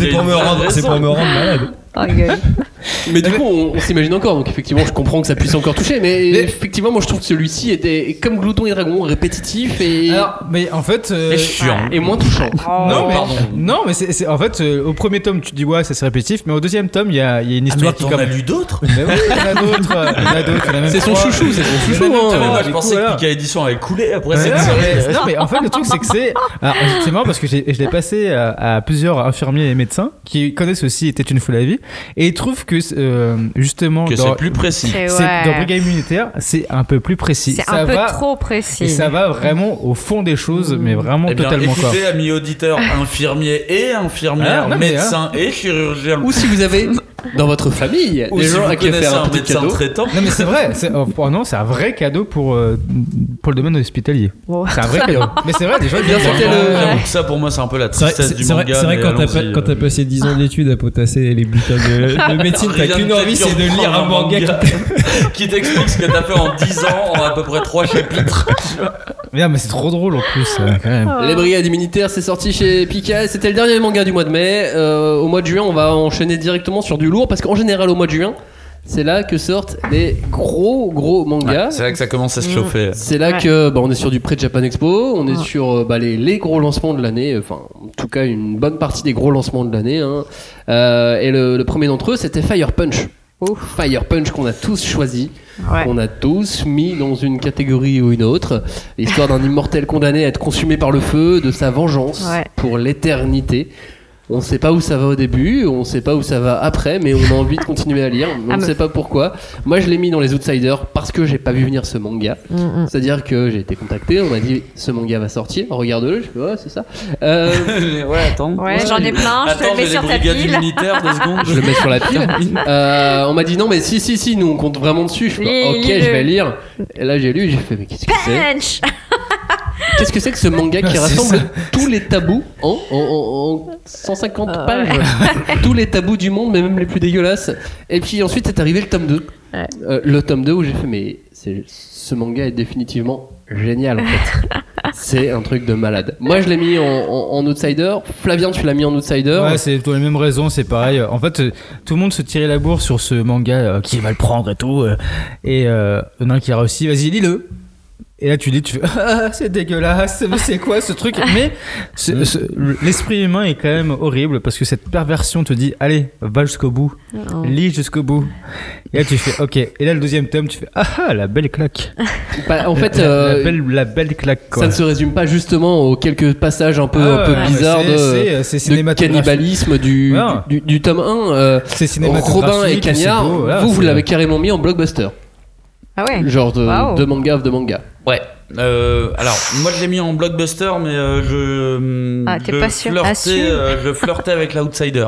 C'est pour me rendre, c'est pour me rendre malade. Oh, gueule. Mais du coup, on, on s'imagine encore. Donc effectivement, je comprends que ça puisse encore toucher. Mais, Mais- effectivement, moi je trouve que celui-ci était comme Glouton et Dragon, répétitif et, Alors, mais en fait. euh, Et chiant. et moins touchant. non, mais, pardon. non, mais c'est en fait, euh, au premier tome, tu te dis, ouais, ça c'est répétitif, mais au deuxième tome, il y a, y a une Ah, histoire mais qui t'en comme. as lu d'autres Mais oui, il y en a d'autres, euh, a a C'est son chouchou, c'est son a chouchou. hein. Ah, mais trois, je pensais coup, que. Pika Édition avait coulé après cette non, série. mais- non mais en fait le truc c'est que c'est alors, c'est marrant parce que je l'ai passé à, à plusieurs infirmiers et médecins qui connaissent aussi était une fois la vie et ils trouvent que euh, justement Que dans, c'est plus précis. Ouais. dans brigade immunitaire c'est un peu plus précis C'est ça un peu va trop précis. et ça va vraiment au fond des choses mais vraiment Eh bien, totalement quoi écoutez, amis auditeurs, infirmiers et infirmières, Ah, mais, médecins et chirurgiens. Ou si vous avez dans votre famille Ou des si gens vous à qui faire un un petit cadeau. traitant. non mais c'est vrai c'est oh, oh, non c'est un vrai cadeau pour euh, pour le domaine hospitalier Oh. c'est un vrai cadeau mais c'est vrai des gens ils Bien, le- ouais. Que ça, pour moi, c'est un peu la C'est vrai, tristesse c'est- du manga. c'est vrai quand t'as pas- quand euh. passé 10 ans d'études à potasser les bulletins de, de médecine, t'as qu'une envie, c'est de lire un manga qui t'explique ce que t'as fait en 10 ans en à peu près 3 chapitres. mais, non, mais c'est trop drôle en plus euh, quand même Les Brigades immunitaires, c'est sorti chez Pika. C'était le dernier manga du mois de mai. Euh, au mois de juin, on va enchaîner directement sur du lourd parce qu'en général, au mois de juin, c'est là que sortent les gros gros mangas. C'est là que ça commence à se chauffer. C'est là Ouais. que bah, on est sur du pré-Japan Expo, on est Ouais. sur euh, bah, les, les gros lancements de l'année, enfin en tout cas une bonne partie des gros lancements de l'année. hein. Euh, et le, le premier d'entre eux c'était Fire Punch. Fire Punch qu'on a tous choisi, Ouais. qu'on a tous mis dans une catégorie ou une autre, l'histoire d'un immortel condamné à être consumé par le feu, de sa vengeance Ouais. pour l'éternité. On ne sait pas où ça va au début, on ne sait pas où ça va après, mais on a envie de continuer à lire. mais On Ah, ne sait pas pourquoi. Moi, je l'ai mis dans les Outsiders parce que j'ai pas vu venir ce manga. Mm, mm. C'est-à-dire que j'ai été contacté, on m'a dit ce manga va sortir, regarde-le. Je fais ouais, c'est ça. Euh, ouais, attends. Ouais, j'en ai plein, je te Attends, le mets j'ai sur ta pile. militaires, deux secondes. je le mets sur la pile. Euh, on m'a dit non, mais si, si, si, nous on compte vraiment dessus. Je fais ok, je vais lire. Et là j'ai lu, j'ai fait mais qu'est-ce que c'est? Qu'est-ce que c'est que ce manga qui rassemble tous les tabous en, en, en- en 150 Ah, pages Tous les tabous du monde, mais même les plus dégueulasses. Et puis ensuite est arrivé le tome 2. Ouais. Euh, le tome 2 où j'ai fait mais c'est- ce manga est définitivement génial en fait. c'est un truc de malade. Moi je l'ai mis en, en- en outsider. Flavien tu l'as mis en outsider. Ouais, c'est pour les mêmes raisons, c'est pareil. En fait, euh, tout le monde se tirait la bourre sur ce manga euh, qui va le prendre et tout. euh, et euh, il y en a un qui a réussi, vas-y, lis-le. Et là, tu lis, tu fais Ah, c'est dégueulasse, mais c'est quoi ce truc? Mais ce- ce- l'esprit humain est quand même horrible parce que cette perversion te dit Allez, va jusqu'au bout, Oh. lis jusqu'au bout. Et là, tu fais Ok. Et là, le deuxième tome, tu fais Ah, ah, la belle claque. Bah, en fait, la, euh, la belle, la belle claque, quoi. ça ne se résume pas justement aux quelques passages un peu, Ah un peu ouais, bizarres c'est- de, c'est- c'est de cannibalisme du, du, du tome 1. euh, C'est cinématographique, Robin et c'est Cagnard, beau, voilà, vous, vous l'avez carrément mis en blockbuster. Ah ouais Genre de, de manga of de manga. Ouais. Euh, alors, moi je l'ai mis en blockbuster, mais euh, je, Ah, t'es je, pas sûr flirtais, euh, je flirtais avec l'outsider.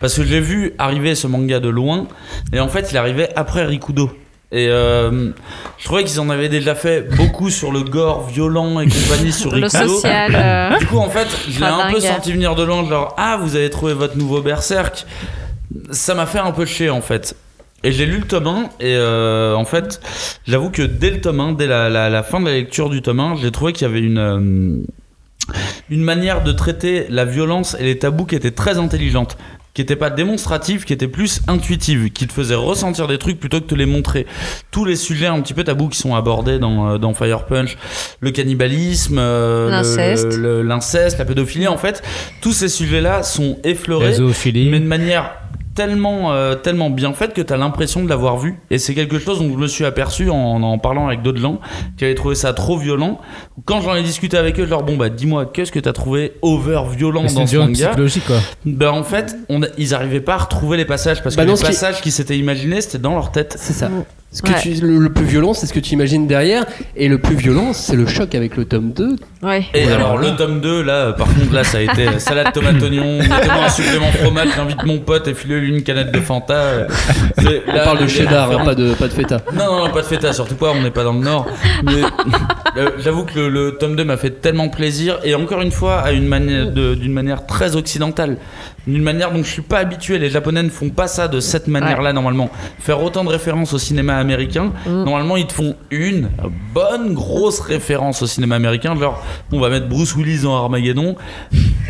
Parce que j'ai vu arriver ce manga de loin, et en fait il arrivait après Rikudo. Et euh, je trouvais qu'ils en avaient déjà fait beaucoup sur le gore violent et compagnie sur Le Rikudo. social. euh, Du coup, en fait, je l'ai un peu senti venir de loin, genre ah, vous avez trouvé votre nouveau berserk. Ça m'a fait un peu chier en fait. Et j'ai lu le tome 1 et euh, en fait, j'avoue que dès le tome 1, dès la, la- la fin de la lecture du tome 1, j'ai trouvé qu'il y avait une, euh, une manière de traiter la violence et les tabous qui était très intelligente. Qui était pas démonstrative, qui était plus intuitive, qui te faisait ressentir des trucs plutôt que te les montrer. Tous les sujets un petit peu tabous qui sont abordés dans, euh, dans Fire Punch, le cannibalisme, euh, L'inceste. la pédophilie, en fait, tous ces sujets-là sont effleurés mais de manière tellement, euh, tellement bien faite que tu as l'impression de l'avoir vu. Et c'est quelque chose dont je me suis aperçu en en parlant avec d'autres gens qui avaient trouvé ça trop violent. Quand j'en ai discuté avec eux, je leur bon bah dis-moi qu'est-ce que tu as trouvé over violent dans ce manga? psychologique, quoi. bah en fait, on a- ils arrivaient pas à retrouver les passages parce Bah que non, les qui- passages qu'ils s'étaient imaginés c'était dans leur tête. C'est ça. Ce que Ouais. tu, le, le plus violent, c'est ce que tu imagines derrière. Et le plus violent, c'est le choc avec le tome 2. Ouais. Et Ouais. alors le tome 2 là par contre là ça a été euh, salade tomate oignon un supplément fromage j'invite mon pote et filez-lui une canette de Fanta euh, c'est- On là, parle de cheddar, hein, pas de, pas de feta. Non, non, non, pas de feta, surtout pas, on n'est pas dans le Nord. Mais euh, j'avoue que le, le tome 2 m'a fait tellement plaisir, et encore une fois, à une manière de- d'une manière très occidentale. D'une manière dont je suis pas habitué. Les Japonais ne font pas ça de cette manière-là, normalement. Faire autant de références au cinéma américain, normalement, ils te font une bonne grosse référence au cinéma américain. Genre, on va mettre Bruce Willis dans Armageddon.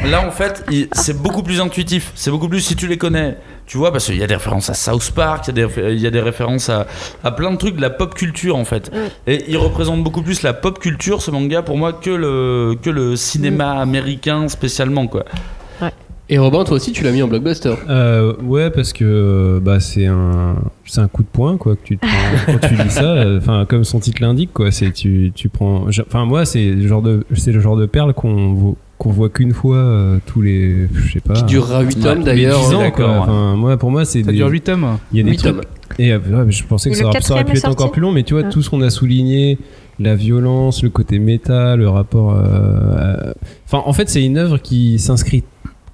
Là, en fait, c'est beaucoup plus intuitif. C'est beaucoup plus si tu les connais. Tu vois, parce qu'il y a des références à South Park, il y a des, il y a des références à, à plein de trucs de la pop culture, en fait. Et il représente beaucoup plus la pop culture, ce manga, pour moi, que le, que le cinéma américain spécialement, quoi. Et Robin, toi aussi, tu l'as mis en blockbuster. Euh, ouais, parce que bah, c'est un, c'est un coup de poing quoi que tu te prends quand tu lis ça. euh, Enfin, comme son titre l'indique, quoi. C'est tu, tu prends. Enfin, moi, c'est le genre de, c'est le genre de perle qu'on voit qu'on voit qu'une fois euh, tous les, je sais pas. Qui durera 8 tous tomes les d'ailleurs. 10 ans, d'accord, quoi. ouais. Enfin, moi, pour moi, c'est Ça des- dure 8 tomes. Il y a des Huit trucs. tomes. Et euh, ouais, je pensais que ça ça aurait pu être encore plus long, mais tu vois, Ouais. tout ce qu'on a souligné, la violence, le côté méta, le rapport. euh, euh, Enfin, en fait, c'est une œuvre qui s'inscrit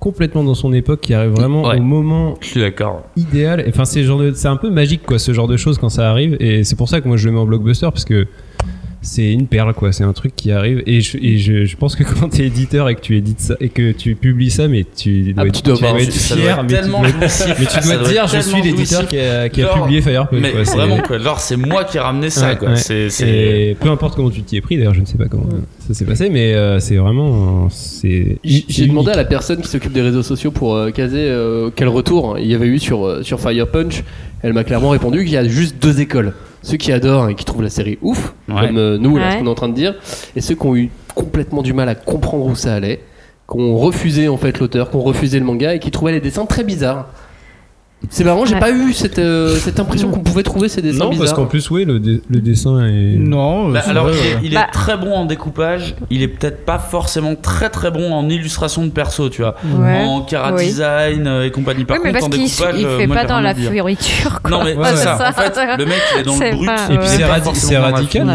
complètement dans son époque, qui arrive vraiment Ouais. au moment Je suis idéal. Enfin, c'est le genre de- c'est un peu magique, quoi, ce genre de choses quand ça arrive. Et c'est pour ça que moi je le mets en blockbuster, parce que c'est une perle, quoi. C'est un truc qui arrive. Et je, et je, je pense que quand t'es éditeur et que tu édites ça, et que tu publies ça, mais tu dois Ah, être, tu dois avoir- être fier, mais dois mais tu dois te dire, je suis l'éditeur qui a, qui a Genre, publié Firepunch. Mais quoi. C'est- vraiment, quoi. Genre, c'est moi qui ai ramené ça, Ouais, quoi. ouais. C'est, c'est... Et peu importe comment tu t'y es pris, d'ailleurs, je ne sais pas comment ça s'est passé, mais euh, c'est vraiment. C'est, J'ai demandé à la personne qui s'occupe des réseaux sociaux pour euh, caser euh, quel retour il y avait eu sur, euh, sur Fire Punch. Elle m'a clairement répondu qu'il y a juste deux écoles. Ceux qui adorent et qui trouvent la série ouf, Ouais. comme euh, nous, là, Ouais. ce qu'on est en train de dire, et ceux qui ont eu complètement du mal à comprendre où ça allait, qui ont refusé en fait l'auteur, qui ont refusé le manga et qui trouvaient les dessins très bizarres. C'est marrant, j'ai Ouais. pas eu cette, euh, cette impression qu'on pouvait trouver ces dessins Non, parce qu'en plus, oui, le, dé- le dessin est. Non, Bah, c'est alors vrai, il est, ouais. il est Bah. très bon en découpage, il est peut-être pas forcément très très bon en illustration de perso, tu vois, Ouais. en cara design euh, et compagnie. Par oui, mais contre, parce en qu'il découpage, il euh, fait moi, pas dans la fioriture. Quoi. Non mais Ouais, c'est ouais. ça. En fait, le mec il est dans le brut. pas- Et puis c'est est radical,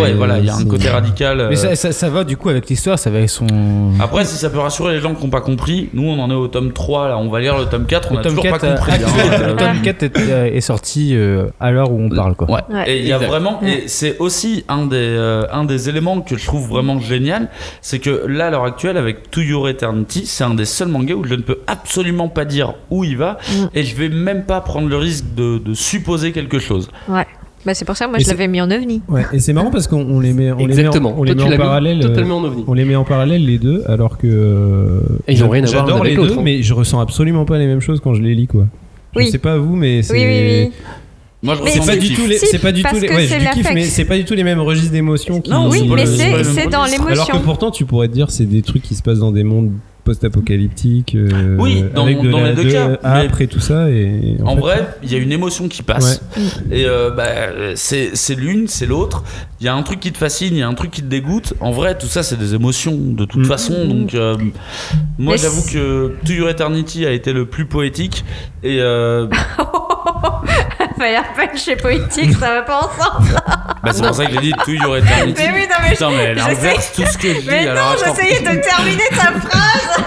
Ouais, voilà, il y a un côté radical. Mais ça, va du coup avec l'histoire, ça va avec son. Après, si ça peut rassurer les gens qui n'ont pas compris, nous on en est au tome 3, là on va lire le tome 4, on a toujours 4, pas compris. Euh, le tome 4 est, euh, est sorti euh, à l'heure où on parle quoi. Ouais. Ouais. Et il y a vraiment, et c'est aussi un des, euh, un des éléments que je trouve vraiment génial, c'est que là, à l'heure actuelle, avec To Your Eternity, c'est un des seuls mangas où je ne peux absolument pas dire où il va, Mm. et je vais même pas prendre le risque de, de supposer quelque chose. Ouais. Bah, c'est pour ça que moi Et je l'avais mis en ovni. Ouais, et c'est marrant parce qu'on on les met, on les met en, les met parallèle. euh, totalement en ovni. On les met en parallèle les deux, alors que. euh, Et ils ont j'a- rien à voir J'adore avec les deux, hein. mais je ressens absolument pas les mêmes choses quand je les lis, quoi. Je Oui. sais pas vous, mais c'est. Oui, oui, oui. Moi, je Mais C'est pas du tout les, Si, c'est pas du parce tout les, que ouais, c'est je du kiff, l'affect. mais c'est pas du tout les mêmes registres d'émotions qui. Non, Oui, mais c'est dans registre. Alors que l'émotion. pourtant, tu pourrais te dire, c'est des trucs qui se passent dans des mondes post-apocalyptiques. euh, Oui, dans- avec de dans la- les deux de- cas, mais- Après tout ça, et. En fait, vrai, il y a une émotion qui passe. Et euh, bah, c'est c'est l'une, c'est l'autre. Il y a un truc qui te fascine, il y a un truc qui te dégoûte. En vrai, tout ça, c'est des émotions de toute Mm. façon. Donc, euh, moi, Mais j'avoue c'est- que To Your Eternity a été le plus poétique. Et euh, Fire Punch et poétique, ça va pas ensemble. bah, c'est pour ça que j'ai dit To Your Eternity. Mais oui, non, mais Putain, mais elle inverse tout ce que je dis. Mais alors, non, attends. j'essayais de terminer ta phrase.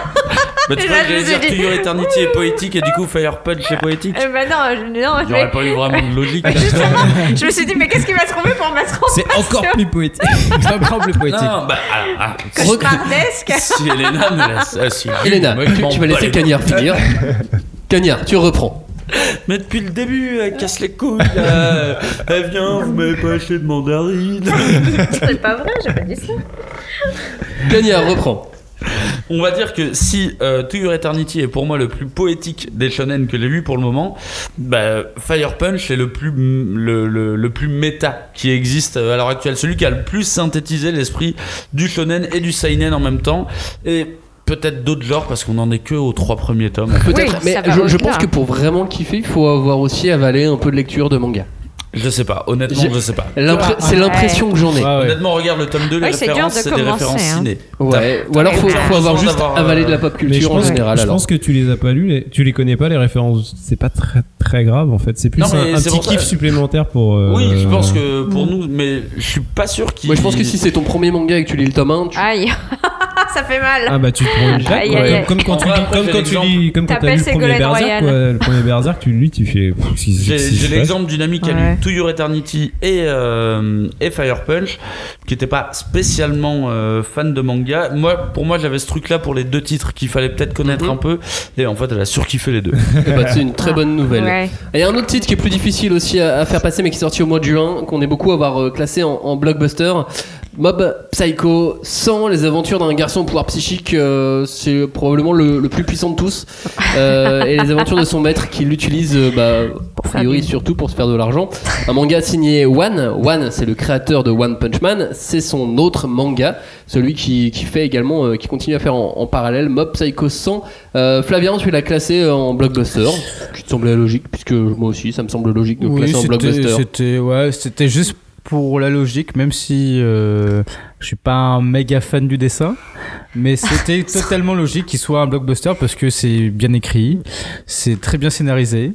Bah, tu là, que j'allais dire dit- Your Eternity est poétique et du coup Fire Punch est poétique. Eh ben non, je, non, Il n'y aurait pas eu vraiment de logique. justement, je me suis dit, mais qu'est-ce qu'il va trouver pour mettre en C'est encore plus poétique. C'est encore plus poétique. Non, bah, alors, ah, cauchemardesque si Elena me laisse. ah, si, Elena, tu, vas laisser Cagnard finir. Cagnard, tu reprends. Mais depuis le début, elle casse les couilles. Elle vient, vous m'avez pas acheté de mandarine. C'est pas vrai, j'ai pas dit ça. Cagnard, reprends. On va dire que si euh, To Your Eternity est pour moi le plus poétique des shonen que j'ai lu pour le moment, bah, Fire Punch est le plus, le, le- le plus méta qui existe à l'heure actuelle. Celui qui a le plus synthétisé l'esprit du shonen et du seinen en même temps. Et peut-être d'autres genres parce qu'on en est que aux trois premiers tomes. Peut-être, Oui, mais je, pense que pour vraiment kiffer, il faut avoir aussi avalé un peu de lecture de manga. Je sais pas, honnêtement, je sais pas. C'est Ouais. l'impression que j'en ai. Ouais, ouais. Honnêtement, regarde le tome 2, les Oui, références, de c'est des références hein. ciné. Ouais. Ou alors faut, faut avoir juste avalé euh, de la pop culture en général. je alors. pense que tu les as pas lus, les- tu les connais pas les références. C'est pas très très grave en fait. C'est plus Non, un, petit ça- kiff supplémentaire pour. euh, Oui, je pense que pour nous, mais je suis pas sûr qu'il. Moi je pense que si c'est ton premier manga et que tu lis le tome 1, tu... Aïe, ça fait mal. Ah bah tu te prends une Aïe, aïe, aïe. Comme, comme quand tu vrai, lis, après, comme j'ai quand tu l'exemple. lis, comme quand t'as T'appelles lu le premier Ségolène Berserk, Royal. quoi. Le premier Berserk, tu lis, tu fais. pff, J'ai l'exemple d'une amie qui a Ouais. lu To Your Eternity et, euh, et Fire Punch, qui n'était pas spécialement euh, fan de manga. Moi, pour moi, j'avais ce truc-là pour les deux titres qu'il fallait peut-être connaître Mhm. un peu. Et en fait, elle a surkiffé les deux. Eh bah, c'est une très bonne nouvelle. Ouais. Et il y a un autre titre qui est plus difficile aussi à, à faire passer, mais qui est sorti au mois de juin, qu'on est beaucoup à avoir euh, classé en, en blockbuster. Mob Psycho 100, les aventures d'un garçon au pouvoir psychique, euh, c'est probablement le, le plus puissant de tous. Euh, et les aventures de son maître qui l'utilise, euh, bah, a priori surtout pour se faire de l'argent. Un manga signé One. One, c'est le créateur de One Punch Man. C'est son autre manga, celui qui, qui fait également, euh, qui continue à faire en, en parallèle Mob Psycho 100. Euh, Flavien, tu l'as classé en blockbuster, ce qui te semblait logique, puisque moi aussi, ça me semble logique de Oui, classer en blockbuster. C'était ouais, c'était juste pour la logique, même si euh, je suis pas un méga fan du dessin, mais c'était totalement logique qu'il soit un blockbuster parce que c'est bien écrit, c'est très bien scénarisé.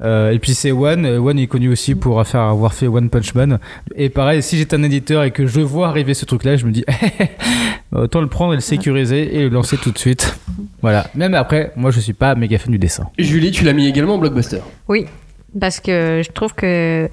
Euh, et puis c'est One, euh, One est connu aussi pour faire, avoir fait One Punch Man. Et pareil, si j'étais un éditeur et que je vois arriver ce truc-là, je me dis autant le prendre et le sécuriser et le lancer tout de suite. Voilà. Même après, moi je suis pas méga fan du dessin. Julie, tu l'as mis également en blockbuster? Oui, parce que je trouve que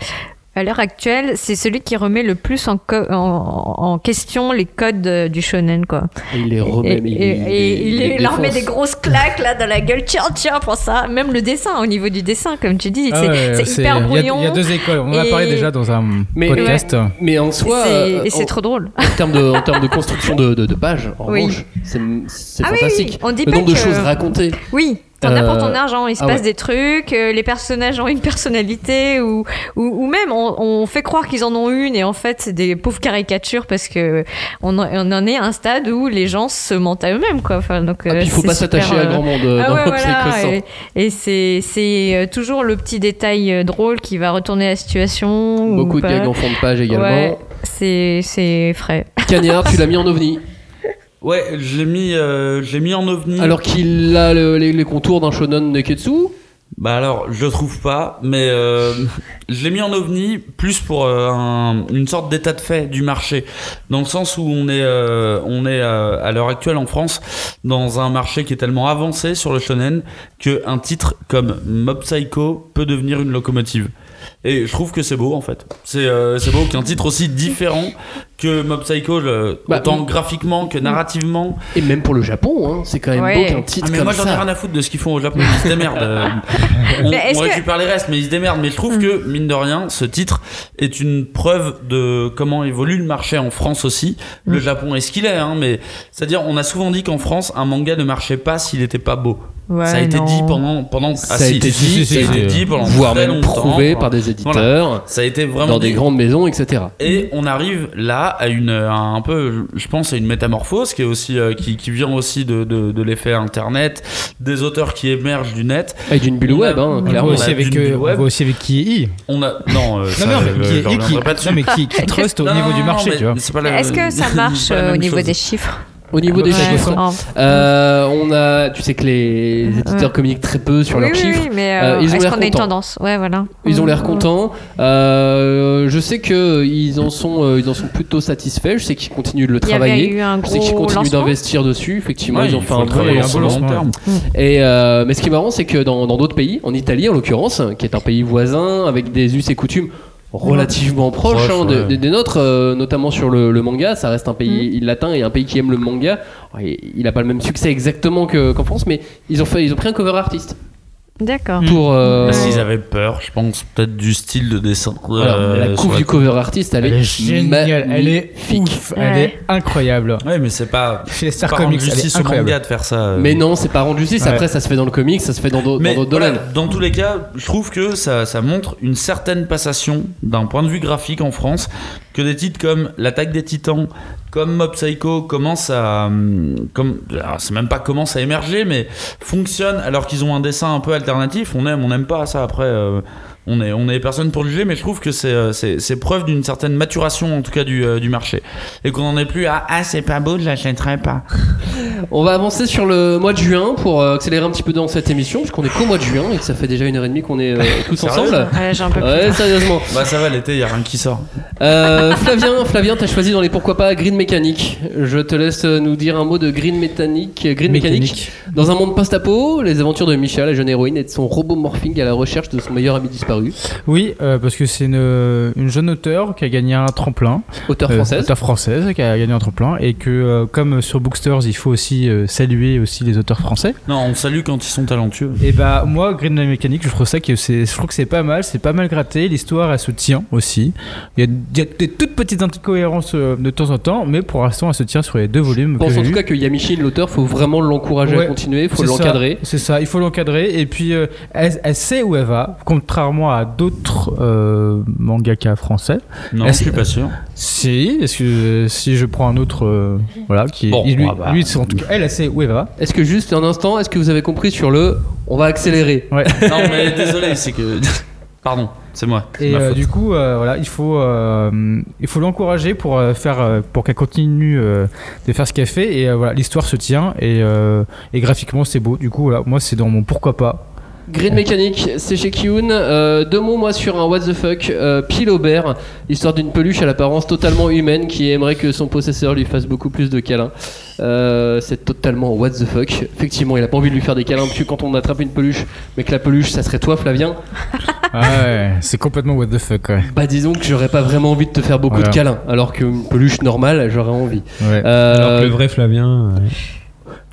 à l'heure actuelle, c'est celui qui remet le plus en, co- en, en question les codes euh, du shonen, quoi. Et il les Et, remet, il, et- et il, les leur met des grosses claques là dans la gueule, tiens, tiens, pour ça. Même le dessin, au niveau du dessin, comme tu dis, Ah c'est ouais, c'est c'est- hyper il y a- brouillon. Il y, a deux écoles, on en a parlé déjà dans un Mais- podcast. Mais en Et soi, c'est- euh, et c'est en- trop drôle. En termes de, en termes de construction de, de, de pages, en Oui. revanche, c'est c'est Ah fantastique. oui, on dit le pas nombre de choses racontées. Oui, T'en as pour ton argent, il se ah passe ouais. des trucs, euh, les personnages ont une personnalité ou, ou, ou même on, on fait croire qu'ils en ont une et en fait c'est des pauvres caricatures parce que on, en- on en est à un stade où les gens se mentent à eux-mêmes quoi. Enfin, donc, Ah, puis euh, il faut pas s'attacher à grand monde euh, ah dans ouais, voilà, et, et c'est c'est toujours le petit détail drôle qui va retourner la situation. ou Beaucoup de gags en fond de page également. Ouais, c'est c'est frais. Cagnard, tu l'as mis en ovni. Ouais, je l'ai mis, euh, je l'ai mis en ovni. Alors qu'il a le- les, les contours d'un shonen neketsu. Bah alors, je trouve pas, mais euh, je l'ai mis en ovni plus pour euh, un- une sorte d'état de fait du marché, dans le sens où on est, euh, on est euh, à l'heure actuelle en France dans un marché qui est tellement avancé sur le shonen que un titre comme Mob Psycho peut devenir une locomotive. Et je trouve que c'est beau en fait. C'est euh, c'est beau qu'un titre aussi différent que Mob Psycho, le- Bah, autant mm. graphiquement que narrativement. Et même pour le Japon, hein, c'est quand même Ouais. beau qu'un titre Ah, mais comme moi j'en ai ça. rien à foutre de ce qu'ils font au Japon, ils se démerdent. Euh, on on que- récupère les restes, mais ils se démerdent. Mais je trouve que, mine de rien, ce titre est une preuve de comment évolue le marché en France aussi. Mm. Le Japon est ce qu'il est, hein, mais c'est-à-dire, on a souvent dit qu'en France, un manga ne marchait pas s'il n'était pas beau. Ouais, ça a été non. dit pendant. pendant Ça ah, a si, été si, dit, ça a été dit pendant voire même prouvé par des éditeurs, Ça a été vraiment dans des grandes maisons, etc. Et on arrive là à une à un peu, je pense, à une métamorphose qui est aussi euh, qui, qui vient aussi de, de, de l'effet internet, des auteurs qui émergent du net. Et d'une bulle On a- web, hein, On Clairement, on aussi avec, euh, on voit aussi avec qui est On a non, euh, ça, Non, euh, mais qui, est- qui, dessus. non, mais qui, qui trust au niveau du marché, tu vois. Est-ce que ça marche euh, au niveau des chiffres? Au niveau des Ouais. chiffres, euh, on a, tu sais que les éditeurs communiquent très peu sur oui, leurs oui, chiffres. oui, mais Euh, euh, ils ont l'air qu'on a une contents. tendance? Ouais, voilà. Ils ont l'air Mm. contents. Euh, je sais que ils en sont, euh, ils en sont plutôt satisfaits. Je sais qu'ils continuent de le Il y avait travailler. eu un Je sais qu'ils continuent d'investir dessus. Effectivement, Ouais, ils ont fait un bon lancement. un bon lancement. Et euh, mais ce qui est marrant, c'est que dans d'autres pays, en Italie en l'occurrence, qui est un pays voisin avec des us et coutumes relativement proches Proche, hein, ouais. des, des nôtres, euh, notamment sur le, le manga. Ça reste un pays latin et un pays qui aime le manga. Il n'a pas le même succès exactement que- qu'en France, mais ils ont fait, ils ont pris un cover artiste D'accord. pour. euh, Parce qu'ils avaient peur, je pense, peut-être du style de dessin. voilà, euh, la couve du cover artiste, elle, Elle est géniale, elle est ouf, elle Ouais. est incroyable. Ouais, mais c'est pas. Chez Star pas Comics, rendre elle est justice au manga de faire ça. euh. Mais non, c'est pas rendu justice. Ouais. Après, ça se fait dans le comics, ça se fait dans d'autres Mais dans d'autres voilà, domaines. dans tous les cas, je trouve que ça, ça montre une certaine passation d'un point de vue graphique en France, des titres comme L'attaque des titans, comme Mob Psycho commencent à. hum, Comme, c'est même pas commence à émerger, mais fonctionnent alors qu'ils ont un dessin un peu alternatif. On aime, on n'aime pas ça après. euh, on est, on est personne pour le juger, mais je trouve que c'est, euh, c'est, c'est preuve d'une certaine maturation, en tout cas, du, euh, du marché. Et qu'on n'en est plus à Ah, c'est pas beau, je l'achèterai pas. On va avancer sur le mois de juin pour euh, accélérer un petit peu dans cette émission, puisqu'on est qu'au mois de juin et que ça fait déjà une heure et demie qu'on est euh, tous ensemble. Ouais, j'ai un peu plus Ouais, sérieusement. Bah, ça va, l'été, y a rien qui sort. Euh, Flavien, Flavien, t'as choisi dans les pourquoi pas Green Mécanique. Je te laisse nous dire un mot de Green Mécanique. Green Mécanique. Dans un monde post-apo, les aventures de Micha, la jeune héroïne, et de son robot morphing à la recherche de son meilleur ami disparu. Oui, euh, parce que c'est une, une jeune auteure qui a gagné un tremplin. Auteur Euh, française. auteure française qui a gagné un tremplin. Et que, euh, comme sur Booksters, il faut aussi euh, saluer aussi les auteurs français. Non, on salue quand ils sont talentueux. Et bah, moi, Green Knight Mécanique, je trouve ça que c'est, je trouve que c'est pas mal, c'est pas mal gratté. L'histoire, elle se tient aussi. Il y a, il y a des toutes petites incohérences euh, de temps en temps, mais pour l'instant, elle se tient sur les deux volumes. Je pense en tout cas que Yamishin, l'auteur, faut vraiment l'encourager à continuer, faut C'est ça, l'encadrer. C'est ça, il faut l'encadrer. Et puis, euh, elle, elle sait où elle va, contrairement à d'autres euh, mangaka français. Non, je suis pas sûr. Si, est-ce que si je prends un autre, euh, voilà, qui Bon, il- lui, bah. lui, c'est en tout cas, elle, elle sait où elle va. Est-ce que juste un instant, est-ce que vous avez compris sur le on va accélérer Ouais. Non, mais désolé, c'est que. Pardon, c'est moi. Et ma euh, faute. du coup, euh, voilà, il faut, euh, il faut l'encourager pour euh, faire, pour qu'elle continue euh, de faire ce qu'elle fait. Et euh, voilà, l'histoire se tient et, euh, et graphiquement c'est beau. Du coup, voilà, moi c'est dans mon pourquoi pas. Green Mécanique, c'est chez Kyun. Euh, deux mots, moi, sur un what the fuck. Euh, Pile Aubert, histoire d'une peluche à l'apparence totalement humaine qui aimerait que son possesseur lui fasse beaucoup plus de câlins. Euh, c'est totalement what the fuck. Effectivement, il a pas envie de lui faire des câlins, parce que quand on attrape une peluche, mais que la peluche, ça serait toi, Flavien, Ah ouais, c'est complètement what the fuck. Ouais. bah disons que j'aurais pas vraiment envie de te faire beaucoup Voilà. de câlins, alors qu'une peluche normale, j'aurais envie. Ouais. Euh, Alors que le vrai Flavien. euh,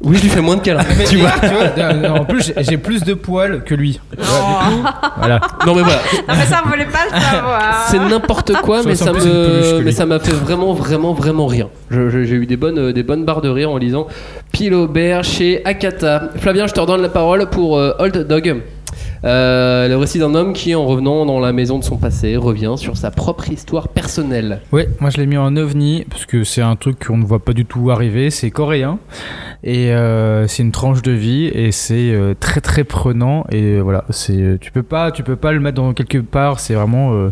Oui, je lui fais moins de câlins. tu vois. Tu vois, en plus, j'ai- plus de poils que lui. Voilà, Oh. du coup, voilà. Non mais voilà. Ah, mais ça, on voulait pas le savoir. C'est n'importe quoi, mais ça me, mais ça m'a fait vraiment, vraiment, vraiment rire. Je- je- J'ai eu des bonnes, euh, des bonnes barres de rire en lisant Pile Aubert chez Akata. Flavien, je te redonne la parole pour euh, Old Dog. Euh, le récit d'un homme qui, en revenant dans la maison de son passé, revient sur sa propre histoire personnelle. Oui, moi je l'ai mis en ovni parce que c'est un truc qu'on ne voit pas du tout arriver. C'est coréen et euh, c'est une tranche de vie et c'est euh, très très prenant et voilà, tu peux pas tu peux pas le mettre dans quelque part. C'est vraiment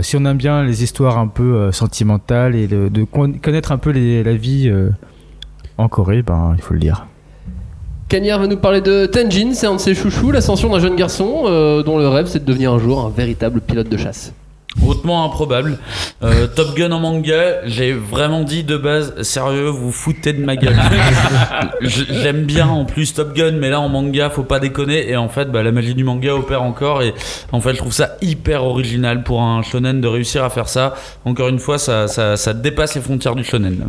si on aime bien les histoires un peu sentimentales et de, de con- connaître un peu la vie en Corée, ben il faut le lire. Cagnard va nous parler de Tenjin, c'est un de ses chouchous, l'ascension d'un jeune garçon euh, dont le rêve c'est de devenir un jour un véritable pilote de chasse. Hautement improbable. Euh, Top Gun en manga, j'ai vraiment dit de base, sérieux, vous foutez de ma gueule. J'aime bien en plus Top Gun, mais là en manga, faut pas déconner. Et en fait, bah, la magie du manga opère encore. Et en fait, je trouve ça hyper original pour un shonen de réussir à faire ça. Encore une fois, ça, ça, ça dépasse les frontières du shonen.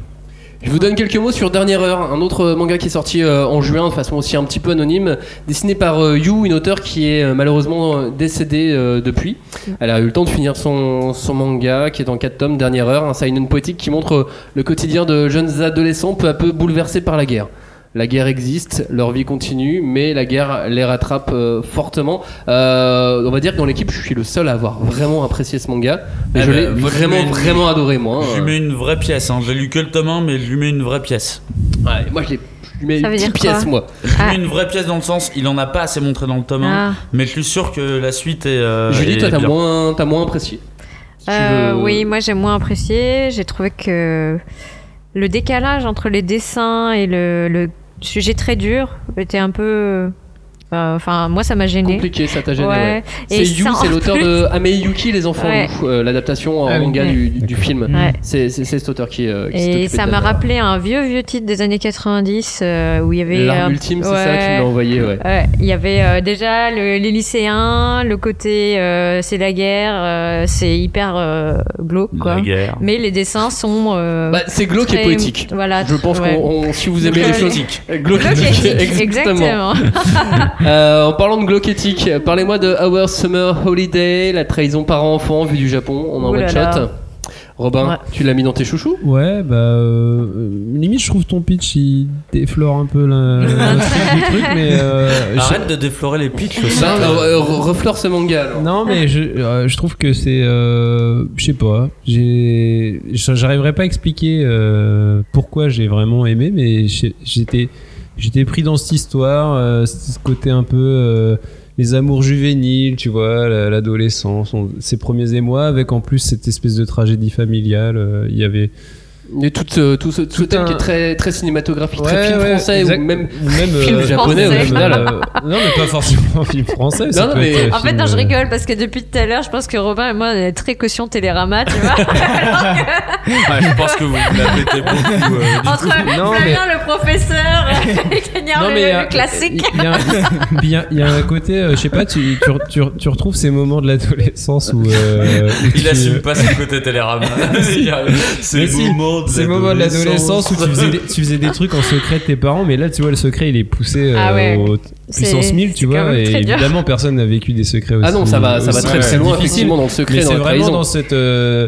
Je vous donne quelques mots sur Dernière Heure, un autre manga qui est sorti euh, en juin de façon aussi un petit peu anonyme, dessiné par euh, Yu, une auteure qui est euh, malheureusement euh, décédée euh, depuis. Elle a eu le temps de finir son, manga qui est en 4 tomes, Dernière Heure, un seinen poétique qui montre euh, le quotidien de jeunes adolescents peu à peu bouleversés par la guerre. La guerre existe, leur vie continue, mais la guerre les rattrape euh, fortement. Euh, on va dire que dans l'équipe, je suis le seul à avoir vraiment apprécié ce manga. Mais Ah je bah, l'ai vraiment, une- vraiment adoré, moi. Je lui mets une vraie pièce. Hein. J'ai lu que le tome 1, mais je lui mets une vraie pièce. Ouais, moi, je, l'ai- je lui mets Ça une veut dire petite pièce, quoi moi. Je lui Ah. mets une vraie pièce dans le sens, il en a pas assez montré dans le tome 1, Ah. mais je suis sûr que la suite est. euh, Julie, est toi, t'as moins, t'as moins apprécié. Si tu Euh, veux- Oui, moi j'ai moins apprécié. J'ai trouvé que le décalage entre les dessins et le, le sujet très dur était un peu. Euh, Enfin, moi ça m'a gêné. Compliqué, ça t'a gêné. Ouais. ouais. Et C'est Yu, c'est l'auteur plus- de Amei Yuki, Les Enfants Ouais. Euh, l'adaptation en Ah manga Ouais. du, du film. Ouais. C'est cet auteur qui. euh, qui Et ça m'a rappelé un vieux vieux titre des années 90 euh, où il y avait. L'arme euh, ultime, c'est ça, tu me l'as envoyé, ouais. Ouais, il y avait euh, déjà le- les lycéens, le côté euh, c'est la guerre, euh, c'est hyper euh, glauque quoi. La guerre. Mais les dessins sont. euh, Bah, c'est glauque et très- poétique. Voilà. Je pense ouais. qu'on, on- si vous aimez les choses. Glauque Glauquétique, éthique, exactement. Euh, en parlant de glauquétique, parlez-moi de Our Summer Holiday, la trahison parent-enfant vue du Japon en un Ouh là one là. shot. Robin, Ouais. tu l'as mis dans tes chouchous Ouais, bah. euh, euh, limite, je trouve ton pitch, il déflore un peu la- du truc, mais. euh, je- Arrête de déflorer les pitchs aussi. Ben, euh, re- refleure ce manga alors. Non, mais je, euh, je trouve que c'est. euh, je sais pas. J'ai. J'arriverai pas à expliquer euh, pourquoi j'ai vraiment aimé, mais j'étais. J'étais pris dans cette histoire, euh, ce côté un peu. euh, les amours juvéniles, tu vois, la- l'adolescence, ses premiers émois, avec en plus cette espèce de tragédie familiale. euh, Il y avait. Et tout, ce- tout ce, tout ce thème un- qui est très, très cinématographique, très film ouais, français exact. ou même Ou même film euh, japonais au final. euh, non, mais pas forcément film français. ça Non, non, peut mais- être, euh, En fait, non, je euh, rigole parce que depuis tout à l'heure, je pense que Robin et moi, on est très caution Télérama, tu vois. Ouais, je pense que vous la pétez beaucoup. euh, Entre coup. Non, Flavien, le professeur, et Cagnard, Non, le, euh, classique. Il y, a- y un côté, euh, je sais pas, tu, tu, tu, tu retrouves ces moments de l'adolescence où. euh, où Il tu- assume pas son côté télérama. C'est le si, moment de Ces moments de l'adolescence où tu faisais, des, tu faisais des trucs en secret de tes parents, mais là, tu vois, le secret, il est poussé euh, Ah ouais. au puissance 1000, tu vois, et évidemment, personne n'a vécu des secrets aussi. Ah non, ça va, ça va très très loin, effectivement, dans le secret, Mais c'est vraiment trahison. dans cette. euh,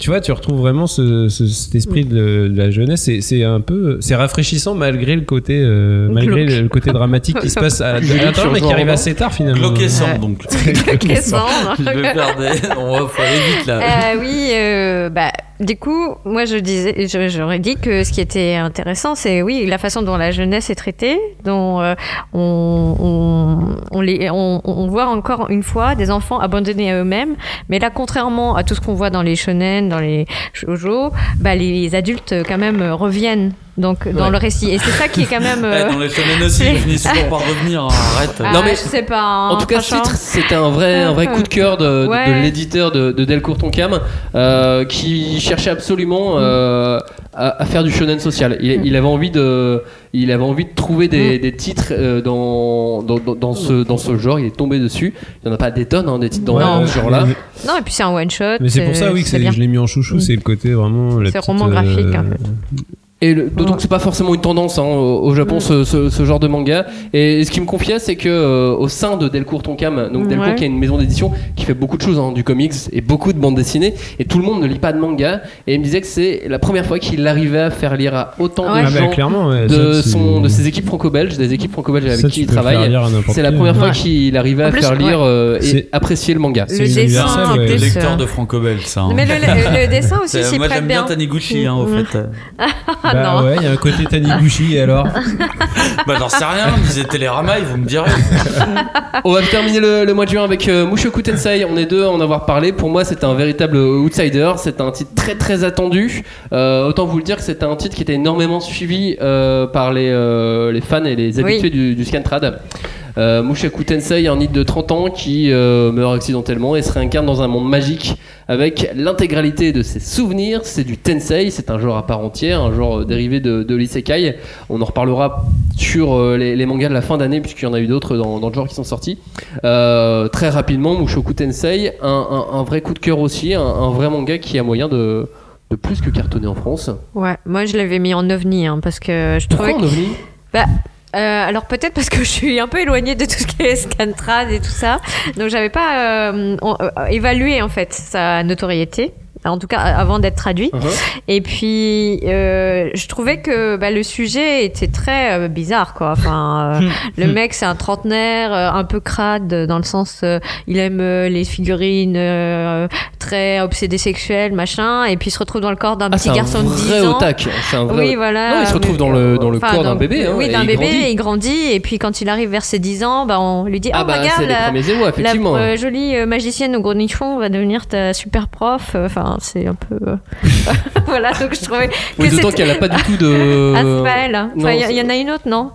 tu vois, tu retrouves vraiment ce, ce- cet esprit de, de la jeunesse. C'est, c'est un peu, c'est rafraîchissant malgré le côté, euh, malgré le côté dramatique qui se passe à, l'intérieur, mais qui arrive Robin assez tard finalement. Glauquessant Ouais. donc. Cassandre. Je vais faire des. On va faut aller vite là. Euh, oui, euh, bah, du coup, moi je disais, j'aurais dit que ce qui était intéressant, c'est oui la façon dont la jeunesse est traitée, dont euh, on, on, on les, on, on voit encore une fois des enfants abandonnés à eux-mêmes. Mais là, contrairement à tout ce qu'on voit dans les shonen, dans les shoujo, bah, les adultes quand même reviennent donc dans Ouais. le récit. Et c'est ça qui est quand même. Euh, dans les shonen aussi, ils finissent toujours par revenir. hein, Arrête. ah, Non, mais- je sais pas. hein, En tout cas, ce titre, c'était un vrai, un vrai coup de cœur de, de- de Ouais. l'éditeur de, de Delcourt Tonkam euh, qui cherchait absolument euh, à, à faire du shonen social. Il, il avait envie de, il avait envie de trouver des, des titres euh, dans, dans, ce, dans ce genre. Il est tombé dessus. Il n'y en a pas des tonnes, hein, des titres dans, ce genre-là. Non, et puis c'est un one shot. Mais c'est pour ça, oui, que je l'ai mis en chouchou, c'est le côté vraiment. C'est roman graphique, peu. Et le- d'autant que c'est pas forcément une tendance hein, au Japon Mm. ce, ce- ce genre de manga. Et ce qui me confiait, c'est que euh, au sein de Delcourt Tonkam, donc Delcourt Ouais. qui est une maison d'édition qui fait beaucoup de choses, hein, du comics et beaucoup de bandes dessinées, et tout le monde ne lit pas de manga. Et il me disait que c'est la première fois qu'il arrivait à faire lire à autant Ouais. de Ah bah, gens clairement, ouais, de, ça, son, de ses équipes franco-belges, des équipes franco-belges avec Ça, qui il le travaille. C'est la première fois qu'il arrivait à plus, faire lire euh, et C'est- apprécier le manga. C'est Le dessin, universel, ouais. plus, Lecteur euh, de franco-belge, ça. hein. Mais le, le- le dessin aussi, C'est- Moi prête j'aime bien bien. Taniguchi, hein, au Mm. fait. Ah Bah non. ouais, il y a un côté Taniguchi alors. bah j'en sais rien, disait Télérama, vous me direz. On va terminer le, le mois de juin avec euh, Mushoku Tensei. On est deux à en avoir parlé. Pour moi, c'est un véritable outsider. C'est un titre très très attendu. Euh, autant vous le dire que c'est un titre qui était énormément suivi euh, par les, euh, les fans et les Oui. habitués du, du Scantrad. Euh, Mushoku Tensei, un hit de 30 ans qui euh, meurt accidentellement et se réincarne dans un monde magique avec l'intégralité de ses souvenirs. C'est du Tensei, c'est un genre à part entière, un genre euh, dérivé de, de l'isekai. On en reparlera sur euh, les, les mangas de la fin d'année, puisqu'il y en a eu d'autres dans, dans le genre qui sont sortis. Euh, très rapidement, Mushoku Tensei, un, un- un vrai coup de cœur aussi, un, un vrai manga qui a moyen de, de plus que cartonner en France. Ouais, moi je l'avais mis en ovni hein, parce que je Pourquoi trouvais en que- ovni? Bah, euh, alors peut-être parce que je suis un peu éloignée de tout ce qui est Scantrad et tout ça, donc j'avais pas euh, euh, évalué en fait sa notoriété. En tout cas, avant d'être traduit. Uh-huh. Et puis, euh, je trouvais que bah, le sujet était très euh, bizarre, quoi. Enfin, euh, le mec, c'est un trentenaire, euh, un peu crade, dans le sens, euh, il aime les figurines euh, très obsédé sexuel, machin, et puis il se retrouve dans le corps d'un Ah, petit garçon de 10 vrai ans. C'est un vrai. Oui, voilà. Non, il se retrouve dans le, dans le corps d'un bébé. hein, oui, d'un bébé, grandit. il grandit, et puis quand il arrive vers ses 10 ans, bah, on lui dit Ah Oh, bah, regarde, la, émois, la effectivement. euh, jolie magicienne au gros nichon va devenir ta super prof. Enfin, c'est un peu. euh, voilà, donc je trouvais. Oui, d'autant qu'elle a pas du tout de. Ah, c'est pas elle. Enfin, il y, c'est- il y en a une autre, non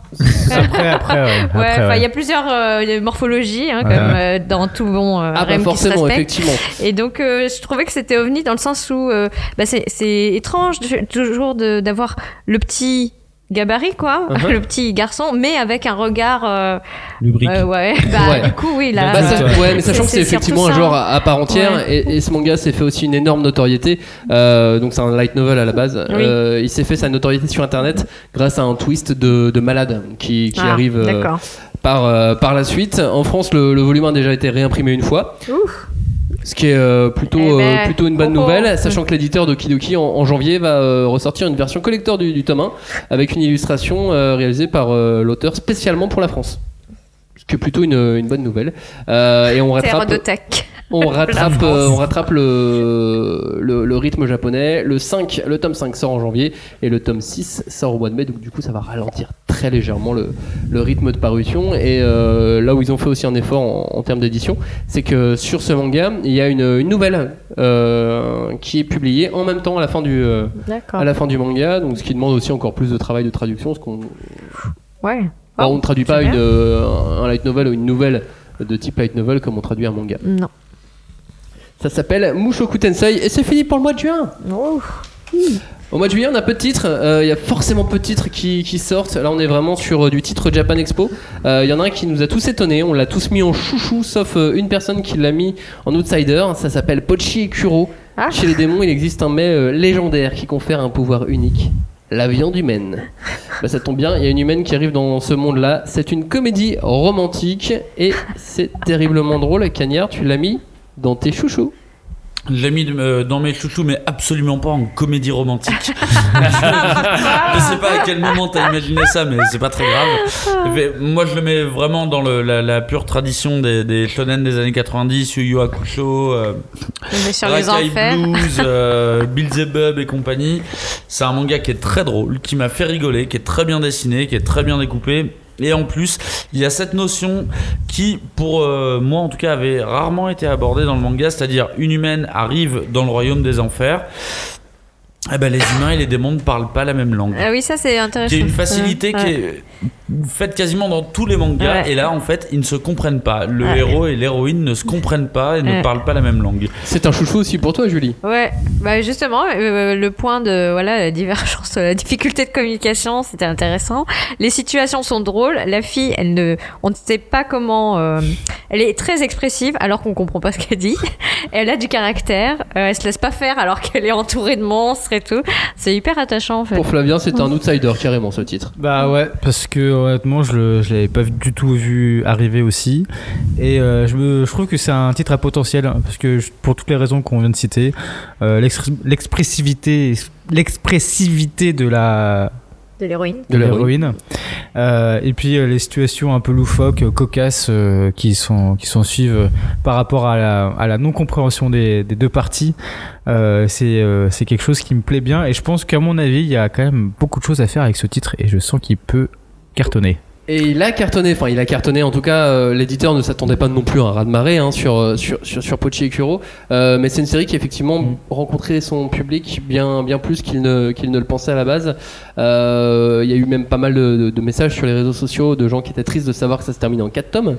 Après, après, ouais. Enfin, ouais. il y a plusieurs euh, morphologies, hein, Ouais. comme euh, dans tout bon euh, Ah bah forcément, respecte. effectivement. Et donc, euh, je trouvais que c'était ovni dans le sens où euh, bah, c'est c'est étrange de- toujours d'avoir le petit gabarit, quoi, Uh-huh. le petit garçon, mais avec un regard. euh, Lubrique. euh, ouais, bah, Ouais. du coup, oui, là. Bah, ça- euh, ouais, mais sachant que c'est effectivement un genre à, à part entière, Ouais. et, et ce manga s'est fait aussi une énorme notoriété. Euh, donc c'est un light novel à la base. Euh, il s'est fait sa notoriété sur Internet grâce à un twist de, de malade qui, qui Ah, arrive euh, D'accord. par, euh, par la suite. En France, le, le volume a déjà été réimprimé une fois. Ouf. Ce qui est euh, plutôt, Eh ben, euh, plutôt une bonne oh, nouvelle, sachant que l'éditeur de Kidoki en, en janvier va euh, ressortir une version collector du, du tome 1 avec une illustration euh, réalisée par euh, l'auteur spécialement pour la France. Ce qui est plutôt une, une bonne nouvelle. Euh, et on Terre rattrape, de tech. On La rattrape, euh, on rattrape le, le, le rythme japonais. Le, 5, le tome 5 sort en janvier et le tome 6 sort au mois de mai. Donc du coup, ça va ralentir très légèrement le, le rythme de parution. Et euh, là où ils ont fait aussi un effort en, en termes d'édition, c'est que sur ce manga, il y a une, une nouvelle euh, qui est publiée en même temps à la fin du, euh, à la fin du manga. Donc ce qui demande aussi encore plus de travail de traduction. Ce qu'on Ouais. Oh, on ne traduit pas une, euh, un light novel ou une nouvelle de type light novel comme on traduit un manga. Non. Ça s'appelle Mushoku Tensei et c'est fini pour le mois de juin. Oh. Au mois de juillet, on a peu de titres. Euh, Il y a forcément peu de titres qui, qui sortent. Là, on est vraiment sur euh, du titre Japan Expo. Euh, Il y en a un qui nous a tous étonnés. On l'a tous mis en chouchou, sauf une personne qui l'a mis en outsider. Ça s'appelle Pochi et Kuro. Ah. Chez les démons, il existe un mets légendaire qui confère un pouvoir unique. La viande humaine. Bah, ça tombe bien, il y a une humaine qui arrive dans ce monde-là. C'est une comédie romantique et c'est terriblement drôle. Cagnard, tu l'as mis dans tes chouchous. Je l'ai mis euh, dans mes chouchous, mais absolument pas en comédie romantique. je sais pas à quel moment t'as imaginé ça, mais c'est pas très grave. Mais moi, je le mets vraiment dans le- la, la pure tradition des, des shonen des années 90, Yu Yu Hakusho, euh, Rakai. Blues, euh, Beelzebub et compagnie. C'est un manga qui est très drôle, qui m'a fait rigoler, qui est très bien dessiné, qui est très bien découpé. Et en plus, il y a cette notion qui, pour euh, moi en tout cas, avait rarement été abordée dans le manga, c'est-à-dire une humaine arrive dans le royaume des enfers. Eh ben, les humains et les démons ne parlent pas la même langue. Ah oui, ça c'est intéressant. Qui est une facilité Ouais. qui est fait quasiment dans tous les mangas. Ouais. Et là, en fait, ils ne se comprennent pas. Le Ouais. héros et l'héroïne ne se comprennent pas et ne parlent pas la même langue. C'est un chouchou aussi pour toi, Julie. Ouais, bah justement, euh, le point de voilà la divergence, la difficulté de communication, c'était intéressant. Les situations sont drôles. La fille, elle ne, on ne sait pas comment. euh, elle est très expressive alors qu'on comprend pas ce qu'elle dit. Elle a du caractère. euh, elle se laisse pas faire alors qu'elle est entourée de monstres et tout. C'est hyper attachant en fait. Pour Flavien, c'est un outsider carrément ce titre. Bah ouais, parce que honnêtement, je, je l'avais pas du tout vu arriver aussi. Et euh, je, me, je trouve que c'est un titre à potentiel, hein, parce que je- pour toutes les raisons qu'on vient de citer, euh, l'ex- l'expressivité l'expressivité de la De l'héroïne. de l'héroïne. Euh, et puis euh, les situations un peu loufoques, cocasses euh, qui sont qui s'en suivent par rapport à la, à la non compréhension des, des deux parties. Euh, c'est euh, c'est quelque chose qui me plaît bien et je pense qu'à mon avis il y a quand même beaucoup de choses à faire avec ce titre et je sens qu'il peut cartonner. Et il a cartonné, enfin il a cartonné, en tout cas euh, l'éditeur ne s'attendait pas non plus à un raz-de-marée hein, sur, euh, sur, sur, sur Pochi et Kuro, Euh, mais c'est une série qui effectivement Mm. rencontrait son public bien, bien plus qu'il ne, qu'il ne le pensait à la base. Euh, Il y a eu même pas mal de, de- de messages sur les réseaux sociaux de gens qui étaient tristes de savoir que ça se terminait en 4 tomes.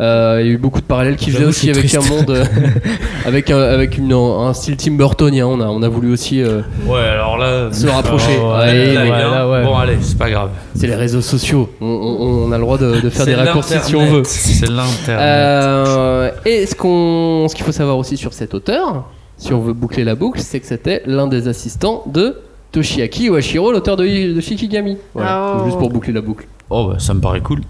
Euh, Il y a eu beaucoup de parallèles qui faisaient aussi avec un monde, euh, avec, un, avec une, un style Tim Burtonien. On a, on a voulu aussi euh, Ouais, alors là. se rapprocher. Oh, Ouais, ouais, mais ouais, là, ouais. Bon, allez, c'est pas grave. c'est les réseaux sociaux. On, on- on a le droit de, de faire des raccourcis si on veut. C'est l'internet. Euh, et ce qu'on, ce qu'il faut savoir aussi sur cet auteur, si on veut boucler la boucle, c'est que c'était l'un des assistants de Toshiaki Washiro, l'auteur de, de Shikigami. Voilà, Oh. juste pour boucler la boucle. Oh, bah, ça me paraît cool.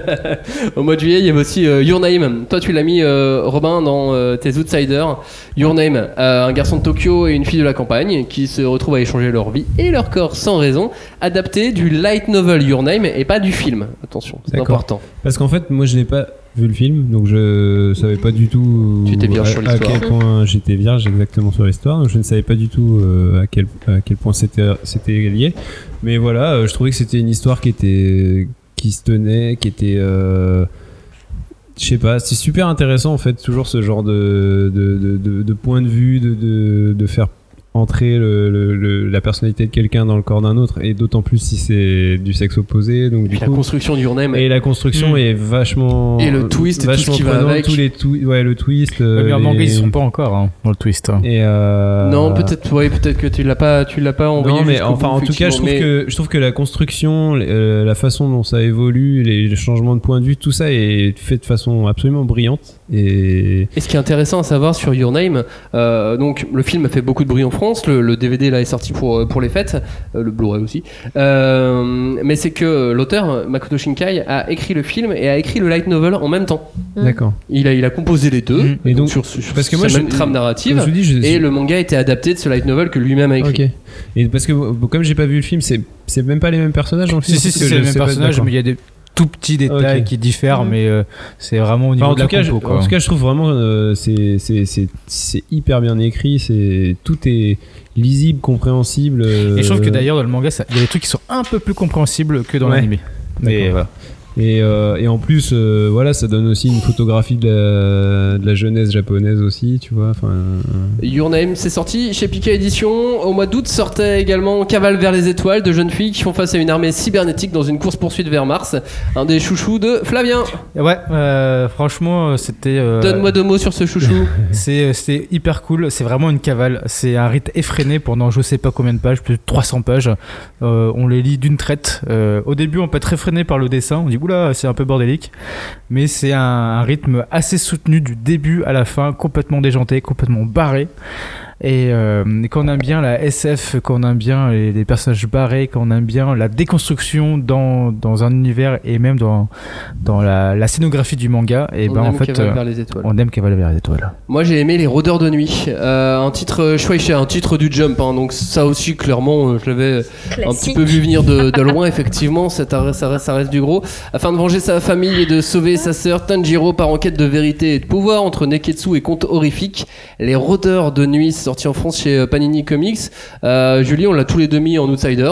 Au mois de juillet, il y avait aussi euh, Your Name. Toi, tu l'as mis, euh, Robin, dans euh, tes Outsiders. Your Name, un garçon de Tokyo et une fille de la campagne qui se retrouvent à échanger leur vie et leur corps sans raison, adapté du light novel Your Name et pas du film. Attention, c'est important. Parce qu'en fait, moi, je n'ai pas vu le film, donc je savais pas du tout Tu étais vierge à, sur à l'histoire. quel point j'étais vierge exactement sur l'histoire. Je ne savais pas du tout à quel à quel point c'était lié. Mais voilà, je trouvais que c'était une histoire qui était qui se tenait, qui était euh, je sais pas, c'est super intéressant en fait, toujours ce genre de, de, point de vue, de faire entrer le, le- le- la personnalité de quelqu'un dans le corps d'un autre, et d'autant plus si c'est du sexe opposé. Donc, du la coup, construction du Your Name. et la construction Mm. est vachement. Et le twist et tout ce vachement qui va avec. Tous les twi- ouais, le twist. Euh, mais en les- manga ils sont pas encore hein, dans le twist. hein. Et euh, Non, peut-être, ouais, peut-être que tu l'as pas, tu l'as pas envoyé. Non, mais enfin, bout, en tout cas, je trouve, mais- que, je trouve que la construction, euh, la façon dont ça évolue, les, les changements de point de vue, tout ça est fait de façon absolument brillante. Et Et ce qui est intéressant à savoir sur Your Name, euh, donc le film a fait beaucoup de bruit en France, le, le DVD là est sorti pour, pour les fêtes, euh, le Blu-ray aussi. Euh, mais c'est que l'auteur, Makoto Shinkai, a écrit le film et a écrit le light novel en même temps. d'accord. Il a, il a composé les deux, Mm. Et donc, sur, sur parce que sa moi, je- même trame narrative. Comme je vous dis, je, Et le manga a été adapté de ce light novel que lui-même a écrit. Ok. Et parce que comme j'ai pas vu le film, c'est c'est même pas les mêmes personnages dans le film. si si c'est je le même sais pas, personnage d'accord. mais il y a des tout petits détails Ok. qui diffèrent mais euh, c'est vraiment au niveau Enfin, en, de la tout cas, je, compo quoi. en tout cas, je trouve vraiment euh, c'est hyper bien écrit. C'est tout est lisible, compréhensible. euh, Et je trouve que d'ailleurs dans le manga il y a des trucs qui sont un peu plus compréhensibles que dans Ouais. l'animé. Mais voilà. Et, euh, et en plus, euh, voilà, ça donne aussi une photographie de la, de la jeunesse japonaise aussi, tu vois. Enfin, euh, Your Name, c'est sorti chez Pika Édition. Au mois d'août sortait également Cavale vers les étoiles de jeunes filles qui font face à une armée cybernétique dans une course-poursuite vers Mars. Un des chouchous de Flavien. Ouais, euh, franchement c'était euh, Donne-moi deux mots sur ce chouchou. C'est c'est hyper cool, c'est vraiment une cavale. C'est un rythme effréné pendant je sais pas combien de pages, plus de 300 pages. Euh, on les lit d'une traite. Euh, au début, on peut être effréné par le dessin, on dit oula, c'est un peu bordélique. Mais c'est un, un rythme assez soutenu du début à la fin, complètement déjanté, complètement barré. Et euh, quand on aime bien la SF, quand on aime bien les, les personnages barrés, quand on aime bien la déconstruction dans, dans un univers et même dans, dans la, la scénographie du manga, et On ben en aime fait, euh, vers les étoiles. on aime Cavale vers les étoiles. Moi j'ai aimé Les Rôdeurs de Nuit, Euh, un titre euh, Shueisha, un titre du Jump, hein, donc ça aussi clairement euh, je l'avais un petit peu vu venir de, de loin effectivement, ça, reste- ça, reste, ça reste du gros. Afin de venger sa famille et de sauver sa sœur, Tanjiro part en quête de vérité et de pouvoir entre Neketsu et contes horrifiques. Les Rôdeurs de Nuit, c'est sorti en France chez euh, Panini Comics. Euh, Julie, on l'a tous les deux mis en outsider.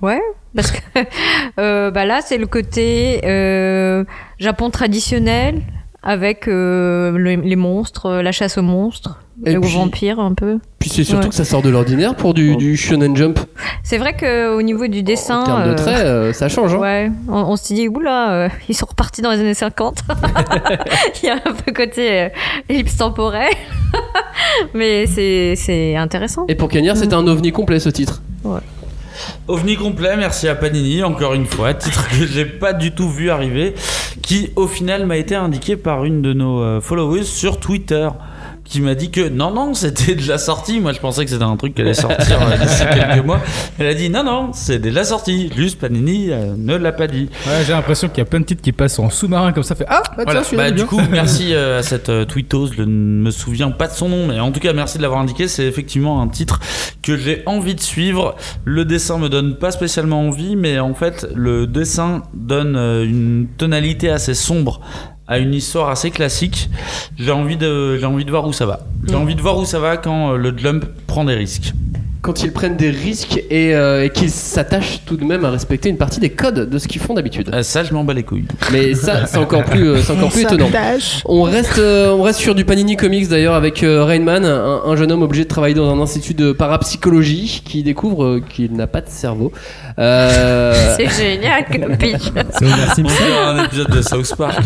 Ouais, parce que euh, bah là, c'est le côté Japon traditionnel, avec euh, le- les monstres, euh, la chasse aux monstres, Et aux puis- vampires un peu. Puis c'est surtout Ouais. que ça sort de l'ordinaire pour du, du Shonen Jump. C'est vrai qu'au niveau du dessin. En termes de euh, traits, euh, ça change. Hein. Ouais, on, on s'est dit, oula, euh, ils sont repartis dans les années 50. Il y a un peu côté ellipse temporelle. Mais c'est intéressant. Et pour Cagnard, c'était un ovni complet ce titre. Ouais. OVNI complet, merci à Panini, encore une fois, titre que j'ai pas du tout vu arriver, qui au final m'a été indiqué par une de nos euh, followers sur Twitter, qui m'a dit que non, non, c'était déjà sorti. Moi, je pensais que c'était un truc qui allait sortir euh, d'ici quelques mois. Elle a dit non, non, c'est déjà sorti. Juste Panini euh, ne l'a pas dit. Ouais, j'ai l'impression qu'il y a plein de titres qui passent en sous-marin comme ça. Fait ah, bah, Voilà. tiens, Bah, du bien. coup, merci euh, à cette euh, tweetos. Je ne me souviens pas de son nom, mais en tout cas, merci de l'avoir indiqué. C'est effectivement un titre que j'ai envie de suivre. Le dessin me donne pas spécialement envie, mais en fait, le dessin donne une tonalité assez sombre à une histoire assez classique. J'ai envie de, j'ai envie de voir où ça va. J'ai Mm. envie de voir où ça va quand euh, le jump prend des risques. Quand ils prennent des risques et, euh, et qu'ils s'attachent tout de même à respecter une partie des codes de ce qu'ils font d'habitude. Euh, ça, je m'en bats les couilles. Mais ça, c'est encore plus, euh, c'est encore plus étonnant. On reste, euh, on reste sur du Panini Comics d'ailleurs avec euh, Rainman, un, un jeune homme obligé de travailler dans un institut de parapsychologie qui découvre euh, qu'il n'a pas de cerveau. Euh, C'est génial comme pitch. C'est un épisode de South Park.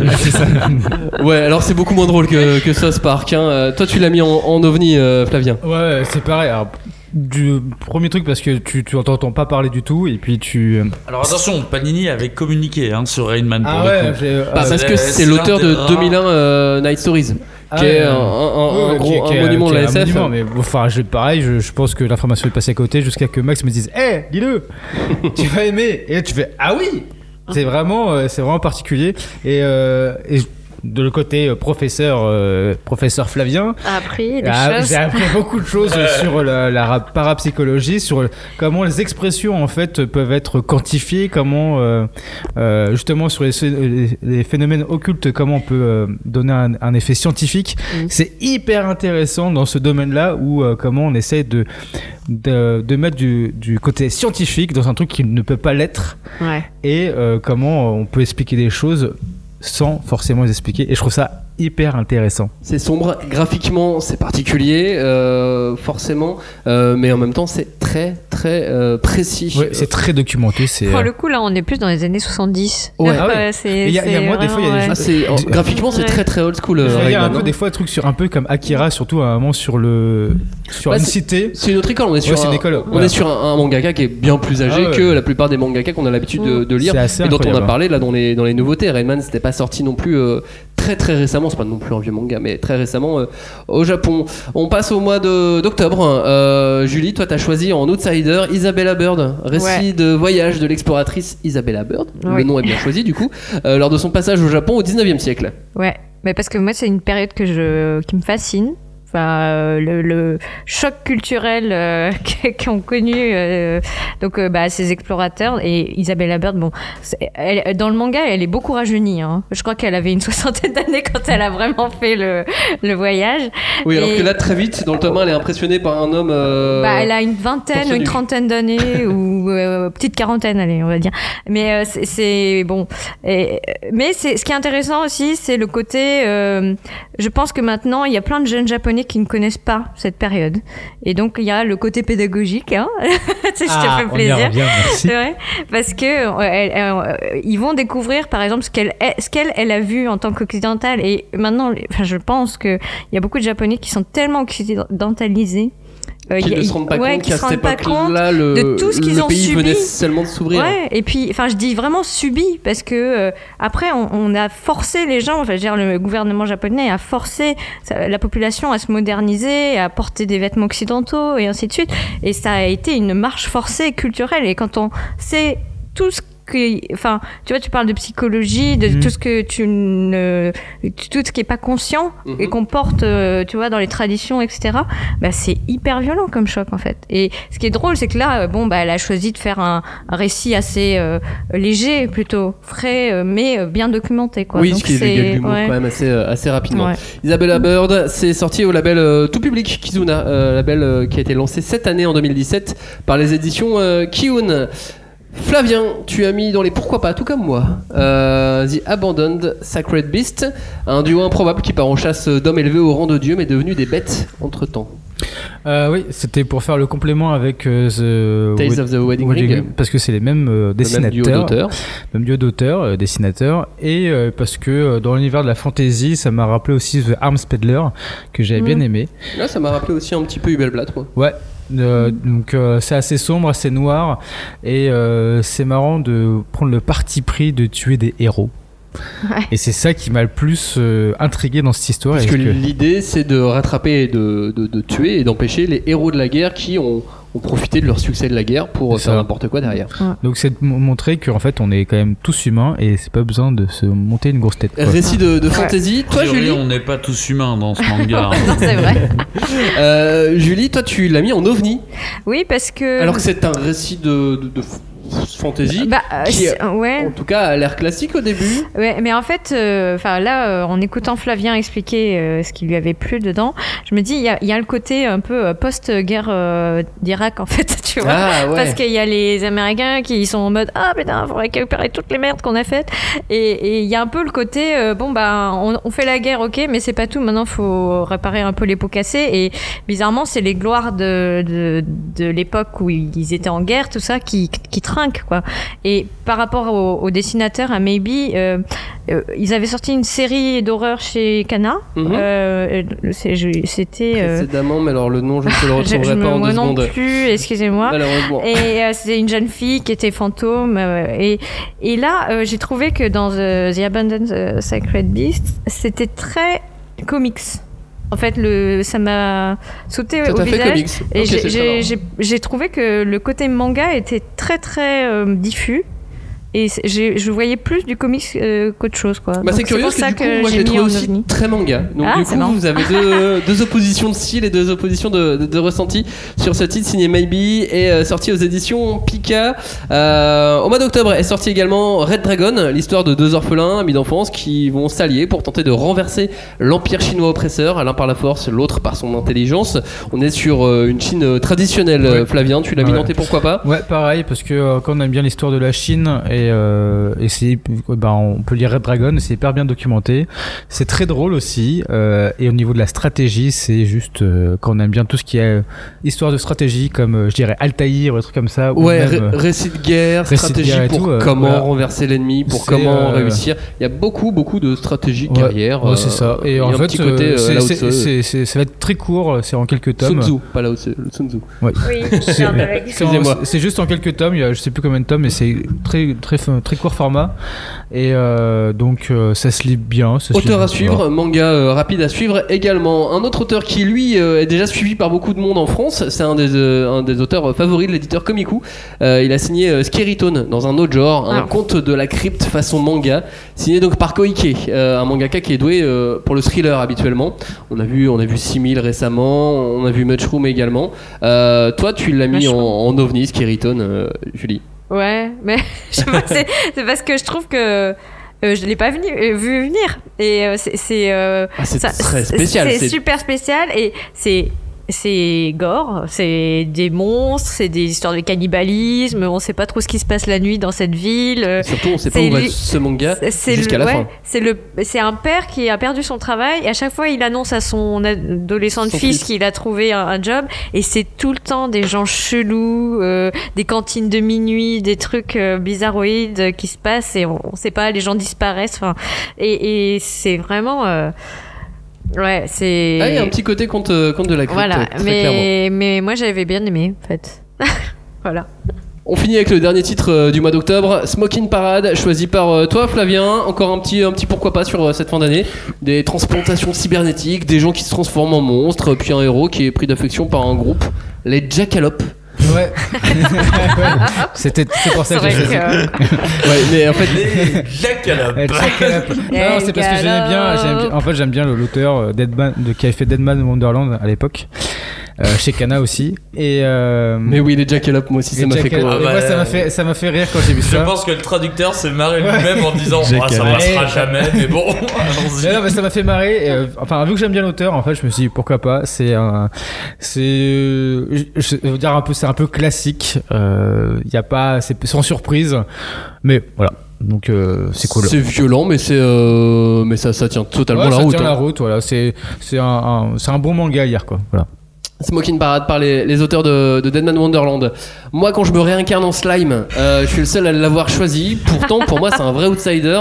ouais, alors c'est beaucoup moins drôle que, que South Park. Hein. Toi, tu l'as mis en, en ovni, euh, Flavien. Ouais, c'est pareil. Alors, du premier truc parce que tu tu pas parler du tout et puis tu euh, Alors attention, Panini avait communiqué hein, sur Rainman pour ah ouais euh, Bah, Ah, parce que c'est c'est l'auteur de des rares- 2001 euh, Night Stories, ah qui est un, un- euh, un ouais, gros qui monument qui de la un SF. monument, mais bon, enfin, je, pareil, je, je pense que l'information est passée à côté jusqu'à que Max me dise Hé, dis-le! Tu vas aimer! Et là, tu fais Ah oui! C'est vraiment, euh, c'est vraiment particulier. Et, euh, et de le côté euh, professeur, euh, professeur Flavien, A appris des ah, choses. j'ai appris beaucoup de choses sur la, la ra- parapsychologie, sur comment les expressions en fait peuvent être quantifiées, comment euh, euh, justement sur les, les- les phénomènes occultes, comment on peut euh, donner un, un effet scientifique. Mm. C'est hyper intéressant dans ce domaine-là où euh, comment on essaie de, de, de mettre du, du côté scientifique dans un truc qui ne peut pas l'être Ouais. et euh, comment on peut expliquer des choses sans forcément les expliquer. Et je trouve ça hyper intéressant. C'est sombre, graphiquement c'est particulier, euh, forcément, euh, mais en même temps c'est très très euh, précis. Ouais, c'est très documenté. C'est Pour euh, le coup, là, on est plus dans les années 70. Ouais. Ah ouais. C'est- Il y a- il y a c'est moi, des fois, il y a des vraiment, Ah, c'est- en- Du- graphiquement c'est Ouais. très très old school. euh, Il y a un Rayman, peu hein. des fois des trucs sur un peu comme Akira, surtout à un moment sur le sur Ouais, une c'est- cité. C'est une autre école, on est sur, un, une école, on est sur un, un mangaka qui est bien plus âgé Ah ouais. que la plupart des mangaka qu'on a l'habitude de, de lire et dont on a incroyable. parlé là dans les, dans les nouveautés. Rayman c'était pas sorti non plus euh, très très récemment, c'est pas non plus un vieux manga, mais très récemment euh, au Japon. On passe au mois d'octobre. Euh, Julie, toi t'as choisi en outsider Isabella Bird, récit Ouais. de voyage de l'exploratrice Isabella Bird. Le Oui. nom est bien choisi du coup, euh, lors de son passage au Japon au 19e siècle. Ouais, mais parce que moi, c'est une période que je, qui me fascine. Enfin, euh, le, le choc culturel euh, qu'ont connu euh, donc euh, bah, ces explorateurs et Isabella Bird. Bon, elle, dans le manga, elle est beaucoup rajeunie. Hein. Je crois qu'elle avait une soixantaine d'années quand elle a vraiment fait le, le voyage. Oui, alors que là très vite, dans le tome 1, elle est impressionnée par un homme. euh, Bah, elle a une vingtaine une trentaine d'années ou euh, petite quarantaine, allez, on va dire. Mais euh, c'est- bon. Et, mais c'est ce qui est intéressant aussi, c'est le côté. euh, je pense que maintenant, il y a plein de jeunes japonais qui ne connaissent pas cette période. Et donc, il y a le côté pédagogique. Hein je Ah, te fais plaisir. revient, merci. Vrai, parce que euh, elle- euh, ils vont découvrir, par exemple, ce qu'elle est- ce qu'elle elle a vu en tant qu'occidentale. Et maintenant, enfin, je pense que il y a beaucoup de Japonais qui sont tellement occidentalisés. Euh, a- ne se rendent pas ouais, compte qui qu'à cette époque-là, le, de tout ce qu'ils le ont pays subi. venait seulement de s'ouvrir. Ouais, et puis, enfin, je dis vraiment subi parce que euh, après, on, on a forcé les gens, enfin, je veux dire, le gouvernement japonais a forcé la population à se moderniser, à porter des vêtements occidentaux et ainsi de suite. Et ça a été une marche forcée culturelle. Et quand on sait tout ce que, enfin, tu vois, tu parles de psychologie, de Mhm. tout ce que tu ne, tout ce qui est pas conscient et qu'on porte, euh, tu vois, dans les traditions, etc. Bah, c'est hyper violent comme choc en fait. Et ce qui est drôle, c'est que là, euh, bon, bah, elle a choisi de faire un, un récit assez euh, léger, plutôt frais, mais bien documenté, quoi. Oui, Donc ce qui est l'humour ouais. quand même assez, assez rapidement. Ouais. Isabella Bird, c'est sorti au label euh, tout public Kizuna, euh, label qui a été lancé cette année en 2017 par les éditions Kiun. Flavien, tu as mis dans les pourquoi pas, tout comme moi, euh, The Abandoned Sacred Beast, un duo improbable qui part en chasse d'hommes élevés au rang de dieu mais devenus des bêtes entre temps. Euh, oui, c'était pour faire le complément avec euh, The Tales Wed- of the Wedding Ring. parce que c'est les mêmes euh, même dessinateurs, même duo d'auteurs, dessinateurs, et parce que dans l'univers de la fantasy, ça m'a rappelé aussi The Arms Peddler que j'avais Mm. bien aimé. Là, ça m'a rappelé aussi un petit peu Hubelblatt, moi. Ouais. Euh, donc euh, c'est assez sombre, assez noir et euh, c'est marrant de prendre le parti pris de tuer des héros. Et c'est ça qui m'a le plus euh, intrigué dans cette histoire. Parce que que- l'idée, c'est de rattraper et de, de- de tuer et d'empêcher les héros de la guerre qui ont, ont profité de leur succès de la guerre pour faire n'importe quoi derrière. Donc c'est de montrer qu'en fait on est quand même tous humains et c'est pas besoin de se monter une grosse tête. quoi. Récit de, de fantasy. Toi, Julie on n'est pas tous humains dans ce manga. c'est vrai. Euh, Julie, toi, tu l'as mis en ovni. Oui, parce que. Alors que c'est un récit de, de, de f- fantasy. Bah, euh, qui, ouais. En tout cas, a l'air classique au début. Ouais, mais en fait, euh, enfin là, euh, en écoutant Flavien expliquer euh, ce qui lui avait plu dedans, je me dis, il y a, il y a le côté un peu euh, post-guerre euh, d'Irak, en fait, tu vois. Ah, ouais. Parce qu'il y a les Américains qui sont en mode, ah putain, faut récupérer toutes les merdes qu'on a faites. Et il y a un peu le côté, euh, bon, bah, on, on fait la guerre, ok, mais c'est pas tout, maintenant, faut réparer un peu les pots cassés. Et bizarrement, c'est les gloires de, de, de l'époque où ils étaient en guerre, tout ça, qui, qui quoi. Et par rapport au, au dessinateur, à Maybe, euh, euh, ils avaient sorti une série d'horreur chez Kana. Euh, c'est- je- C'était. euh, Précédemment, mais alors le nom, je ne le retrouverai je pas en deux non secondes. plus, excusez-moi. Et c'était une jeune fille qui était fantôme. et, et là, j'ai trouvé que dans The, The Abandoned Sacred Beast, c'était très comics. En fait, le, ça m'a sauté Ça au fait visage. Et j'ai trouvé que le côté manga était très très euh, diffus. Et je voyais plus du comics euh, qu'autre chose. Quoi. Bah, Donc c'est curieux pour parce ça que, du coup, moi je j'ai l'ai mis trouvé aussi ovni. très manga. Donc Ah, du coup, vous avez deux, deux oppositions de style et deux oppositions de, de, de ressenti sur ce titre signé Maybe et euh, sorti aux éditions Pika. Euh, au mois d'octobre est sorti également Red Dragon, l'histoire de deux orphelins amis d'enfance qui vont s'allier pour tenter de renverser l'empire chinois oppresseur, l'un par la force, l'autre par son intelligence. On est sur euh, une Chine traditionnelle, Flavien. Tu l'as mis Ouais. dans tes pourquoi pas? Ouais, pareil, parce que euh, quand on aime bien l'histoire de la Chine et, euh, et c'est, ben, on peut lire Red Dragon, c'est hyper bien documenté. C'est très drôle aussi. euh, et au niveau de la stratégie, c'est juste euh, quand on aime bien tout ce qui est euh, histoire de stratégie, comme euh, je dirais Altaïr ou des trucs comme ça. ou Ouais, même, ré- euh, récit de guerre, récit de stratégie guerre et pour tout, euh, comment voilà. renverser l'ennemi, pour C'est, comment euh, réussir. Il y a beaucoup, beaucoup de stratégies Ouais, guerrières. ouais, euh, c'est ça. Et en fait, euh, euh, c'est- c'est- c'est- c'est- ça va être très court, c'est en quelques tomes. Sun Tzu, pas Lao Tzu, le Sun Tzu. Ouais. Oui, C'est- c'est c'est. C'est juste en quelques tomes, il y a, je sais plus combien de tomes, mais c'est très, très, très court format. Et euh, donc ça ça se lit bien. ça se lit Auteur à suivre, manga euh, rapide à suivre également. Un autre auteur qui lui euh, est déjà suivi par beaucoup de monde en France, c'est un des, euh, un des auteurs favoris de l'éditeur Komiku. Euh, il a signé euh, Scary Tone dans un autre genre, un Ah. conte de la crypte façon manga, signé donc par Koike, euh, un mangaka qui est doué euh, pour le thriller habituellement. On a vu, on a vu 6000 récemment, on a vu Mushroom également. Euh, toi, tu l'as mis en, en ovni, Scary Tone, euh, Julie. Ouais, mais c'est parce que je trouve que. euh, je l'ai pas venu, euh, vu venir et euh, c'est euh, Ah, c'est très spécial, c'est c'est- super spécial et c'est c'est gore, c'est des monstres, c'est des histoires de cannibalisme, on sait pas trop ce qui se passe la nuit dans cette ville. Surtout, on sait pas où va ce manga jusqu'à la ouais, fin. C'est le, c'est un père qui a perdu son travail et à chaque fois il annonce à son adolescent Son fils fils. qu'il a trouvé un, un job et c'est tout le temps des gens chelous, euh, des cantines de minuit, des trucs euh, bizarroïdes qui se passent et on, on sait pas, les gens disparaissent. Enfin, et, et c'est vraiment, euh, ouais, c'est. Ah, il y a un petit côté conte, conte de la crypte, Voilà, très clairement. mais moi j'avais bien aimé en fait. voilà. On finit avec le dernier titre euh, du mois d'octobre, Smoking Parade, choisi par euh, toi Flavien. Encore un petit, un petit pourquoi pas sur euh, cette fin d'année. Des transplantations cybernétiques, des gens qui se transforment en monstres, puis un héros qui est pris d'affection par un groupe, les Jackalope. Ouais. C'était c'est pour ça que j'ai Ouais, mais en fait, Les Jackalope. Eh, Jackalope. Non, c'est parce que j'aimais bien, j'aime bien- En fait, j'aime bien l'auteur euh, de, qui avait fait Deadman Wonderland à l'époque. Euh, chez Kana aussi. Et euh, Mais oui, les Jackalope, moi aussi, ça m'a fait et moi, ça m'a fait, ça m'a fait rire quand j'ai vu Je ça. pense que le traducteur s'est marré lui-même en disant Ah, ça passera jamais, mais bon, allons-y. Mais non, mais ça m'a fait marrer. et, euh, enfin, vu que j'aime bien l'auteur, en fait, je me suis dit pourquoi pas. C'est un, c'est, euh, je, je veux dire un peu, c'est un peu classique. Il y a pas, c'est sans surprise, mais voilà. Donc euh, c'est cool. C'est violent, mais c'est euh, mais ça, ça tient totalement Ouais, la ça route. tient hein. la route, voilà. C'est, c'est un, un- c'est un bon manga à lire, quoi. Voilà. Smoking Parade par les, les auteurs de, de Deadman Wonderland. Moi, quand je me réincarne en slime, euh, je suis le seul à l'avoir choisi. Pourtant, pour moi, c'est un vrai outsider.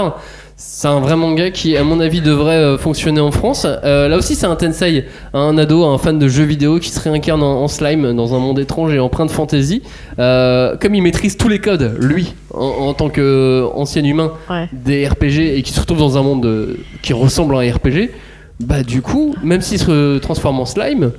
C'est un vrai manga qui, à mon avis, devrait euh, fonctionner en France. Euh, là aussi, c'est un Tensei, un ado, un fan de jeux vidéo qui se réincarne en, en slime dans un monde étrange et empreint de fantasy. Euh, comme il maîtrise tous les codes, lui, en, en tant qu'ancien humain Ouais. des RPG et qui se retrouve dans un monde qui ressemble à un RPG, bah du coup, même s'il se transforme en slime,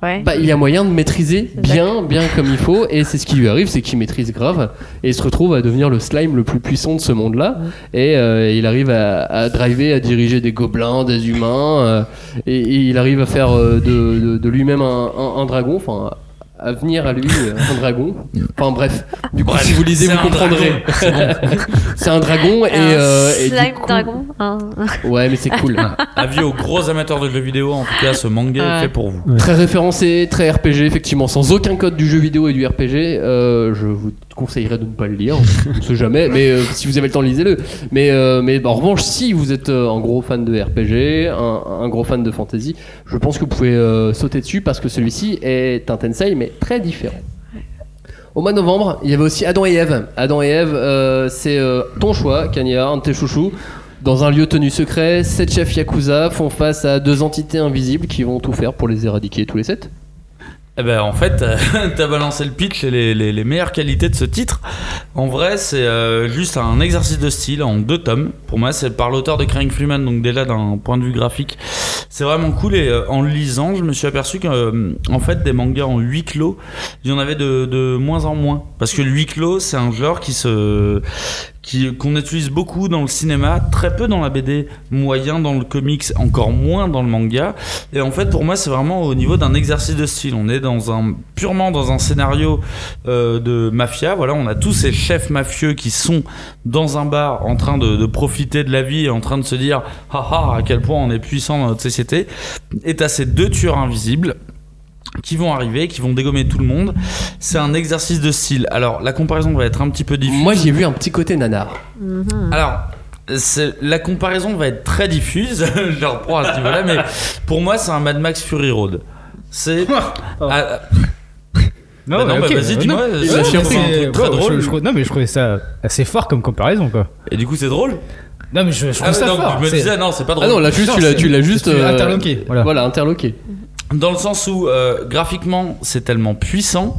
Ouais. bah, il y a moyen de maîtriser bien, bien comme il faut, et c'est ce qui lui arrive, c'est qu'il maîtrise grave, et il se retrouve à devenir le slime le plus puissant de ce monde-là, et euh, il arrive à, à driver, à diriger des gobelins, des humains, euh, et, et il arrive à faire euh, de, de- de lui-même un, un- un dragon, enfin à venir à lui euh, un dragon. Enfin bref, du coup Bref, si vous lisez c'est vous un comprendrez. dragon. c'est un dragon et, Un euh, et du slime coup- dragon. hein. Ouais mais c'est cool. Avis aux gros amateurs de jeux vidéo, en tout cas, ce manga est Ouais. fait pour vous. Très référencé, très RPG, effectivement, sans aucun code du jeu vidéo et du RPG. euh, je vous conseillerais de ne pas le lire, on sait jamais, mais euh, si vous avez le temps, lisez-le. Mais, euh, mais en revanche, si vous êtes euh, un gros fan de RPG, un, gros fan de fantasy, je pense que vous pouvez sauter dessus parce que celui-ci est un Tensei, mais très différent. Au mois de novembre, il y avait aussi Adam et Ève. Adam et euh, c'est ton choix, Kanya, un de tes chouchous. Dans un lieu tenu secret, sept chefs Yakuza font face à deux entités invisibles qui vont tout faire pour les éradiquer tous les sept. Eh ben, en fait, t'as balancé le pitch et les, les- meilleures qualités de ce titre. En vrai, c'est euh, juste un exercice de style en deux tomes. Pour moi, c'est par l'auteur de Crying Freeman, donc déjà d'un point de vue graphique, c'est vraiment cool. Et euh, en lisant, je me suis aperçu qu'en en fait, des mangas en huis clos, il y en avait de, de moins en moins. Parce que le huis clos, c'est un genre qui se qu'on utilise beaucoup dans le cinéma, très peu dans la BD, moyen dans le comics, encore moins dans le manga. Et en fait, pour moi, c'est vraiment au niveau d'un exercice de style. On est dans un purement dans un scénario euh, de mafia. Voilà, on a tous ces chefs mafieux qui sont dans un bar en train de, profiter de la vie et en train de se dire, haha, à quel point on est puissant dans notre société. Et t'as ces deux tueurs invisibles qui vont arriver, qui vont dégommer tout le monde. C'est un exercice de style. Alors, la comparaison va être un petit peu diffuse. Moi, j'ai vu un petit côté nanar. Alors, c'est- la comparaison va être très diffuse, je la reprends à ce niveau-là, mais pour moi, c'est un Mad Max Fury Road. C'est. Ah, Non, Bah non, bah vas-y, euh, dis-moi, c'est très drôle. je- je- non, mais je trouvais ça assez fort comme comparaison, quoi. et du coup, c'est drôle. Non, mais je, je trouve Ah, ça non, fort. je me disais, non, c'est pas drôle. Ah non, là juste, Non, tu l'as, juste l'as interloqué, voilà. Voilà, interloqué. Dans le sens où euh, graphiquement c'est tellement puissant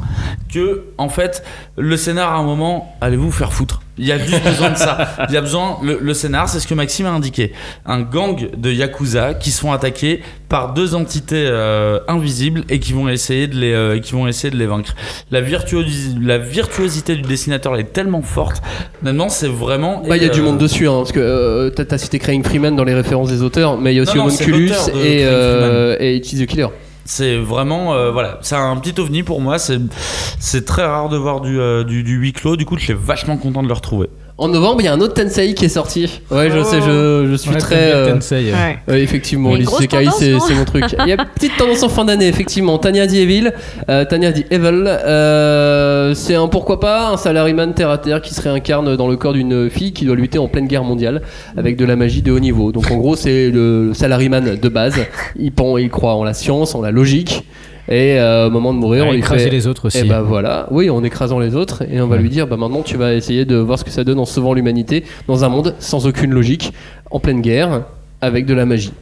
que en fait le scénar à un moment allez vous faire foutre. Il y a juste besoin de ça. Il y a besoin le, le scénar c'est ce que Maxime a indiqué. Un gang de yakuza qui se font attaquer par deux entités euh, invisibles et qui vont essayer de les euh, qui vont essayer de les vaincre. La virtuosi- la virtuosité du dessinateur est tellement forte. Maintenant c'est vraiment Bah, il y a du euh, monde dessus, hein, parce que euh, t'as, cité Crying Freeman dans les références des auteurs, mais il y a aussi Non, Homunculus de et, euh, et It is the Killer. C'est vraiment euh, voilà, c'est un petit ovni pour moi. C'est très rare de voir du, euh, du, du huis clos. Du coup, je suis vachement content de le retrouver. En novembre, il y a un autre Tensei qui est sorti. Ouais, je Oh. sais, je, je suis Ouais, très. euh, Tensei. Ouais. euh, effectivement, grosse c'est, mon truc. Il y a une petite tendance en fin d'année, effectivement. Tanya the Evil, euh, Tanya the Evil, euh, c'est un pourquoi pas, un salaryman terre à terre qui se réincarne dans le corps d'une fille qui doit lutter en pleine guerre mondiale avec de la magie de haut niveau. Donc en gros, c'est le salaryman de base. Il, pen- il croit en la science, en la logique. Et euh, au moment de mourir, Ouais, on lui écraser fait les autres aussi. Et bah voilà, oui, en écrasant les autres, et on va lui dire, bah maintenant tu vas essayer de voir ce que ça donne en sauvant l'humanité dans un monde sans aucune logique, en pleine guerre, avec de la magie.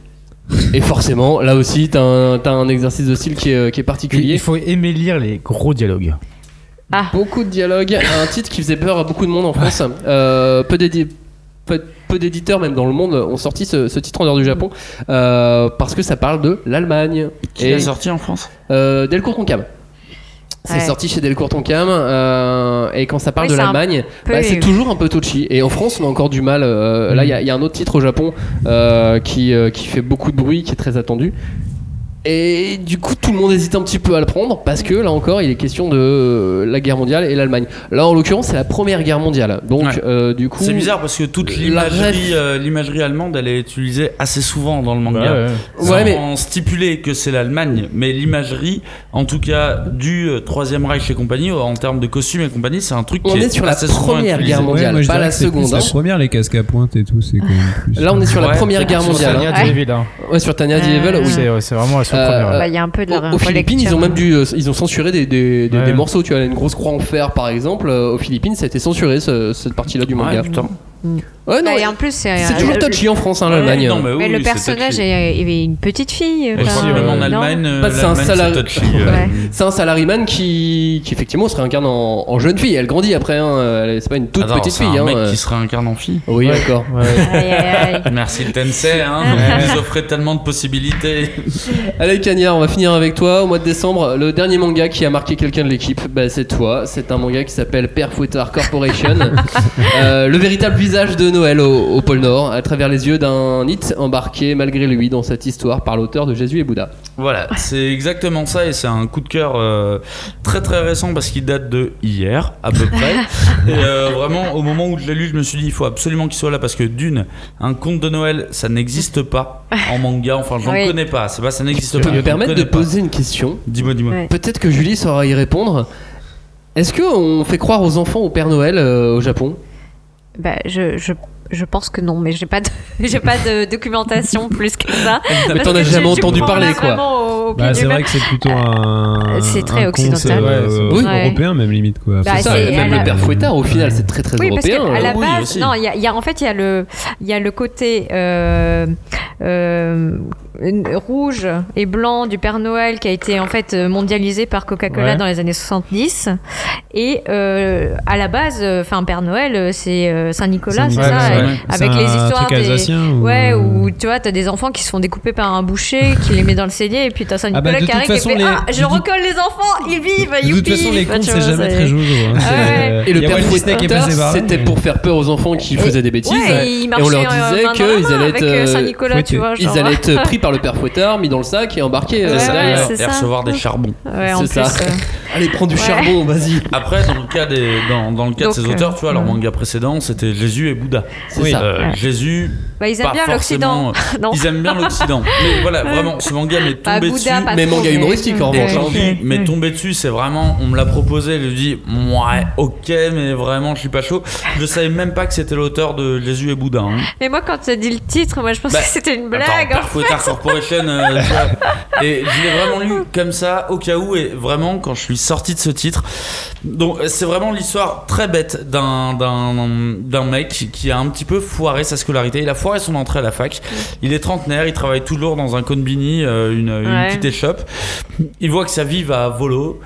Et forcément, là aussi, t'as un, t'as un exercice de style qui est, qui est Il particulier. il faut aimer lire les gros dialogues. Beaucoup de dialogues, un titre qui faisait peur à beaucoup de monde en France. Euh, peu peu- peu d'éditeurs, même dans le monde, ont sorti ce, ce titre en dehors du Japon euh, parce que ça parle de l'Allemagne. Qui est sorti en France? euh, Delcourt Tonkam. C'est Ouais. sorti chez Delcourt Tonkam euh, et quand ça parle Oui, de l'Allemagne, bah, c'est toujours un peu touchy. Et en France, on a encore du mal. euh, Là, il y, a- il y a un autre titre au Japon euh, qui, euh, qui fait beaucoup de bruit, qui est très attendu. Et du coup, tout le monde hésite un petit peu à le prendre parce que là encore, il est question de euh, la guerre mondiale et l'Allemagne. Là, en l'occurrence, c'est la première guerre mondiale. Donc, Ouais. euh, du coup, C'est bizarre parce que toute la l'imagerie, euh, l'imagerie allemande, elle est utilisée assez souvent dans le manga. Ouais, ouais. Sans Ouais, mais- stipuler que c'est l'Allemagne, mais l'imagerie, en tout cas du Troisième Reich et compagnie, en termes de costumes et compagnie, c'est un truc On qui est sur la assez souvent Première. Guerre mondiale, moi, pas la seconde, hein. La première, les casques à pointe et tout, c'est quand même plus. là, on est sur la première guerre sur mondiale. Tanya hein. Ouais. Devil, hein. Ouais, sur Tanya the Evil, oui. C'est vraiment la Euh, Bah, Il y a un peu de la Aux aux Philippines, ils ont même dû, euh, ils ont censuré des, des, des- Ouais. des morceaux. Tu vois, une grosse croix en fer, par exemple. euh, aux Philippines, ça a été censuré ce- cette partie-là du manga. Ouais, putain. Ouais, non, Bah, et en plus, c'est c'est euh, toujours touchy en France, hein, Ouais, l'Allemagne. non, mais oui, Mais le oui, c'est personnage, touchy. est- il y avait une petite fille. Et enfin, en non Allemagne, euh, Bah, c'est un l'Allemagne, salari- c'est touchy, euh, Ouais. C'est un salariman qui, qui effectivement se réincarne en, en jeune fille. Elle grandit après, hein. Elle- c'est pas une toute Attends, petite c'est fille. un hein. mec euh. qui se réincarne en fille. Oui, d'accord. Ouais. Aïe, aïe, aïe. Merci le Tensei, hein. Ils nous offraient tellement de possibilités. Allez, Cagnard, on va finir avec toi. Au mois de décembre, le dernier manga qui a marqué quelqu'un de l'équipe, bah, c'est toi. C'est un manga qui s'appelle Père Fouettard Corporation. Euh, le véritable visage de Noël au, au pôle Nord, à travers les yeux d'un It embarqué malgré lui dans cette histoire par l'auteur de Jésus et Bouddha. Voilà, c'est exactement ça et c'est un coup de cœur euh, très très récent parce qu'il date de hier à peu près. et euh, vraiment, au moment où je l'ai lu, je me suis dit il faut absolument qu'il soit là parce que d'une, un conte de Noël, ça n'existe pas en manga. Enfin, j'en Oui. connais pas. C'est pas ça n'existe Je pas. peux me permettre de pas. poser une question. Dis-moi, dis-moi. Ouais. Peut-être que Julie saura y répondre. Est-ce qu'on fait croire aux enfants au Père Noël euh, au Japon? Bah, je, je, je pense que non, mais j'ai pas de, j'ai pas de documentation plus que ça. Mais Parce t'en as jamais tu- entendu parler, quoi. Bah, c'est vrai que c'est plutôt un. C'est très un occidental. euh, Oui. Européen, même limite, quoi. Bah, C'est ça, même à le la- Père Fouettard, au final, c'est très très Oui, parce européen. qu'à la hein. oui, base, non, il y a, il y a- en fait, il y a le, il y a le côté euh, euh, rouge et blanc du Père Noël qui a été en fait mondialisé par Coca-Cola Ouais. dans les années 70. Et euh, à la base, euh, enfin, Père Noël, euh, c'est euh, Saint-Nicolas, c'est ça, ouais. euh, avec les histoires des. ou- Ouais, où tu vois, t'as des enfants qui se font découper par un boucher, qui les met dans le cellier, et puis t'as Saint-Nicolas Ah bah, qui arrive et fait les- Ah, je recolle les enfants, ils vivent, De toute youpi façon, les contes, c'est jamais très jojo. hein. Ouais. C'est- Et le Père là, c'était pour faire peur aux enfants qui faisaient des bêtises. Ouais, et on leur euh, disait qu'ils la allaient être, avec, euh, euh, Saint-Nicolas, tu fouettés. vois. ils allaient être pris par le Père Fouettard, mis dans le sac et embarqués euh, Ouais, derrière. c'est et ça. recevoir des charbons. Ouais, en C'est ça. euh, Allez, prends du Ouais. charbon, vas-y. Après, dans le cas, des, dans, dans le cas Donc, de ces auteurs, tu vois, leur euh, manga précédent, c'était Jésus et Bouddha. C'est Oui. ça. Euh, Ouais. Jésus, Bah, ils aiment pas bien l'Occident. forcément- Non. Ils aiment bien l'Occident. Mais voilà, vraiment, ce manga m'est Pas tombé Bouddha, dessus. pas Mais trop, manga humoristique, en revanche, je hein. mais tomber dessus, c'est vraiment, on me l'a proposé, je lui dis, ouais, ok, mais vraiment, je suis pas chaud. Je savais même pas que c'était l'auteur de Jésus et Bouddha. hein. Mais moi, quand tu as dit le titre, moi, je pensais Bah, que c'était une blague. Attends, en Père. Fouettard Corporation, euh, tu vois. et je l'ai vraiment lu comme ça, au cas où, et vraiment, quand je suis sorti de ce titre. Donc, c'est vraiment l'histoire très bête d'un, d'un, d'un mec qui a un petit peu foiré sa scolarité. Il a foiré son entrée à la fac. Il est trentenaire, il travaille toujours dans un konbini, euh, une, une Ouais. petite échoppe. Il voit que sa vie va à volo.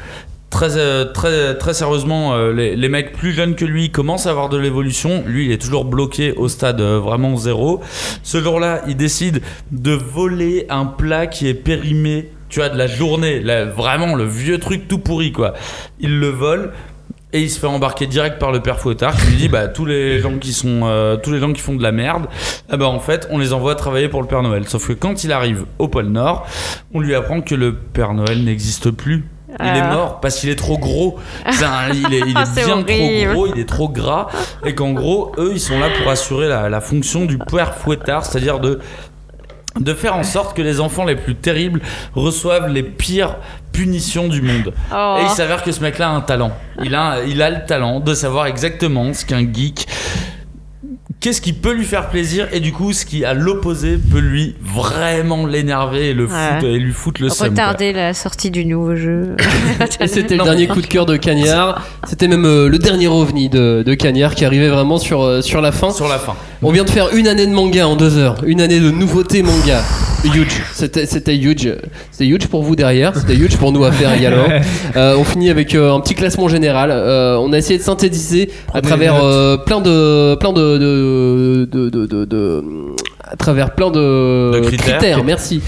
Très, euh, très, très sérieusement, euh, les, mecs plus jeunes que lui commencent à avoir de l'évolution. Lui, il est toujours bloqué au stade euh, vraiment zéro. Ce jour-là, il décide de voler un plat qui est périmé, tu vois, de la journée. Vraiment, le vieux truc tout pourri, quoi. Il le vole. Et il se fait embarquer direct par le père Fouettard qui lui dit bah tous les gens qui sont tous les gens qui font de la merde eh en fait on les envoie travailler pour le Père Noël sauf que quand il arrive au pôle Nord on lui apprend que le Père Noël n'existe plus il est Ah. mort parce qu'il est trop gros. Un- il est, il est Ah, bien horrible. trop gros, il est trop gras. Et qu'en gros, eux, ils sont là pour assurer la, la fonction du père fouettard, c'est-à-dire de, de faire en sorte que les enfants les plus terribles reçoivent les pires punitions du monde. Oh. Et il s'avère que ce mec-là a un talent. Il a, il a le talent de savoir exactement ce qu'un geek. Qu'est-ce qui peut lui faire plaisir et du coup ce qui à l'opposé peut lui vraiment l'énerver et le Ouais. foutre- et lui foutre le seum. Retarder la sortie du nouveau jeu. Et c'était le dernier coup de cœur de Cagnard. C'était même euh, le dernier ovni de, de Cagnard qui arrivait vraiment sur, euh, sur la fin. Sur la fin. On vient de faire une année de manga en deux heures. Une année de nouveautés manga. Huge. C'était, c'était huge. C'était huge pour vous derrière. C'était huge pour nous à faire également. Euh, on finit avec euh, un petit classement général. Euh, on a essayé de synthétiser à travers euh, plein de, plein de, de, de, de, de- de- à travers plein de, De critères. Merci.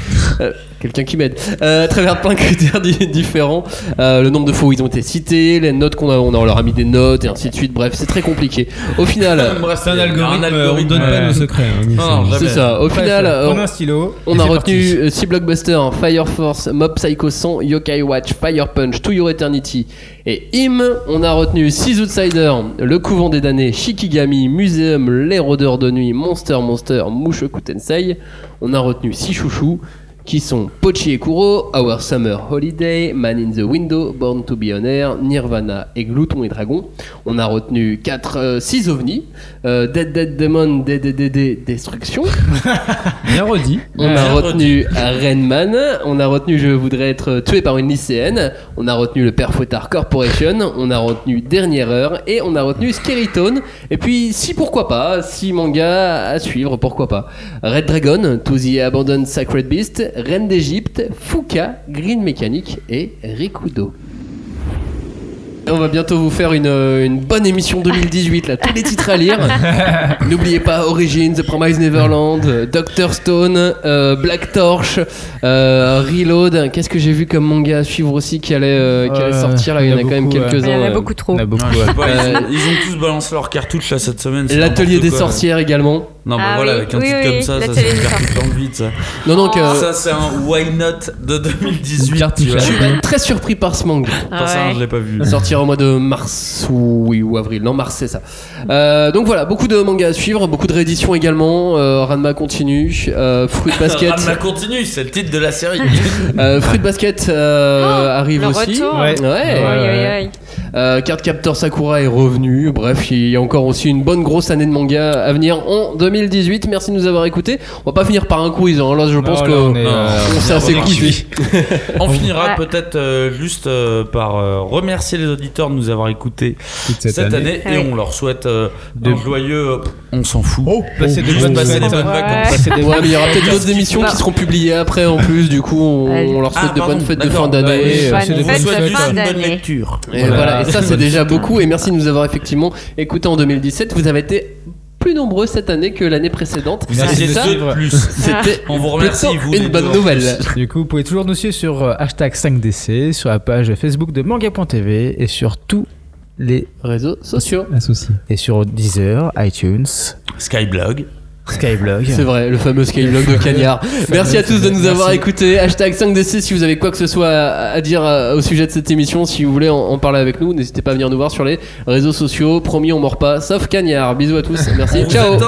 Euh, Quelqu'un qui m'aide. Euh, à travers plein de critères di- différents, Euh, le nombre de fois où ils ont été cités, les notes qu'on a, on, a- on leur a mis des notes et ainsi de suite. Bref, c'est très compliqué. Au final, C'est un algorithme, un on donne pas ouais. nos secrets. hein, c'est ça. Au Bref, final, euh, prenez un stylo. on a retenu parti. 6 blockbusters Fire Force, Mob Psycho 100, Yokai Watch, Fire Punch, To Your Eternity et Him. On a retenu 6 Outsiders, Le Couvent des Damnés, Shikigami, Museum, Les Rôdeurs de Nuit, Monster Monster, Mushoku Tensei. On a retenu 6 chouchous qui sont Pochi et Kuro, Our Summer Holiday, Man in the Window, Born to Be on Air, Nirvana et Glouton et Dragon. On a retenu 4, 6 ovnis, euh, Dead Dead Demon, Dead Dead Dead Dead Destruction. Bien redit. On a retenu Rainman, on a retenu Je voudrais être tué par une lycéenne, on a retenu le Père Fouettard Corporation, on a retenu Dernière Heure et on a retenu Skeletone. Et puis, si pourquoi pas, si manga à suivre, pourquoi pas. Red Dragon, To the Abandoned Sacred Beast, Reine d'Égypte, Fuka, Green Mechanic et Rikudo. Et On va bientôt vous faire une, euh, une bonne émission 2018, là, tous les titres à lire. N'oubliez pas Origins, The Promised Neverland, Doctor Stone, euh, Black Torch, euh, Reload. Qu'est-ce que j'ai vu comme manga à suivre aussi qui allait, euh, qui allait sortir là? Il y en a quand même quelques-uns. Il y en a beaucoup trop. A beaucoup. Ouais, ouais. ils, ont, ils ont tous balancé leur cartouche là cette semaine. L'atelier des quoi. sorcières également. Non, bah Ah voilà, oui, avec un oui, titre oui, comme ça, ça c'est une cartouche dans le vide ça. Non, donc, euh, Ça c'est un why not de 2018. Cartouche tu vois. à je suis très surpris par ce manga. Ça, Ouais. je l'ai pas vu. Sortir au mois de mars ou, oui, ou avril. Non, mars, c'est ça. Euh, donc voilà, beaucoup de mangas à suivre, beaucoup de rééditions également. Euh, Ranma continue. Euh, Fruit Basket. Ranma continue, c'est le titre de la série. Euh, Fruit Basket euh, arrive le aussi. retour. Ouais. Ouais. Aïe, aïe, ouais. Euh, Card Captor Sakura est revenu. Bref, il y a encore aussi une bonne grosse année de manga à venir en 2018. Merci de nous avoir écoutés. On va pas finir par un quiz. hein. Là, je pense Non, que là, on est, Non, euh, on s'est assez cousu. On finira peut-être euh, juste euh, par euh, remercier les auditeurs de nous avoir écoutés Toute cette, cette, année, année. et Ouais. on leur souhaite euh, De- joyeux. euh, on s'en fout. Passer bonnes passer des fêtes. bonnes Ouais. vacances. Passer des Ouais, mais il y aura peut-être d'autres émissions Bah. qui seront publiées après en plus. Du coup, on, leur souhaite Ah, de bonnes fêtes de fin d'année. Des On souhaite juste une bonne d'année. lecture. Et Voilà. Et ça c'est déjà beaucoup. Et merci de nous avoir effectivement écoutés en 2017. Vous avez été plus nombreux cette année que l'année précédente. Merci ça, plus. c'était On vous remercie, vous, une bonne nouvelle. Du coup, vous pouvez toujours nous suivre sur euh, hashtag 5DC, sur la page Facebook de manga.tv et sur tous les Réseaux sociaux. Associé. et sur Deezer, iTunes, Skyblog. Skyblog. C'est vrai, le fameux Skylog de Cagnard. Merci à tous de nous avoir écoutés. Hashtag 5DC si vous avez quoi que ce soit à, dire euh, au sujet de cette émission. Si vous voulez en, en parler avec nous, n'hésitez pas à venir nous voir sur les réseaux sociaux. Promis, on mord pas, sauf Cagnard. Bisous à tous. Merci. Ciao.